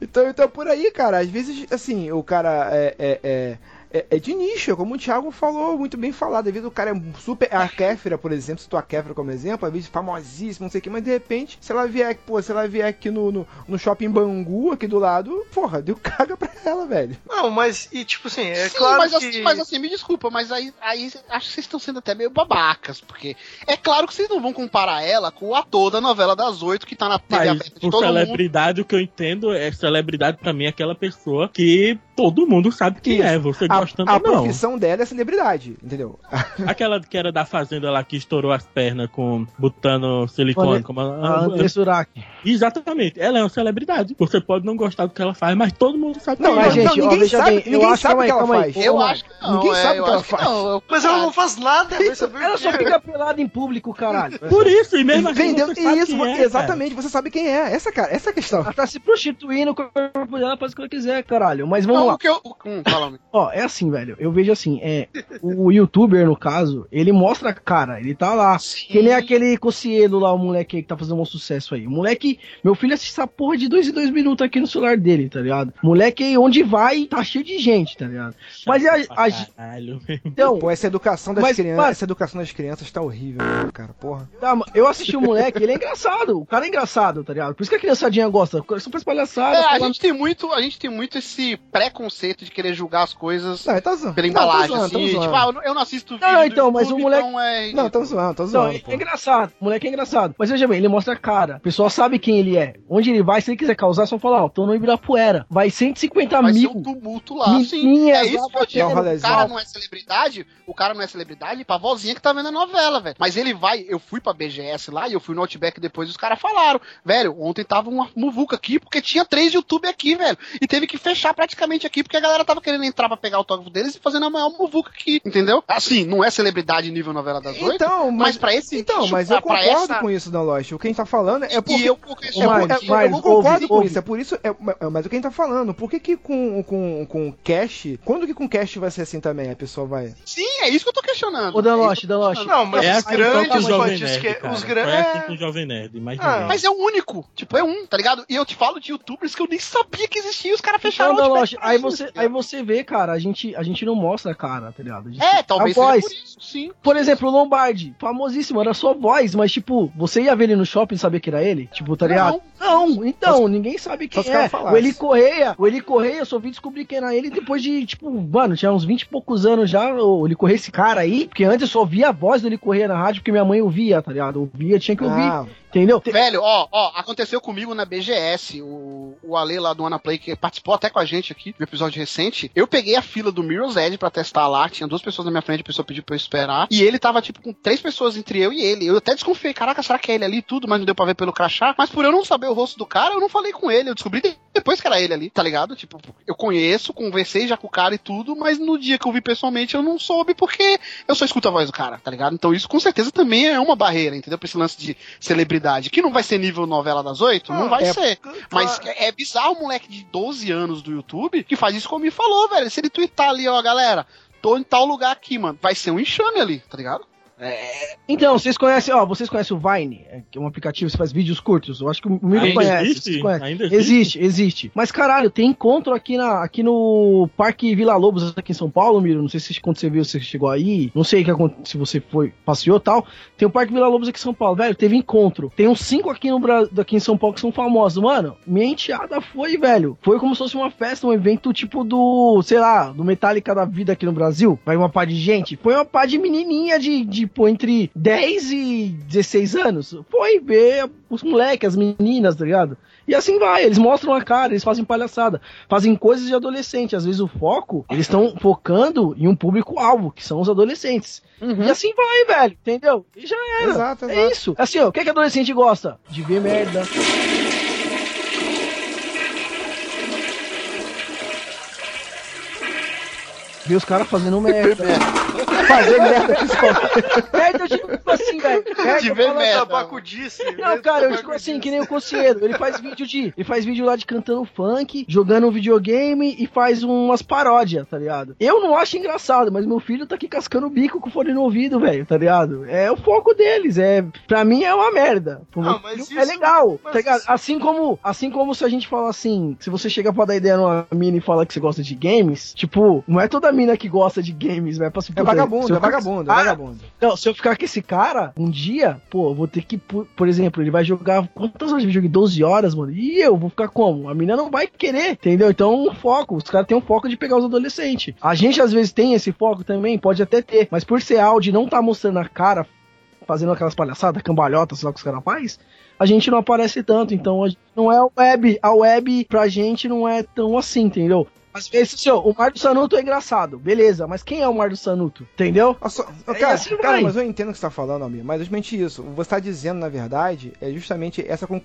Então, então por aí, cara, às vezes, assim, o cara é, é, é, é- é de nicho, como o Thiago falou, muito bem falado. Às vezes o cara é super. A Kéfera, por exemplo, citou a Kéfera como exemplo, às vezes famosíssima, não sei o que, mas de repente, se ela vier, pô, se ela vier aqui no, no, no shopping Bangu, aqui do lado, porra, deu caga pra ela, velho. Não, mas, e tipo assim, é Sim, claro mas, que... assim, mas assim, me desculpa, mas aí, aí acho que vocês estão sendo até meio babacas, porque é claro que vocês não vão comparar ela com o ator da novela das oito que tá na TV Mas aberta de por todo mundo. celebridade, o que eu entendo é celebridade pra mim é aquela pessoa que todo mundo sabe quem Isso. é, você A, gostando a ou não. profissão dela é celebridade, entendeu? Aquela que era da fazenda lá que estourou as pernas com botando silicone. Olha, Como A a, André Surak. Exatamente, ela é uma celebridade. Você pode não gostar do que ela faz, mas todo mundo sabe Não, quem mas, é. gente, não, ninguém sabe, bem, ninguém sabe calma o que ela faz. Eu acho que não. Ninguém é, sabe o que ela faz. não. Eu- Mas ela não faz nada, Ela só é. fica pelada em público, caralho. Por isso, e mesmo assim Vendeu você sabe isso, quem é, cara. exatamente, você sabe quem é. Essa, cara, essa é a questão. Ela tá se prostituindo, o corpo dela faz o que ela quiser, caralho. Mas vamos Não, lá. o que eu. Hum, fala Ó, é assim, velho. Eu vejo assim, é. O youtuber, no caso, ele mostra a cara, ele tá lá. Que nem aquele Cocielo lá, o moleque aí que tá fazendo um sucesso aí. O moleque, meu filho assiste essa porra de dois em dois minutos aqui no celular dele, tá ligado? Moleque, onde vai, tá cheio de gente, tá ligado? Mas a, a- Caralho. então, Pô, essa educação das Mas, crianças, mas- essa educação das crianças tá horrível, cara, porra. tá, eu assisti o moleque, ele é engraçado. O cara é engraçado, tá ligado? Por isso que a criançadinha gosta. Só faz palhaçada. É, a gente tem muito, a gente tem muito esse preconceito de querer julgar as coisas Não, tá zoando. pela Não, tô embalagem, zoando, assim. zoando. Tipo, ah, eu não- eu não assisto vídeo Não, do então, mas o moleque- então é Não, tô zoando, tô Não, zoando, é, pô. é engraçado. O moleque é engraçado. Mas veja bem, ele mostra a cara. O pessoal sabe quem ele é. Onde ele vai, se ele quiser causar, é só falar, ó, tô no Ibirapuera. Vai 150 Vai ser mil. um tumulto lá, sim. Menininhas É isso que eu digo. batendo O cara não é celebridade, o cara não é celebridade pra vozinha que tá vendo a novela, velho. Mas ele vai, eu fui pra BGS lá e eu fui no Outback depois e os caras falaram, velho, ontem tava uma muvuca aqui porque tinha três YouTube aqui, velho. E teve que fechar praticamente gente aqui porque a galera tava querendo entrar pra pegar o autógrafo deles e fazendo a maior muvuca aqui, entendeu? Assim, não é celebridade nível novela das oito, Então, mas, mas, pra esse então, mas eu concordo essa- com isso, Dan Lost. O que a gente tá falando é porque. E eu, É, eu, por- Miles, é, eu Miles, concordo ouve, com ouve. isso, é por isso. É, mas o que a gente tá falando, por que, que com, com, com cash. Quando que com cash vai ser assim também? A pessoa vai. Sim, é isso que eu tô questionando. Ô, É tô Daloche. questionando. Não, mas É os assim com grandes cara. Os grandes. assim o Jovem Nerd, mais Ah. Mas é o único. Tipo, é um, tá ligado? E eu te falo de youtubers que eu nem sabia que existia e os caras fecharam Então, o aí você, aí você vê, cara, a gente, a gente não mostra a cara, tá ligado? Gente- É, talvez a voz. por isso, sim. Por exemplo, o Lombardi, famosíssimo, era só voz, mas tipo, você ia ver ele no shopping e sabia que era ele? Tipo, tá ligado? Não, então, ninguém sabe quem é. O Eli Correia, o Eli Correia, eu só vim descobrir quem era ele depois de, tipo, mano, tinha uns 20 e poucos anos já, o Eli Correia, esse cara aí, porque antes eu só via a voz do Eli Correia na rádio, porque minha mãe ouvia, tá ligado? Ouvia, tinha que ouvir, Ah, entendeu? Velho, ó, ó, aconteceu comigo na BGS, o, o Ale lá do Anaplay, que participou até com a gente aqui no episódio recente. Eu peguei a fila do Mirror's Edge pra testar lá, tinha duas pessoas na minha frente, a pessoa pediu pra eu esperar, e ele tava, tipo, com três pessoas entre eu e ele. Eu até desconfiei, caraca, será que é ele ali e tudo, mas não deu pra ver pelo crachá. Mas por eu não saber o rosto do cara, eu não falei com ele, eu descobri de- depois que era ele ali, tá ligado? Tipo, eu conheço, conversei já com o cara e tudo, mas no dia que eu vi pessoalmente eu não soube porque eu só escuto a voz do cara, tá ligado? Então isso com certeza também é uma barreira, entendeu? Pra esse lance de celebridade, que não vai ser nível novela das oito, não Ah, vai é- ser. Mas é, é bizarro o moleque de 12 anos do YouTube que faz isso como me falou, velho. Se ele twittar ali, ó, galera, tô em tal lugar aqui, mano, vai ser um enxame ali, tá ligado? Então, vocês conhecem, ó, vocês conhecem o Vine, é, que é um aplicativo que faz vídeos curtos. Eu acho que o Miro conhece. existe? vocês conhecem. Ainda existe? existe, existe. Mas caralho, tem encontro aqui, na, aqui no Parque Vila Lobos, aqui em São Paulo, Miro. Não sei se quando você viu, você chegou aí. Não sei o que acon- se você foi, passeou tal. Tem o Parque Vila Lobos aqui em São Paulo, velho. Teve encontro. Tem uns cinco aqui, no, aqui em São Paulo que são famosos. Mano, minha enteada foi, velho. Foi como se fosse uma festa, um evento tipo do, sei lá, do Metallica da vida aqui no Brasil. Vai uma pá de gente. Foi uma pá de menininha de, de pô, entre 10 e 16 anos. Foi ver os moleques, as meninas, tá ligado? E assim vai, eles mostram a cara, eles fazem palhaçada, fazem coisas de adolescente. Às vezes o foco, eles estão focando em um público-alvo, que são os adolescentes. E assim vai, velho, entendeu? E já era. Exato, É exato. isso. Assim, ó, o que, que adolescente gosta? De ver merda. Ver os caras fazendo merda. Fazer merda principalmente. merda, eu digo assim, velho. De ver merda. Tabacudice. não, cara, eu digo assim, que nem o Cocieiro. Ele faz vídeo de. Ele faz vídeo lá de cantando funk, jogando um videogame e faz umas paródias, tá ligado? Eu não acho engraçado, mas meu filho tá aqui cascando o bico com fone no ouvido, velho, tá ligado? É o foco deles. É, pra mim é uma merda. Ah, mas filho é isso- legal, mas tá ligado? isso- Assim como, assim como se a gente fala assim, se você chega pra dar ideia numa mina e fala que você gosta de games, tipo, não é toda mina que gosta de games, vai pra se É vagabundo, é ficar- vagabundo, é vagabundo. não, se eu ficar com esse cara, um dia, pô, vou ter que, por, por exemplo, ele vai jogar quantas horas de videogame? 12 horas, mano. E eu vou ficar como? A menina não vai querer, entendeu? Então, um foco. Os caras têm um foco de pegar os adolescentes. A gente às vezes tem esse foco também, pode até ter, mas por ser áudio não tá mostrando a cara, fazendo aquelas palhaçadas, cambalhotas, sei lá que os caras fazem, a gente não aparece tanto. Então, a gente- não é web. A web pra gente não é tão assim, entendeu? Às vezes, assim, ó, o Mar do Sanuto é engraçado, beleza, mas quem é o Mar do Sanuto? Entendeu? Só- ó, É, cara, assim cara, mas eu entendo o que você tá falando, amigo. Mas é justamente isso. Você tá dizendo, na verdade, é justamente essa con-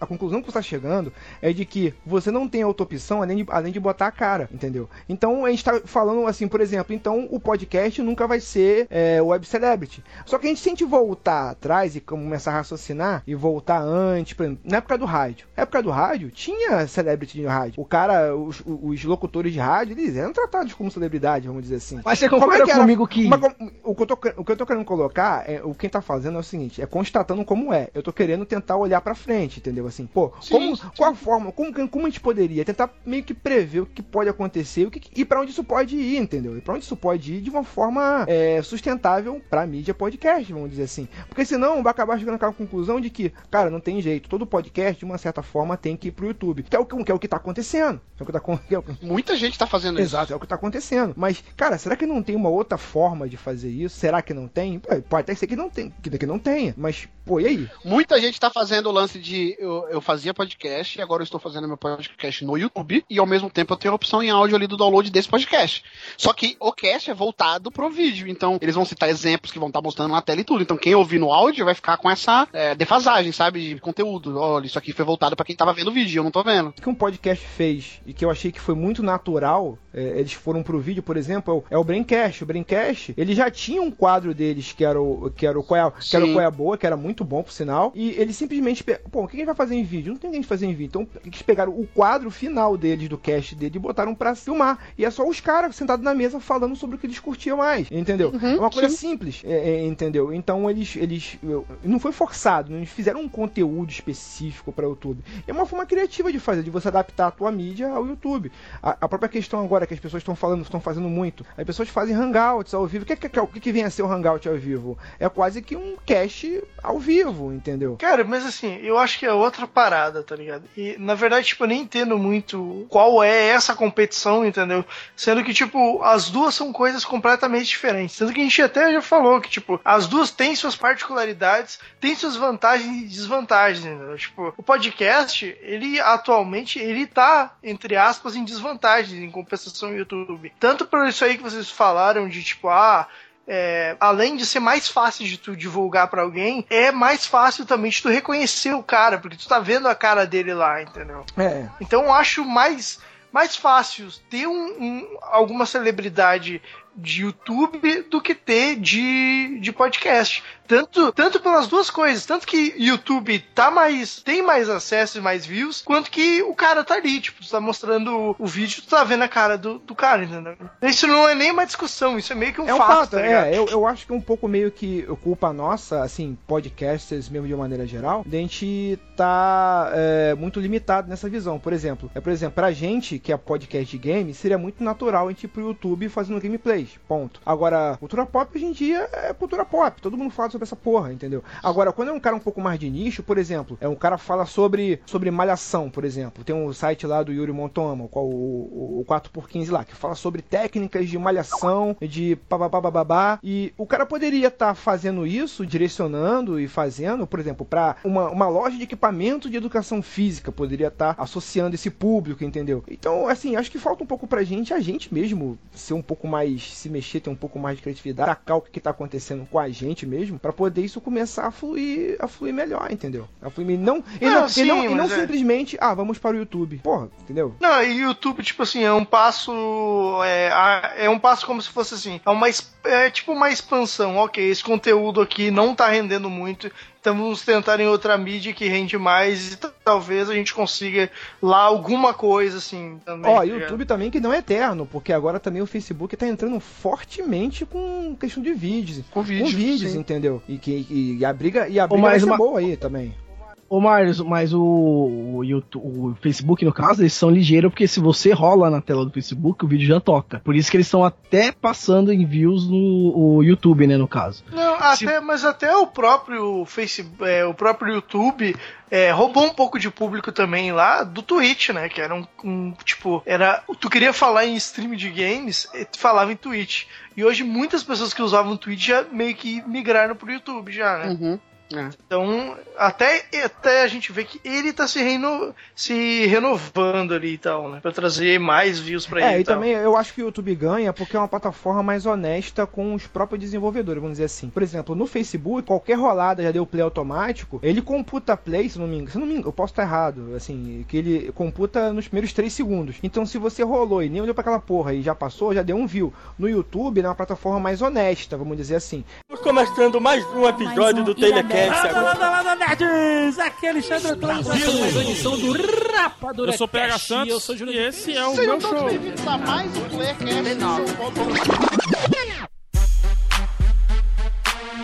a conclusão que você tá chegando é de que você não tem outra opção além de, além de botar a cara, entendeu? Então a gente tá falando assim, por exemplo, então o podcast nunca vai ser é, web celebrity. Só que a gente se a gente voltar atrás e começar a raciocinar e voltar antes, por exemplo, na época do rádio. Na época do rádio, tinha celebrity de rádio. O cara, os, os locutores de rádio, eles eram tratados como celebridade, vamos dizer assim. Mas você é concorda era? comigo que. Mas o, que eu tô, o que eu tô querendo colocar, é, o quem tá fazendo é o seguinte, é constatando como é. Eu tô querendo tentar olhar pra frente, entendeu? Assim, pô, Sim, como, sim. qual a forma, como, como a gente poderia tentar meio que prever o que pode acontecer o que, e pra onde isso pode ir, entendeu? E pra onde isso pode ir de uma forma é, sustentável pra mídia podcast, vamos dizer assim. Porque senão vai acabar chegando àquela conclusão de que, cara, não tem jeito, todo podcast, de uma certa forma, tem que ir pro YouTube. Que é o que, que, é o que tá acontecendo. É o que tá, acon- que é o Muita gente tá fazendo isso. Exato, é o que tá acontecendo. Mas, cara, será que não tem uma outra forma de fazer isso? Será que não tem? Pô, Pode até ser que não tem, que, que não tenha. Mas, pô, e aí? Muita gente tá fazendo o lance de eu, eu fazia podcast e agora eu estou fazendo meu podcast no YouTube e ao mesmo tempo eu tenho a opção em áudio ali do download desse podcast. Só que o cast é voltado pro vídeo, então eles vão citar exemplos que vão estar mostrando na tela e tudo. Então quem ouvir no áudio vai ficar com essa é, defasagem, sabe, de conteúdo. Olha, isso aqui foi voltado pra quem tava vendo o vídeo, eu não tô vendo. O que um podcast fez e que eu achei que foi muito natural, é, eles foram pro vídeo, por exemplo, é o, é o Braincast. O Braincast, ele já tinha um quadro deles que era o que era o Qual é, que era o Qual é Boa, que era muito bom, por sinal, e eles simplesmente, pô, o que a gente vai fazer em vídeo? Não tem gente fazer em vídeo. Então, eles pegaram o quadro final deles, do cast dele, e botaram pra filmar. E é só os caras sentados na mesa falando sobre o que eles curtiam mais, entendeu? é uma coisa simples, é, é, entendeu? Então, eles, eles não foi forçado, não eles fizeram um conteúdo específico para YouTube. É uma forma criativa de fazer, de você adaptar a tua mídia ao YouTube. A, a própria questão agora que as pessoas estão falando, estão fazendo muito, as pessoas fazem hangouts ao vivo. O que, que, que, que, que vem a ser o hangout ao vivo? É quase que um cast ao vivo, entendeu? Cara, mas assim, eu acho que é outra parada, tá ligado? E na verdade, tipo, eu nem entendo muito qual é essa competição, entendeu? Sendo que, tipo, as duas são coisas completamente diferentes. Sendo que a gente até já falou que, tipo, as duas têm suas particularidades, têm suas vantagens e desvantagens, entendeu? Tipo, o podcast, ele atualmente, ele tá, entre aspas, em desvantagem em compensação ao YouTube. Tanto por isso aí que vocês falaram de, tipo, ah, é, além de ser mais fácil de tu divulgar pra alguém, é mais fácil também de tu reconhecer o cara, porque tu tá vendo a cara dele lá, entendeu? É. Então eu acho mais, mais fácil ter um, um- alguma celebridade de YouTube do que ter de, de podcast. Tanto, tanto pelas duas coisas, tanto que YouTube tá mais, tem mais acesso e mais views, quanto que o cara tá ali, tipo, tu tá mostrando o, vídeo, tu tá vendo a cara do, do cara, entendeu? Isso não é nem uma discussão, isso é meio que um, É um fato, fato, tá é. Eu, eu acho que é um pouco meio que culpa nossa, assim, podcasters mesmo de uma maneira geral, de a gente tá é, muito limitado nessa visão. Por exemplo, é, por exemplo, pra gente que é podcast de game, seria muito natural a gente ir pro YouTube fazendo gameplays. Ponto. Agora, cultura pop hoje em dia é cultura pop. Todo mundo fala sobre essa porra, entendeu? Agora, quando é um cara um pouco mais de nicho, por exemplo, é um cara fala sobre, sobre malhação, por exemplo. Tem um site lá do Yuri Montomo, qual o, o, o 4x15 lá, que fala sobre técnicas de malhação, de bababá, e o cara poderia estar fazendo isso, direcionando e fazendo, por exemplo, para uma, uma loja de equipamento de educação física, poderia estar associando esse público, entendeu? Então, assim, acho que falta um pouco pra gente, a gente mesmo, ser um pouco mais, se mexer, ter um pouco mais de criatividade, sacar o que, que tá acontecendo com a gente mesmo, pra poder isso começar a fluir, a fluir melhor, entendeu? A fluir, não, e Não, não, sim, não, não é. simplesmente, ah, vamos para o YouTube. Porra, entendeu? Não, e YouTube, tipo assim, é um passo. É, a- é um passo como se fosse assim. É, uma, é tipo uma expansão. Ok, esse conteúdo aqui não tá rendendo muito. Então vamos tentar em outra mídia que rende mais e talvez a gente consiga lá alguma coisa assim também. Ó, tá ligado? YouTube também que não é eterno, porque agora também o Facebook tá entrando fortemente com questão de vídeos. Com vídeo, com vídeos, sim. entendeu? E, que, e, e a briga, e a briga mas ser uma- boa aí também. Ô, Marius, mas o, o, YouTube, o Facebook, no caso, eles são ligeiros, porque se você rola na tela do Facebook, o vídeo já toca. Por isso que eles estão até passando em views no o YouTube, né, no caso. Não, até, mas até o próprio Facebook, é, o próprio YouTube é, roubou um pouco de público também lá do Twitch, né? Que era um, um, tipo, era. Tu queria falar em stream de games, tu falava em Twitch. E hoje muitas pessoas que usavam Twitch já meio que migraram pro YouTube já, né? Uhum. É. Então, até, até a gente vê que ele tá se, reno, se renovando ali e tal, né? Pra trazer mais views pra É, ele. e tal. também eu acho que o YouTube ganha porque é uma plataforma mais honesta com os próprios desenvolvedores, vamos dizer assim. Por exemplo, no Facebook, qualquer rolada já deu play automático, ele computa play, se não me engano, se não me engano, eu posso estar errado, assim, que ele computa nos primeiros 3 segundos. Então, se você rolou e nem olhou pra aquela porra e já passou, já deu um view. No YouTube, é uma plataforma mais honesta, vamos dizer assim. Estamos começando mais um episódio do Telecast Landa, agora. landa, landa, nerds! Aqui é Alexandre Antônio, começando mais uma edição do Rapadura Eu sou o PH. Santos Eu sou o Júlio e esse é o Sejam meu todos show. bem-vindos a mais um Playercast.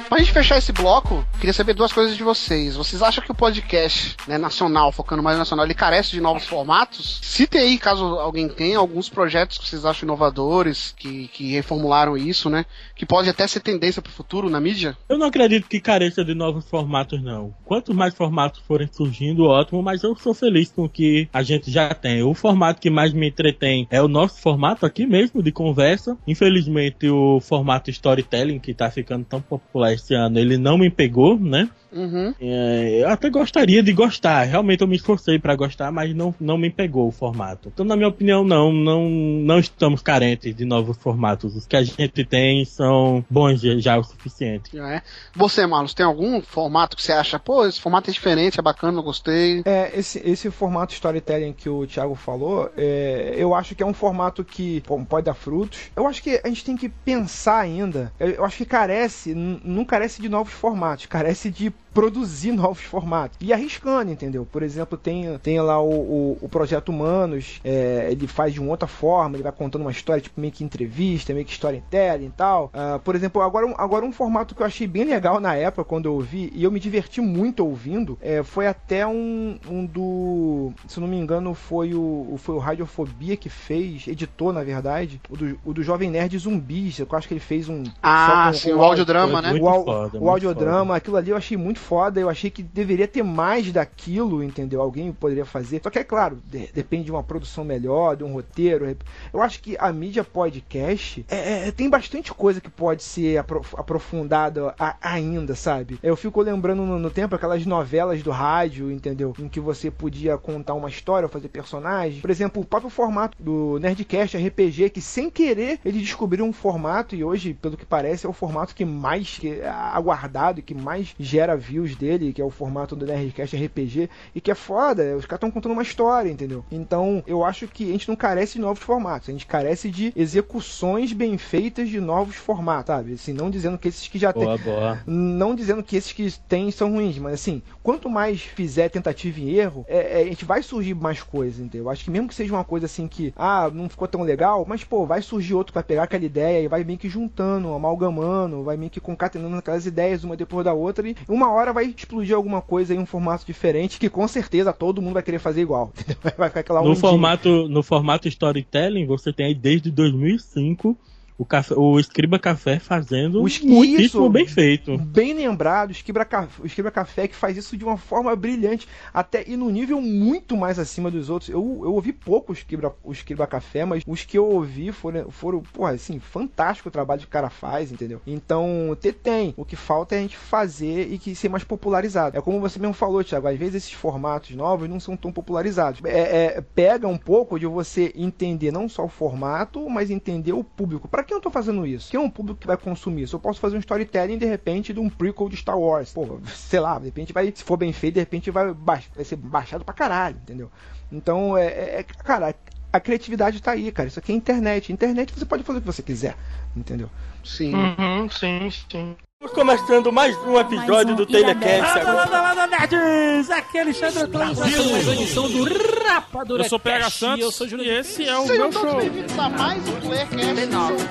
Pra gente fechar esse bloco, queria saber duas coisas de vocês. Vocês acham que o podcast né, nacional, focando mais no nacional, ele carece de novos formatos? Cite aí, caso alguém tenha, alguns projetos que vocês acham inovadores, que, que reformularam isso, né? Que pode até ser tendência pro futuro na mídia? Eu não acredito que careça de novos formatos, não. Quantos mais formatos forem surgindo, ótimo, mas eu sou feliz com o que a gente já tem. O formato que mais me entretém é o nosso formato aqui mesmo, de conversa. Infelizmente, o formato storytelling, que tá ficando tão popular esse ano, ele não me pegou, né? Uhum. É, eu até gostaria de gostar, realmente eu me esforcei pra gostar, mas não, não me pegou o formato. Então, na minha opinião, não, não, não estamos carentes de novos formatos. Os que a gente tem são bons já, o suficiente. É. Você, Marlos, tem algum formato que você acha, pô, esse formato é diferente, é bacana, eu gostei? É, esse, esse formato storytelling que o Thiago falou, é, eu acho que é um formato que pô, pode dar frutos. Eu acho que a gente tem que pensar ainda. Eu, eu acho que carece, não carece de novos formatos, carece de produzir novos formatos. E arriscando, entendeu? Por exemplo, tem, tem lá o, o, o Projeto Humanos, é, ele faz de uma outra forma, ele vai contando uma história, tipo meio que entrevista, meio que storytelling e tal. Ah, por exemplo, agora, um- agora um formato que eu achei bem legal na época, quando eu ouvi, e eu me diverti muito ouvindo, é, foi até um, um do. Se eu não me engano, foi o, foi o Radiofobia que fez, editou, na verdade, o do, o do Jovem Nerd Zumbis. Eu acho que ele fez um. Ah, só com- sim, com o audiodrama, né? O, au- foda, o audiodrama, aquilo ali eu achei muito foda. Eu achei que deveria ter mais daquilo, entendeu? Alguém poderia fazer. Só que é claro, de- depende de uma produção melhor, de um roteiro. Eu acho que a mídia podcast é- é- tem bastante coisa que pode ser apro- aprofundada ainda, sabe? Eu fico lembrando no, no tempo aquelas novelas do rádio, entendeu? Em que você podia contar uma história, fazer personagens. Por exemplo, o próprio formato do Nerdcast RPG, que sem querer eles descobriram um formato e hoje, pelo que parece, é o formato que mais que é aguardado e que mais gera views dele, que é o formato do Nerdcast RPG, e que é foda, os caras estão contando uma história, entendeu? Então, eu acho que a gente não carece de novos formatos, a gente carece de execuções bem feitas de novos formatos, sabe? Assim, não dizendo que esses que já tem, Boa, boa. não dizendo que esses que tem são ruins, mas assim, quanto mais fizer tentativa e erro, é, é, a gente vai surgir mais coisas, entendeu? Eu Acho que mesmo que seja uma coisa assim que, ah, não ficou tão legal, mas pô, vai surgir outro que vai pegar aquela ideia e vai meio que juntando, amalgamando, vai meio que concatenando aquelas ideias uma depois da outra e uma hora vai explodir alguma coisa em um formato diferente que com certeza todo mundo vai querer fazer igual? Vai ficar aquela No ondinha. formato, no formato storytelling, você tem aí desde 2005 o, café, o Escriba Café fazendo muitíssimo isso. bem feito. Bem lembrado, o Esquibra, Ca- o Esquibra Café que faz isso de uma forma brilhante, até e num nível muito mais acima dos outros. Eu, eu ouvi pouco o Esquibra, o Esquibra Café, mas os que eu ouvi foram, foram porra, assim, fantástico o trabalho que o cara faz, entendeu? Então, te tem. O que falta é a gente fazer e que ser mais popularizado. É como você mesmo falou, Thiago, às vezes esses formatos novos não são tão popularizados. É, é, pega um pouco de você entender não só o formato, mas entender o público. Pra que eu tô fazendo isso? Quem é um público que vai consumir isso? Eu posso fazer um storytelling de repente de um prequel de Star Wars. Pô, sei lá, de repente vai, se for bem feito, de repente vai, vai ser baixado pra caralho, entendeu? Então, é, é- é- cara, a criatividade tá aí, cara. Isso aqui é internet. Internet você pode fazer o que você quiser, entendeu? Sim. Uhum, sim, sim. Estamos começando mais um episódio um do Telecast. Landa, landa, landa, nerds! Aqui é Alexandre Antônio, mais uma edição do Rapadura Eu sou o PH. Santos Eu sou Júlio e esse é o Sejam meu todos show. bem-vindos a mais um Playcast.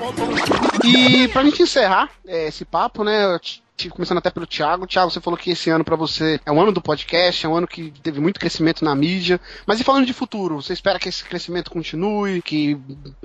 E pra gente encerrar é, esse papo, né? eu Começando até pelo Thiago. Thiago, você falou que esse ano pra você é um ano do podcast, é um ano que teve muito crescimento na mídia. Mas e falando de futuro, você espera que esse crescimento continue, que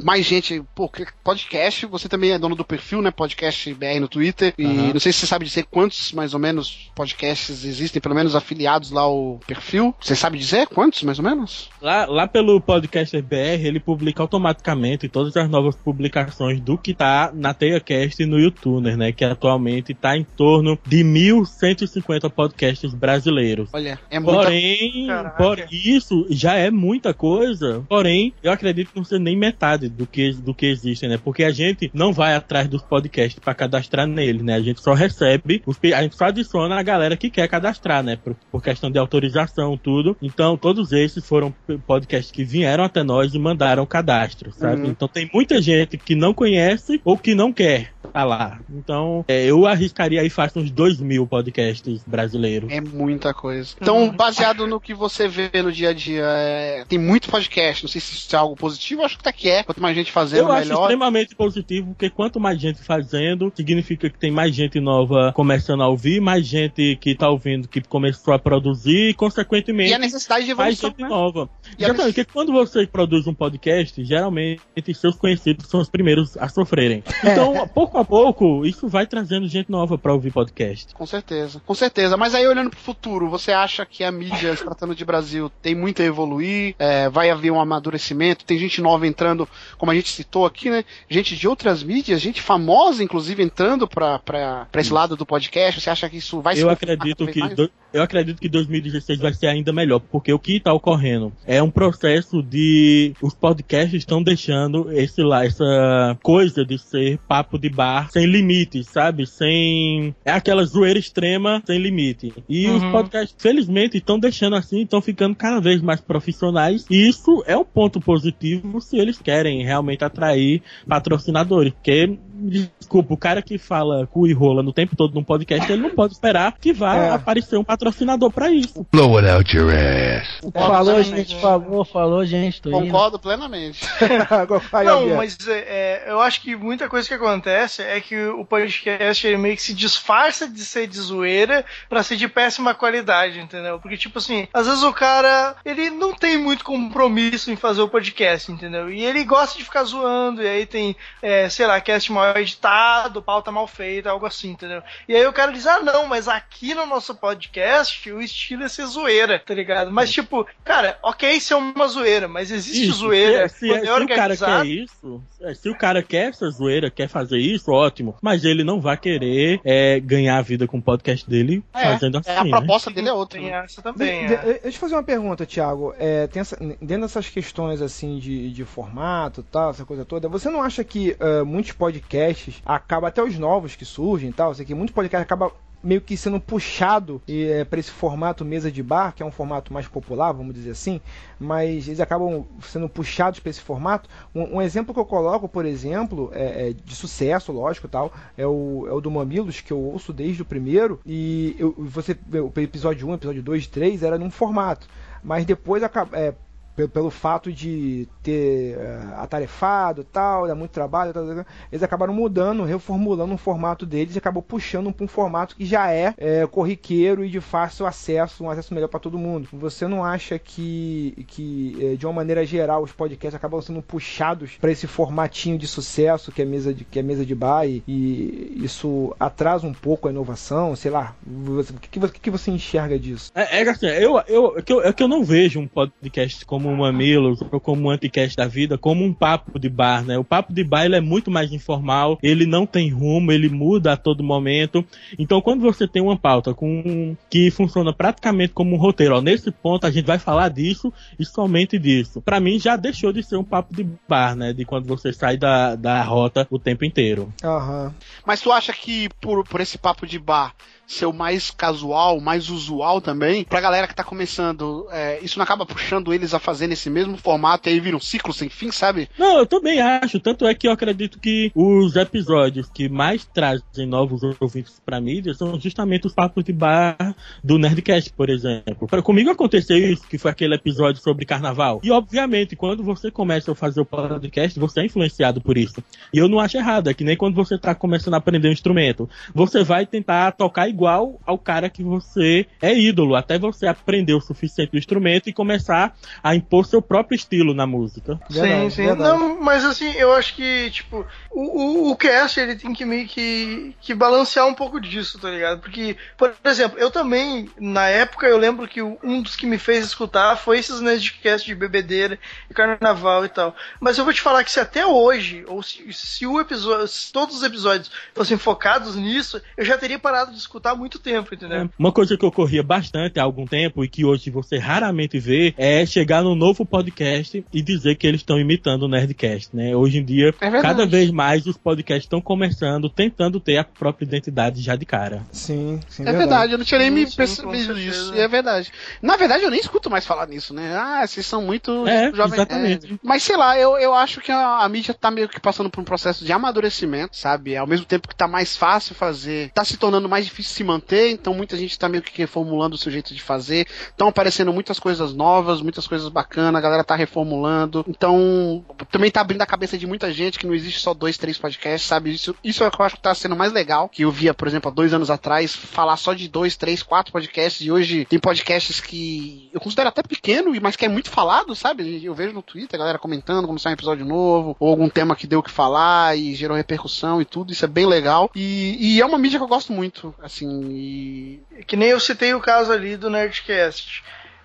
mais gente. Pô, podcast, você também é dono do perfil, né? Podcast BR no Twitter. E Aham. não sei se você sabe dizer quantos, mais ou menos, podcasts existem, pelo menos afiliados lá ao perfil. Você sabe dizer quantos, mais ou menos? Lá, lá pelo podcast BR, ele publica automaticamente todas as novas publicações do que tá na TeiaCast e no YouTuner, né? Que atualmente tá em torno de 1.150 podcasts brasileiros. Olha, é muita Porém, por isso já é muita coisa. Porém, eu acredito que não seja nem metade do que, do que existe, né? Porque a gente não vai atrás dos podcasts para cadastrar nele, né? A gente só recebe, os, a gente só adiciona a galera que quer cadastrar, né? Por, por questão de autorização, tudo. Então, todos esses foram podcasts que vieram até nós e mandaram cadastro, sabe? Uhum. Então, tem muita gente que não conhece ou que não quer tá lá. Então, é, eu arriscaria aí faz uns dois mil podcasts brasileiros. É muita coisa. Então, baseado no que você vê no dia a dia, é, tem muito podcast. Não sei se isso é algo positivo, acho que até que é. Quanto mais gente fazendo, Eu acho melhor. extremamente positivo, porque quanto mais gente fazendo, significa que tem mais gente nova começando a ouvir, mais gente que tá ouvindo que começou a produzir, e consequentemente E a necessidade de mais evolução, gente né? nova. E a Exatamente, porque quando você produz um podcast, geralmente seus conhecidos são os primeiros a sofrerem. Então, pouco a pouco, isso vai trazendo gente nova pra ouvir podcast. Com certeza, com certeza. Mas aí, olhando pro futuro, você acha que a mídia, se tratando de Brasil, tem muito a evoluir? É, vai haver um amadurecimento? Tem gente nova entrando, como a gente citou aqui, né? Gente de outras mídias, gente famosa, inclusive, entrando pra, pra, pra esse lado do podcast. Você acha que isso vai Eu acredito que do, eu acredito que 2016 vai ser ainda melhor, porque o que está ocorrendo é um processo de os podcasts estão deixando esse lá essa coisa de ser papo de bar sem limites, sabe? Sem é aquela zoeira extrema sem limite. E Uhum. os podcasts, felizmente, estão deixando assim, estão ficando cada vez mais profissionais. E isso é um ponto positivo se eles querem realmente atrair patrocinadores, porque Desculpa, o cara que fala cu e rola no tempo todo num podcast, ele não pode esperar que vá É. aparecer um patrocinador pra isso. Blow it out your ass. Falou, plenamente. gente, falou, falou, gente, tô indo. Concordo plenamente. Não, mas é, eu acho que muita coisa que acontece é que o podcast ele meio que se disfarça de ser de zoeira pra ser de péssima qualidade, entendeu? Porque, tipo assim, às vezes o cara, ele não tem muito compromisso em fazer o podcast, entendeu? E ele gosta de ficar zoando, e aí tem, é, sei lá, cast mal editado, pauta mal feita, algo assim, entendeu? E aí o cara diz, ah, não, mas aqui no nosso podcast o estilo é ser zoeira, tá ligado? Mas, tipo, cara, ok ser uma zoeira, mas existe Isso, zoeira. se, se, quando é se o cara quer isso, é, se o cara quer essa zoeira, quer fazer isso, ótimo. Mas ele não vai querer é, ganhar a vida com o podcast dele fazendo assim. É, a né? proposta dele é outra. Tem essa também, De- é. de- Deixa eu fazer uma pergunta, Thiago. É, tem essa- dentro dessas questões assim de, de formato e tal, essa coisa toda, você não acha que ah, muitos podcasts acabam, até os novos que surgem e tal, sei que muitos podcasts acabam meio que sendo puxado é, para esse formato mesa de bar, que é um formato mais popular, vamos dizer assim, mas eles acabam sendo puxados para esse formato. Um, um exemplo que eu coloco, por exemplo, é, é de sucesso, lógico, tal, é o, é o do Mamilos, que eu ouço desde o primeiro, e eu, você, o episódio 1, episódio 2, 3 era num formato, mas depois é, pelo, pelo fato de ter eh, atarefado tal, dar muito trabalho, tal, tal, eles acabaram mudando, reformulando o formato deles e acabou puxando para um formato que já é, eh, corriqueiro e de fácil acesso, um acesso melhor para todo mundo. Você não acha que, que eh, de uma maneira geral, os podcasts acabam sendo puxados para esse formatinho de sucesso que é mesa de, que é mesa de bar e, e isso atrasa um pouco a inovação? Sei lá, o que, que, você- enxerga disso? É, é assim, eu, eu, é que eu, é que eu não vejo um podcast como o Mamilos ou como um Anticast da vida como um papo de bar, né? O papo de bar ele é muito mais informal, ele não tem rumo, ele muda a todo momento. Então, quando você tem uma pauta com que funciona praticamente como um roteiro, ó, nesse ponto a gente vai falar disso e somente disso. Pra mim já deixou de ser um papo de bar, né? De quando você sai da, da rota o tempo inteiro. Aham. Mas tu acha que por, por esse papo de bar ser o mais casual, mais usual também, pra galera que tá começando, é, isso não acaba puxando eles a fazer nesse mesmo formato e aí vira um ciclo sem fim, sabe? Não, eu também acho. Tanto é que eu acredito que os episódios que mais trazem novos ouvintes pra mídia são justamente os papos de bar do Nerdcast, por exemplo. Pra, comigo aconteceu isso, que foi aquele episódio sobre carnaval. E, obviamente, quando você começa a fazer o podcast, você é influenciado por isso. E eu não acho errado. É que nem quando você tá começando a aprender um instrumento. Você vai tentar tocar igual ao cara que você é ídolo, até você aprender o suficiente do instrumento e começar a impor seu próprio estilo na música. Verdade, sim, sim. verdade. Não, mas assim, eu acho que, tipo, o, o, o cast ele tem que meio que, que balancear um pouco disso, tá ligado? Porque, por exemplo, eu também, na época, eu lembro que um dos que me fez escutar foi esses Nerdcast de bebedeira e carnaval e tal. Mas eu vou te falar que se até hoje, ou se, se o episódio, se todos os episódios fossem focados nisso, eu já teria parado de escutar há muito tempo, entendeu? É, Uma coisa que ocorria bastante há algum tempo e que hoje você raramente vê é chegar no novo podcast e dizer que eles estão imitando o Nerdcast, né? Hoje em dia, É verdade. cada vez mais os podcasts estão começando, tentando ter a própria identidade já de cara. Sim, sim. É verdade, eu não tinha nem me percebido. E é verdade. Na verdade, eu nem escuto mais falar nisso, né? Ah, vocês são muito É, jovem exatamente. nerd. Mas sei lá, eu, eu acho que a, a mídia tá meio que passando por um processo de amadurecimento, sabe? Ao mesmo tempo que tá mais fácil fazer, tá se tornando mais difícil se manter, então muita gente tá meio que reformulando o seu jeito de fazer. Estão aparecendo muitas coisas novas, muitas coisas bacanas, a galera tá reformulando. Então, também tá abrindo a cabeça de muita gente que não existe só dois, três podcasts, sabe? Isso, isso é o que eu acho que tá sendo mais legal. Que eu via, por exemplo, há dois anos atrás, falar só de dois, três, quatro podcasts, e hoje tem podcasts que eu considero até pequeno, mas que é muito falado, sabe? Eu vejo no Twitter a galera comentando como sai um episódio novo, ou algum tema que deu o que falar e gerou repercussão e tudo, isso é bem legal. E, e é uma mídia que eu gosto muito, assim, e... Que nem eu citei o caso ali do Nerdcast.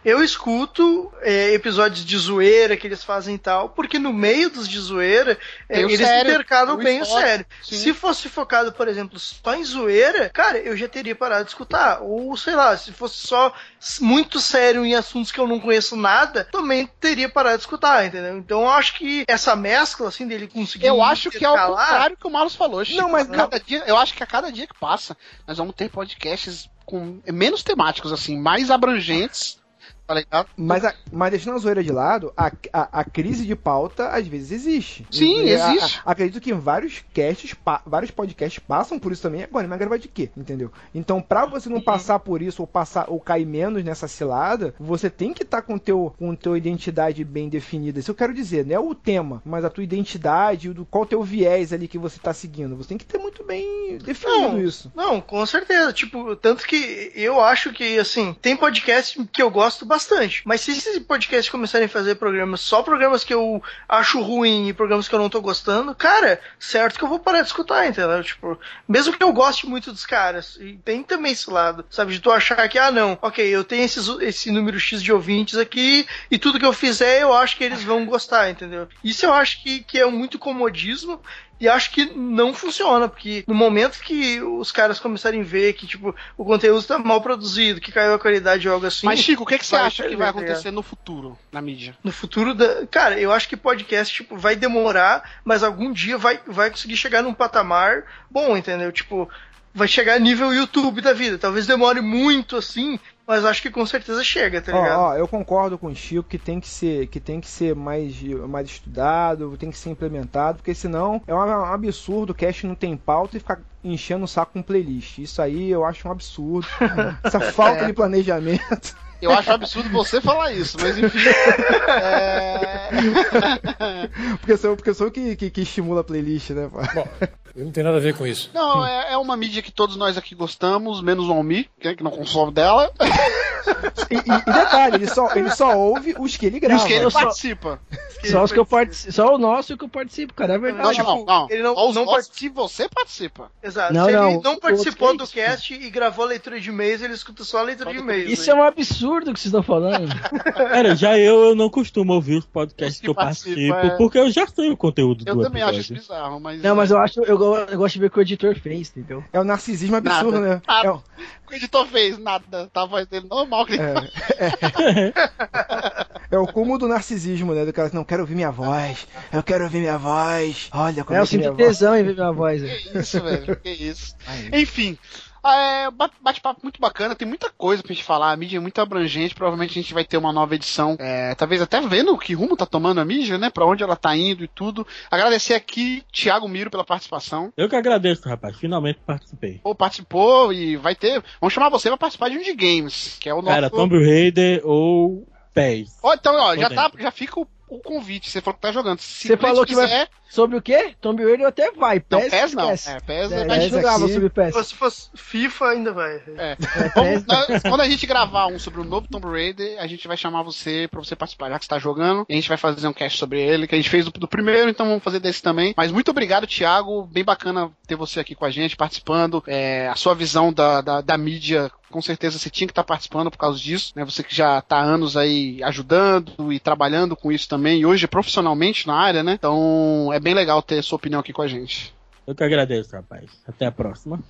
Eu escuto é, episódios de zoeira que eles fazem e tal, porque no meio dos de zoeira, é, eles sério, intercalam bem o sério. sim. Se fosse focado, por exemplo, só em zoeira, cara, eu já teria parado de escutar. Ou, sei lá, se fosse só muito sério em assuntos que eu não conheço nada, também teria parado de escutar, entendeu? Então eu acho que essa mescla, assim, dele conseguir. Eu acho que é o contrário que o Marlos falou. Chico. Não, mas cada dia, eu acho que a cada dia que passa, nós vamos ter podcasts com menos temáticos, assim, mais abrangentes, tá ligado? Mas, a- mas deixando a zoeira de lado, a, a, a crise de pauta às vezes existe. Sim, E existe. a- acredito que vários casts, pa- vários podcasts passam por isso também. Agora, mas gravar de quê? Entendeu? Então, pra você não passar por isso ou passar ou cair menos nessa cilada, você tem que estar com teu com teu identidade bem definida. Isso eu quero dizer, não é o tema, mas a tua identidade, o do qual teu viés ali que você tá seguindo. Você tem que ter muito bem definido Não, isso. Não, com certeza. Tipo, tanto que eu acho que, assim, tem podcast que eu gosto bastante. Mas se esses podcasts começarem a fazer programas, só programas que eu acho ruim e programas que eu não tô gostando, cara, certo que eu vou parar de escutar, entendeu? Tipo, mesmo que eu goste muito dos caras. E tem também esse lado, sabe? De tu achar que, ah, não, ok, eu tenho esses, esse número X de ouvintes aqui e tudo que eu fizer eu acho que eles vão gostar, entendeu? Isso eu acho que, que é muito comodismo e acho que não funciona, porque no momento que os caras começarem a ver que, tipo, o conteúdo tá mal produzido, que caiu a qualidade ou algo assim. Mas, Chico, o que, que você acha que vai perder. acontecer no futuro, na mídia? No futuro da. Cara, eu acho que podcast, tipo, vai demorar, mas algum dia vai, vai conseguir chegar num patamar bom, entendeu? Tipo, vai chegar nível YouTube da vida. Talvez demore muito assim, mas acho que com certeza chega, tá Ó, ligado? ó, eu concordo com o Chico que tem que ser, que tem que ser mais, mais estudado, tem que ser implementado, porque senão é um, um absurdo o cast não tem pauta e ficar enchendo o saco com playlist. Isso aí eu acho um absurdo. Essa falta de planejamento. Eu acho absurdo você falar isso, mas enfim. é... porque sou, porque sou que, que, que estimula a playlist, né? pô? Eu não tenho nada a ver com isso. Não, é, é uma mídia que todos nós aqui gostamos, menos o Almi, que, que não consome dela. E, e- e detalhe, ele só, ele só ouve os que ele E grava. os que ele Eu só- participa. Só os que eu participo. Só o nosso que eu participo, cara. É Não, verdade. não, não. ele não- Só os não nossos se você participa. Exato. Não, Se não, ele não o participou do é cast e gravou a leitura de e-mails, ele escuta só a leitura de e-mails. Isso é um absurdo que vocês estão falando. Cara, já eu, eu não costumo ouvir os podcasts que, que eu participo, é. porque eu já sei o conteúdo Eu do também acho isso episódio. bizarro, mas. Não, mas eu acho, eu, eu gosto de ver o que o editor fez, entendeu? É o narcisismo absurdo, Nada. né? Nada. É o- O editor fez nada. Tá a voz dele normal. Que ele É o cúmulo do narcisismo, né? Do cara, não quero ouvir minha voz, eu quero ouvir minha voz. Olha como É, é eu que sinto voz. tesão em ver minha voz. né? Que isso, velho. Que isso. Enfim. É, ba- bate-papo muito bacana, tem muita coisa pra gente falar, a mídia é muito abrangente, provavelmente a gente vai ter uma nova edição, é, talvez até vendo que rumo tá tomando a mídia, né, pra onde ela tá indo e tudo. Agradecer aqui Thiago Miro pela participação, Eu que agradeço, rapaz. Finalmente participei. Pô, participou e vai ter, vamos chamar você pra participar de um de games, que é o nosso... Cara, Tomb Raider ou PES. Ó, então, ó, já, tá, já fica o, o convite, você falou que tá jogando. Se Você falou que vai- quiser- Sobre o quê? Tomb Raider até vai. Não, PES, PES não, esquece. é, PES É, a mais gente não grava aqui- sobre PES. Se fosse FIFA, ainda vai. É. É, Vamos- PES. nós- quando a gente gravar um sobre o novo Tomb Raider, a gente vai chamar você pra você participar, já que você tá jogando. E a gente vai fazer um cast sobre ele, que a gente fez do, do primeiro, então vamos fazer desse também. Mas muito obrigado, Thiago. Bem bacana ter você aqui com a gente, participando. É, a sua visão da, da, da mídia. Com certeza você tinha que estar participando por causa disso, né? Você que já tá há anos aí ajudando e trabalhando com isso também, e hoje profissionalmente na área, né? Então é bem legal ter sua opinião aqui com a gente. Eu que agradeço, rapaz. Até a próxima.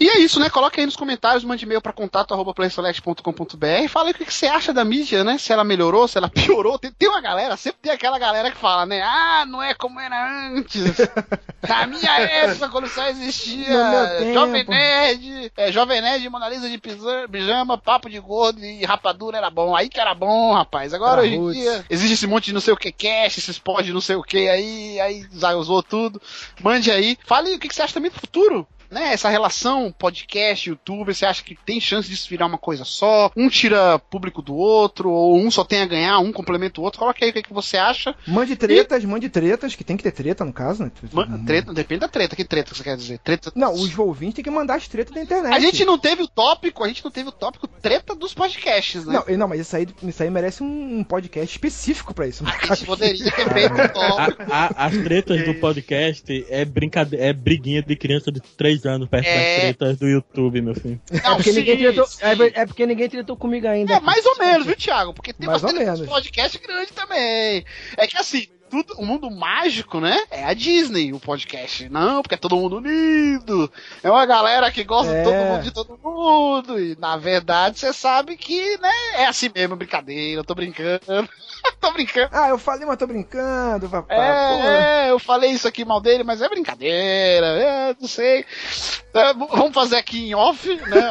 E é isso, né? Coloque aí nos comentários, mande e-mail para contato.playselect.com.br. Fala aí o que, você acha da mídia, né? Se ela melhorou, se ela piorou. Tem, tem uma galera, sempre tem aquela galera que fala, né? Ah, não é como era antes. Na minha época, quando só existia. Jovem Nerd, é, Jovem Nerd, Mona Lisa de pijama, papo de gordo e rapadura era bom. Aí que era bom, rapaz. Agora Era hoje em dia existe esse monte de não sei o que cast, esses pod de não sei o que aí, aí usou tudo. Mande aí. Fale aí o que você acha também do futuro. Né, essa relação podcast, YouTube, você acha que tem chance disso virar uma coisa só? Um tira público do outro, ou um só tem a ganhar, um complementa o outro? Coloca aí o que, que você acha. Mande tretas, mande tretas, que tem que ter treta no caso, né? Man- Treta, depende da treta. Que treta você quer dizer? Treta. Não, os ouvintes têm que mandar as tretas da internet. A gente não teve o tópico, a gente não teve o tópico treta dos podcasts, né? Não, e- não, mas isso aí, isso aí merece um, podcast específico pra isso. A gente poderia ter feito um tópico. A- a- as tretas do podcast é brincadeira, é briguinha de criança de 3 anos perto É. das tretas do YouTube, meu filho. Não, É porque, sim, ninguém tretou, sim. é, é porque ninguém tretou comigo ainda. É, mais ou menos, viu, Thiago? Porque tem Mais ou bastante menos. podcast grande também. É que assim, tudo, o mundo mágico, né? É a Disney, o podcast. Não, porque é todo mundo unido. É uma galera que gosta É. de todo mundo de todo mundo. E na verdade, você sabe que, né? É assim mesmo, brincadeira, eu tô brincando. tô brincando. Ah, eu falei, mas tô brincando, papai. porra. É, é, eu falei isso aqui mal dele, mas é brincadeira, é, não sei. É, vamos fazer aqui em off, né?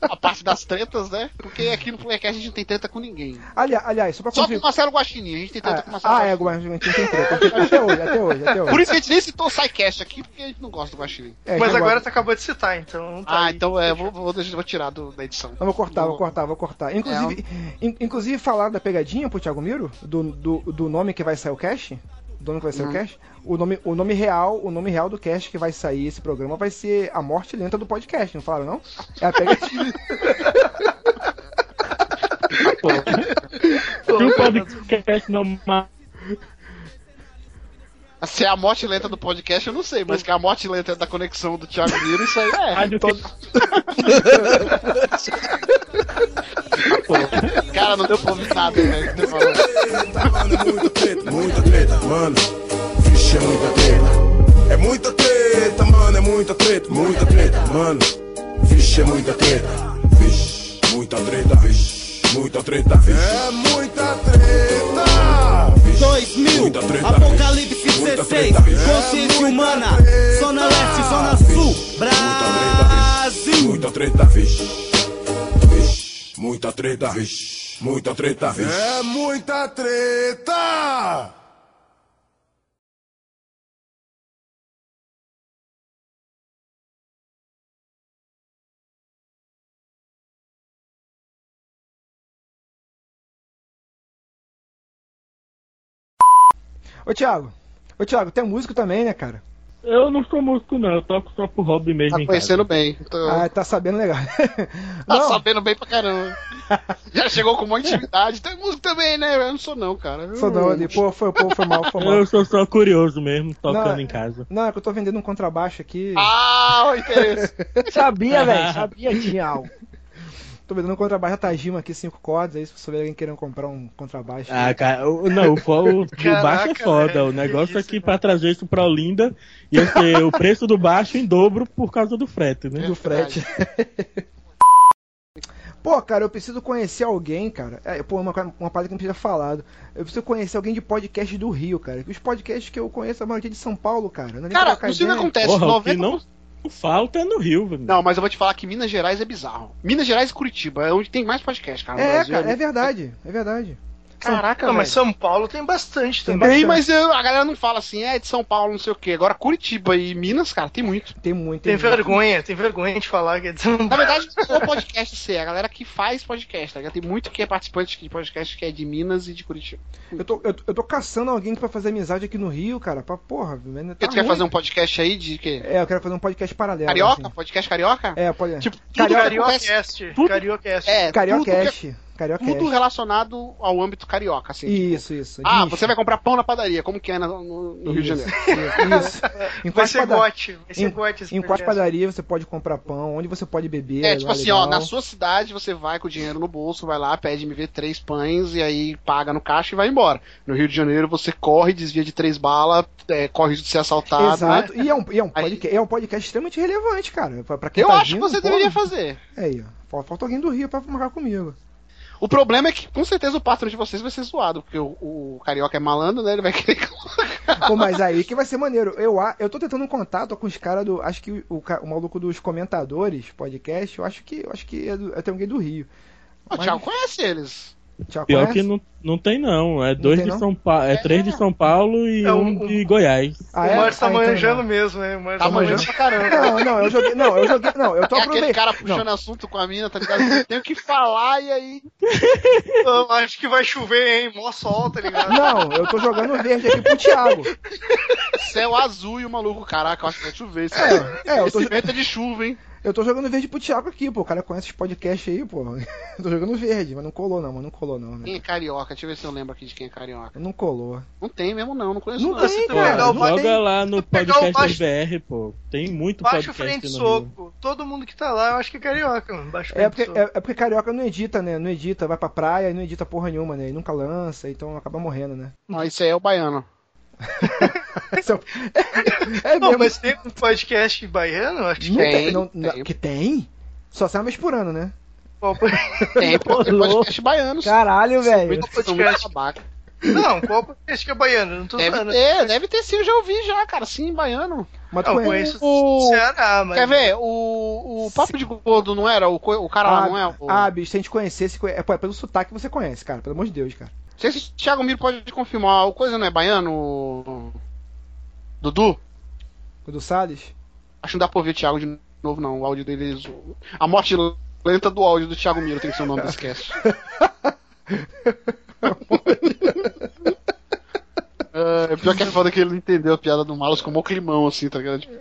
A- parte das tretas, né? Porque aqui no Playcast a gente não tem treta com ninguém. Ali- aliás, só pra Só com o. Marcelo Guaxinim, a gente tem treta Ah, com o Marcelo ah, é, Guaxinim. a gente tem treta. Até hoje, até hoje, até hoje. Por isso que a gente nem citou o SciCast aqui, porque a gente não gosta do Guaxinim. É, Mas eu agora tu acabou de citar, então. não tá Ah, aí. então é, vou, vou, vou tirar do- da edição. Não, vou cortar, vou cortar, vou cortar. Inclusive, in- inclusive falar da pegadinha pro Thiago Miro, do, do, do nome que vai sair o cast, do nome que vai o cast, o nome, o nome real, o nome real do cast que vai sair esse programa vai ser A Morte Lenta do Podcast, não falaram não? É a pegadinha. Se o podcast não Se é a morte lenta do podcast, eu não sei, mas que é a morte lenta da conexão do Thiago Miro, isso aí é. rádio que- Cara, não deu pra ouvir nada, velho. é muita treta, muita treta, mano. Vixe, é muita treta. É muita treta, mano, é muita treta, muita treta, mano. Vixe, é muita treta. Vixe, muita treta, vixe, muita treta, vixe. É muita treta. Vixe, 2000, muita treta, Apocalipse vixe, muita 16, treta, vixe. consciência É humana, Zona Leste, Zona vixe, Sul, Brasil. muita treta, vixe. Vixe, muita treta, vixe, muita treta, vixe. É muita treta. Ô Thiago, ô Thiago, tem músico também, né, cara? Eu não sou músico, não. Eu toco só pro hobby mesmo. Tá em conhecendo bem. Tô... Ah, tá sabendo legal. Tá Não, sabendo bem pra caramba. Já chegou com muita intimidade. Tem músico também, né? Eu não sou não, cara. Eu- sou não, ali, pô, foi, pô, foi mal, foi mal. Eu sou só curioso mesmo, tocando Não, em casa. Não, é que eu tô vendendo um contrabaixo aqui. Ah, o interesse. Sabia, velho, sabia que tinha algo. Tô vendendo um contrabaixo da Tajima aqui, cinco cordas, aí se você ver alguém querendo comprar um contrabaixo. Ah, cara, o- não, o, o, o Caraca, baixo é foda. velho, o negócio que aqui isso, pra trazer isso pra Olinda ia ser o preço do baixo em dobro por causa do frete, né? do frete. Pô, cara, eu preciso conhecer alguém, cara. É, pô, uma, uma parada que não tinha falado. Eu preciso conhecer alguém de podcast do Rio, cara. Que os podcasts que eu conheço, a maioria é de São Paulo, cara. Não é Cara, trocar não o que acontece. Porra, o 90... que não falta no Rio, velho. Não, mas eu vou te falar que Minas Gerais é bizarro. Minas Gerais e Curitiba é onde tem mais podcast, cara. É, Brasil. cara, é verdade. É verdade. Caraca, Não, mas São Paulo tem bastante Tem também. Tem, bastante. mas eu- a galera não fala assim, é de São Paulo, não sei o quê. Agora Curitiba e Minas, cara, tem muito. Tem muito. Tem muito. vergonha, tem vergonha de falar que é de São Na Paulo. verdade, não é o podcast ser, é a galera que faz podcast. Tá? Tem muito que é participante de podcast que é de Minas e de Curitiba. Eu tô, eu, eu tô caçando alguém pra fazer amizade aqui no Rio, cara. Pra porra. Porque Tá tu quer ruim. fazer um podcast aí de quê? É, eu quero fazer um podcast paralelo. Carioca? assim. Podcast carioca? É, pode. Tipo, tudo Carioca- que acontece- Cariocast. tudo- Cariocast. É, tudo, Cariocast. que- Cariocast. tudo relacionado ao âmbito carioca, assim. tipo, Isso, isso. ah, você vai comprar pão na padaria, como que é na- no, no Rio de Isso, Janeiro? Isso. isso. Em Vai quais ser pada- gote. Vai ser Em, gote esse em quais padarias você pode comprar pão, onde você pode beber. É, lá tipo assim, ó, legal. na sua cidade você vai com o dinheiro no bolso, vai lá, pede MV três pães e aí paga no caixa e vai embora. No Rio de Janeiro você corre, desvia de três balas, é, corre de ser assaltado. Exato. né? E é um, e é, um Aí- podcast, é um podcast extremamente relevante, cara. Pra, pra quem Eu tá acho que vindo, você porra. deveria fazer. É aí, ó. Falta, falta alguém do Rio pra marcar comigo. O problema é que com certeza o patrão de vocês vai ser zoado, porque o, o carioca é malandro, né? Ele vai querer Pô, mas aí que vai ser maneiro. Eu, eu tô tentando um contato com os caras do. Acho que o, o, maluco dos comentadores podcast, eu acho que eu acho que é, do, é tem alguém do Rio. O Mas- Thiago conhece eles. Tiago Pior conhece? que não, não tem não, é dois tem, de não? São Paulo, é três de São Paulo e É, um um- de Goiás. Ah, o é? Márcio tá Ah, então manjando não. mesmo, né? O Márcio Tá tá manjando pra caramba. Não, não, eu joguei. Não, eu joguei. Não, eu tô É aquele aproveitando. cara puxando assunto com a mina, tá ligado? Eu tenho que falar e aí. Eu acho que vai chover, hein? Mó sol, tá ligado? Não, eu tô jogando verde aqui pro Thiago. Céu azul e o maluco, caraca, eu acho que vai chover. Esse, É, é, eu tô, esse vento é de chuva, hein? Eu tô jogando verde pro Thiago aqui, pô. O cara conhece os podcasts aí, pô. Eu tô jogando verde, mas não colou não, mas não colou não, né? Quem é carioca? Deixa eu ver se eu lembro aqui de quem é carioca. Não colou. Não tem mesmo, não, não conheço Não não. tem, tu cara. Joga tem. lá no podcast baixo- BR, pô. Tem muito Baixo podcast frente no Rio. soco. Todo mundo que tá lá, eu acho que é carioca, mano. Baixo É frente porque, soco. é, é porque carioca não edita, né? Não edita, vai pra praia e não edita porra nenhuma, né? E nunca lança, então acaba morrendo, né? Não, esse aí é o baiano. Esse é É Não, mesmo. mas tem um podcast baiano? Acho que Não Tem, não- tem. Que tem? Só sai uma vez por ano, né? Tem, pô, tem podcast baianos. Caralho, velho. Não, qual podcast que é baiano? Não tô Deve falando. ter, deve ter sim, eu já ouvi já, cara. Sim, baiano. Mas Não, conhece. conheço O- Ceará, mas. Quer ver? O, o Papo de Gordo não era? O, o cara lá não é? O... Ah, bicho, se a gente conhecesse, é, pô, é pelo sotaque que você conhece, cara. Pelo amor de Deus, cara. Não sei se o Thiago Miro pode confirmar. O coisa não é baiano? O... Dudu? O do Salles? Acho que não dá pra ouvir o Thiago de novo, não. O áudio dele. A morte lenta do áudio do Thiago Miro tem que ser o nome desse cast. É, pior que é foda que ele não entendeu a piada do Malus com o climão, assim, tá ligado? Tipo,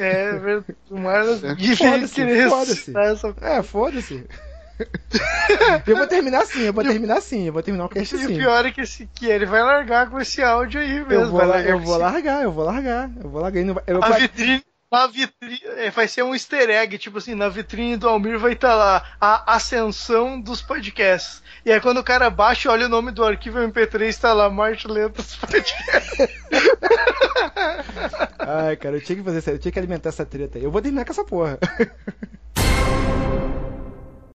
É, verdade. Mas É. difícil foda-se. essa É, foda-se. Eu vou terminar assim, eu vou terminar assim, eu vou terminar o cast E o assim. pior é que, esse, que ele vai largar com esse áudio aí mesmo. Eu vou, largar eu vou largar, eu vou largar, eu vou largar. Eu A vai- vitrine. Na vitrine. é, Vai ser um easter egg, tipo assim, na vitrine do Almir vai estar lá a ascensão dos podcasts. E aí quando o cara baixa e olha o nome do arquivo MP3, tá lá, Morte Lenta dos podcasts. Ai, cara, eu tinha que fazer isso, eu tinha que alimentar essa treta aí. Eu vou terminar com essa porra.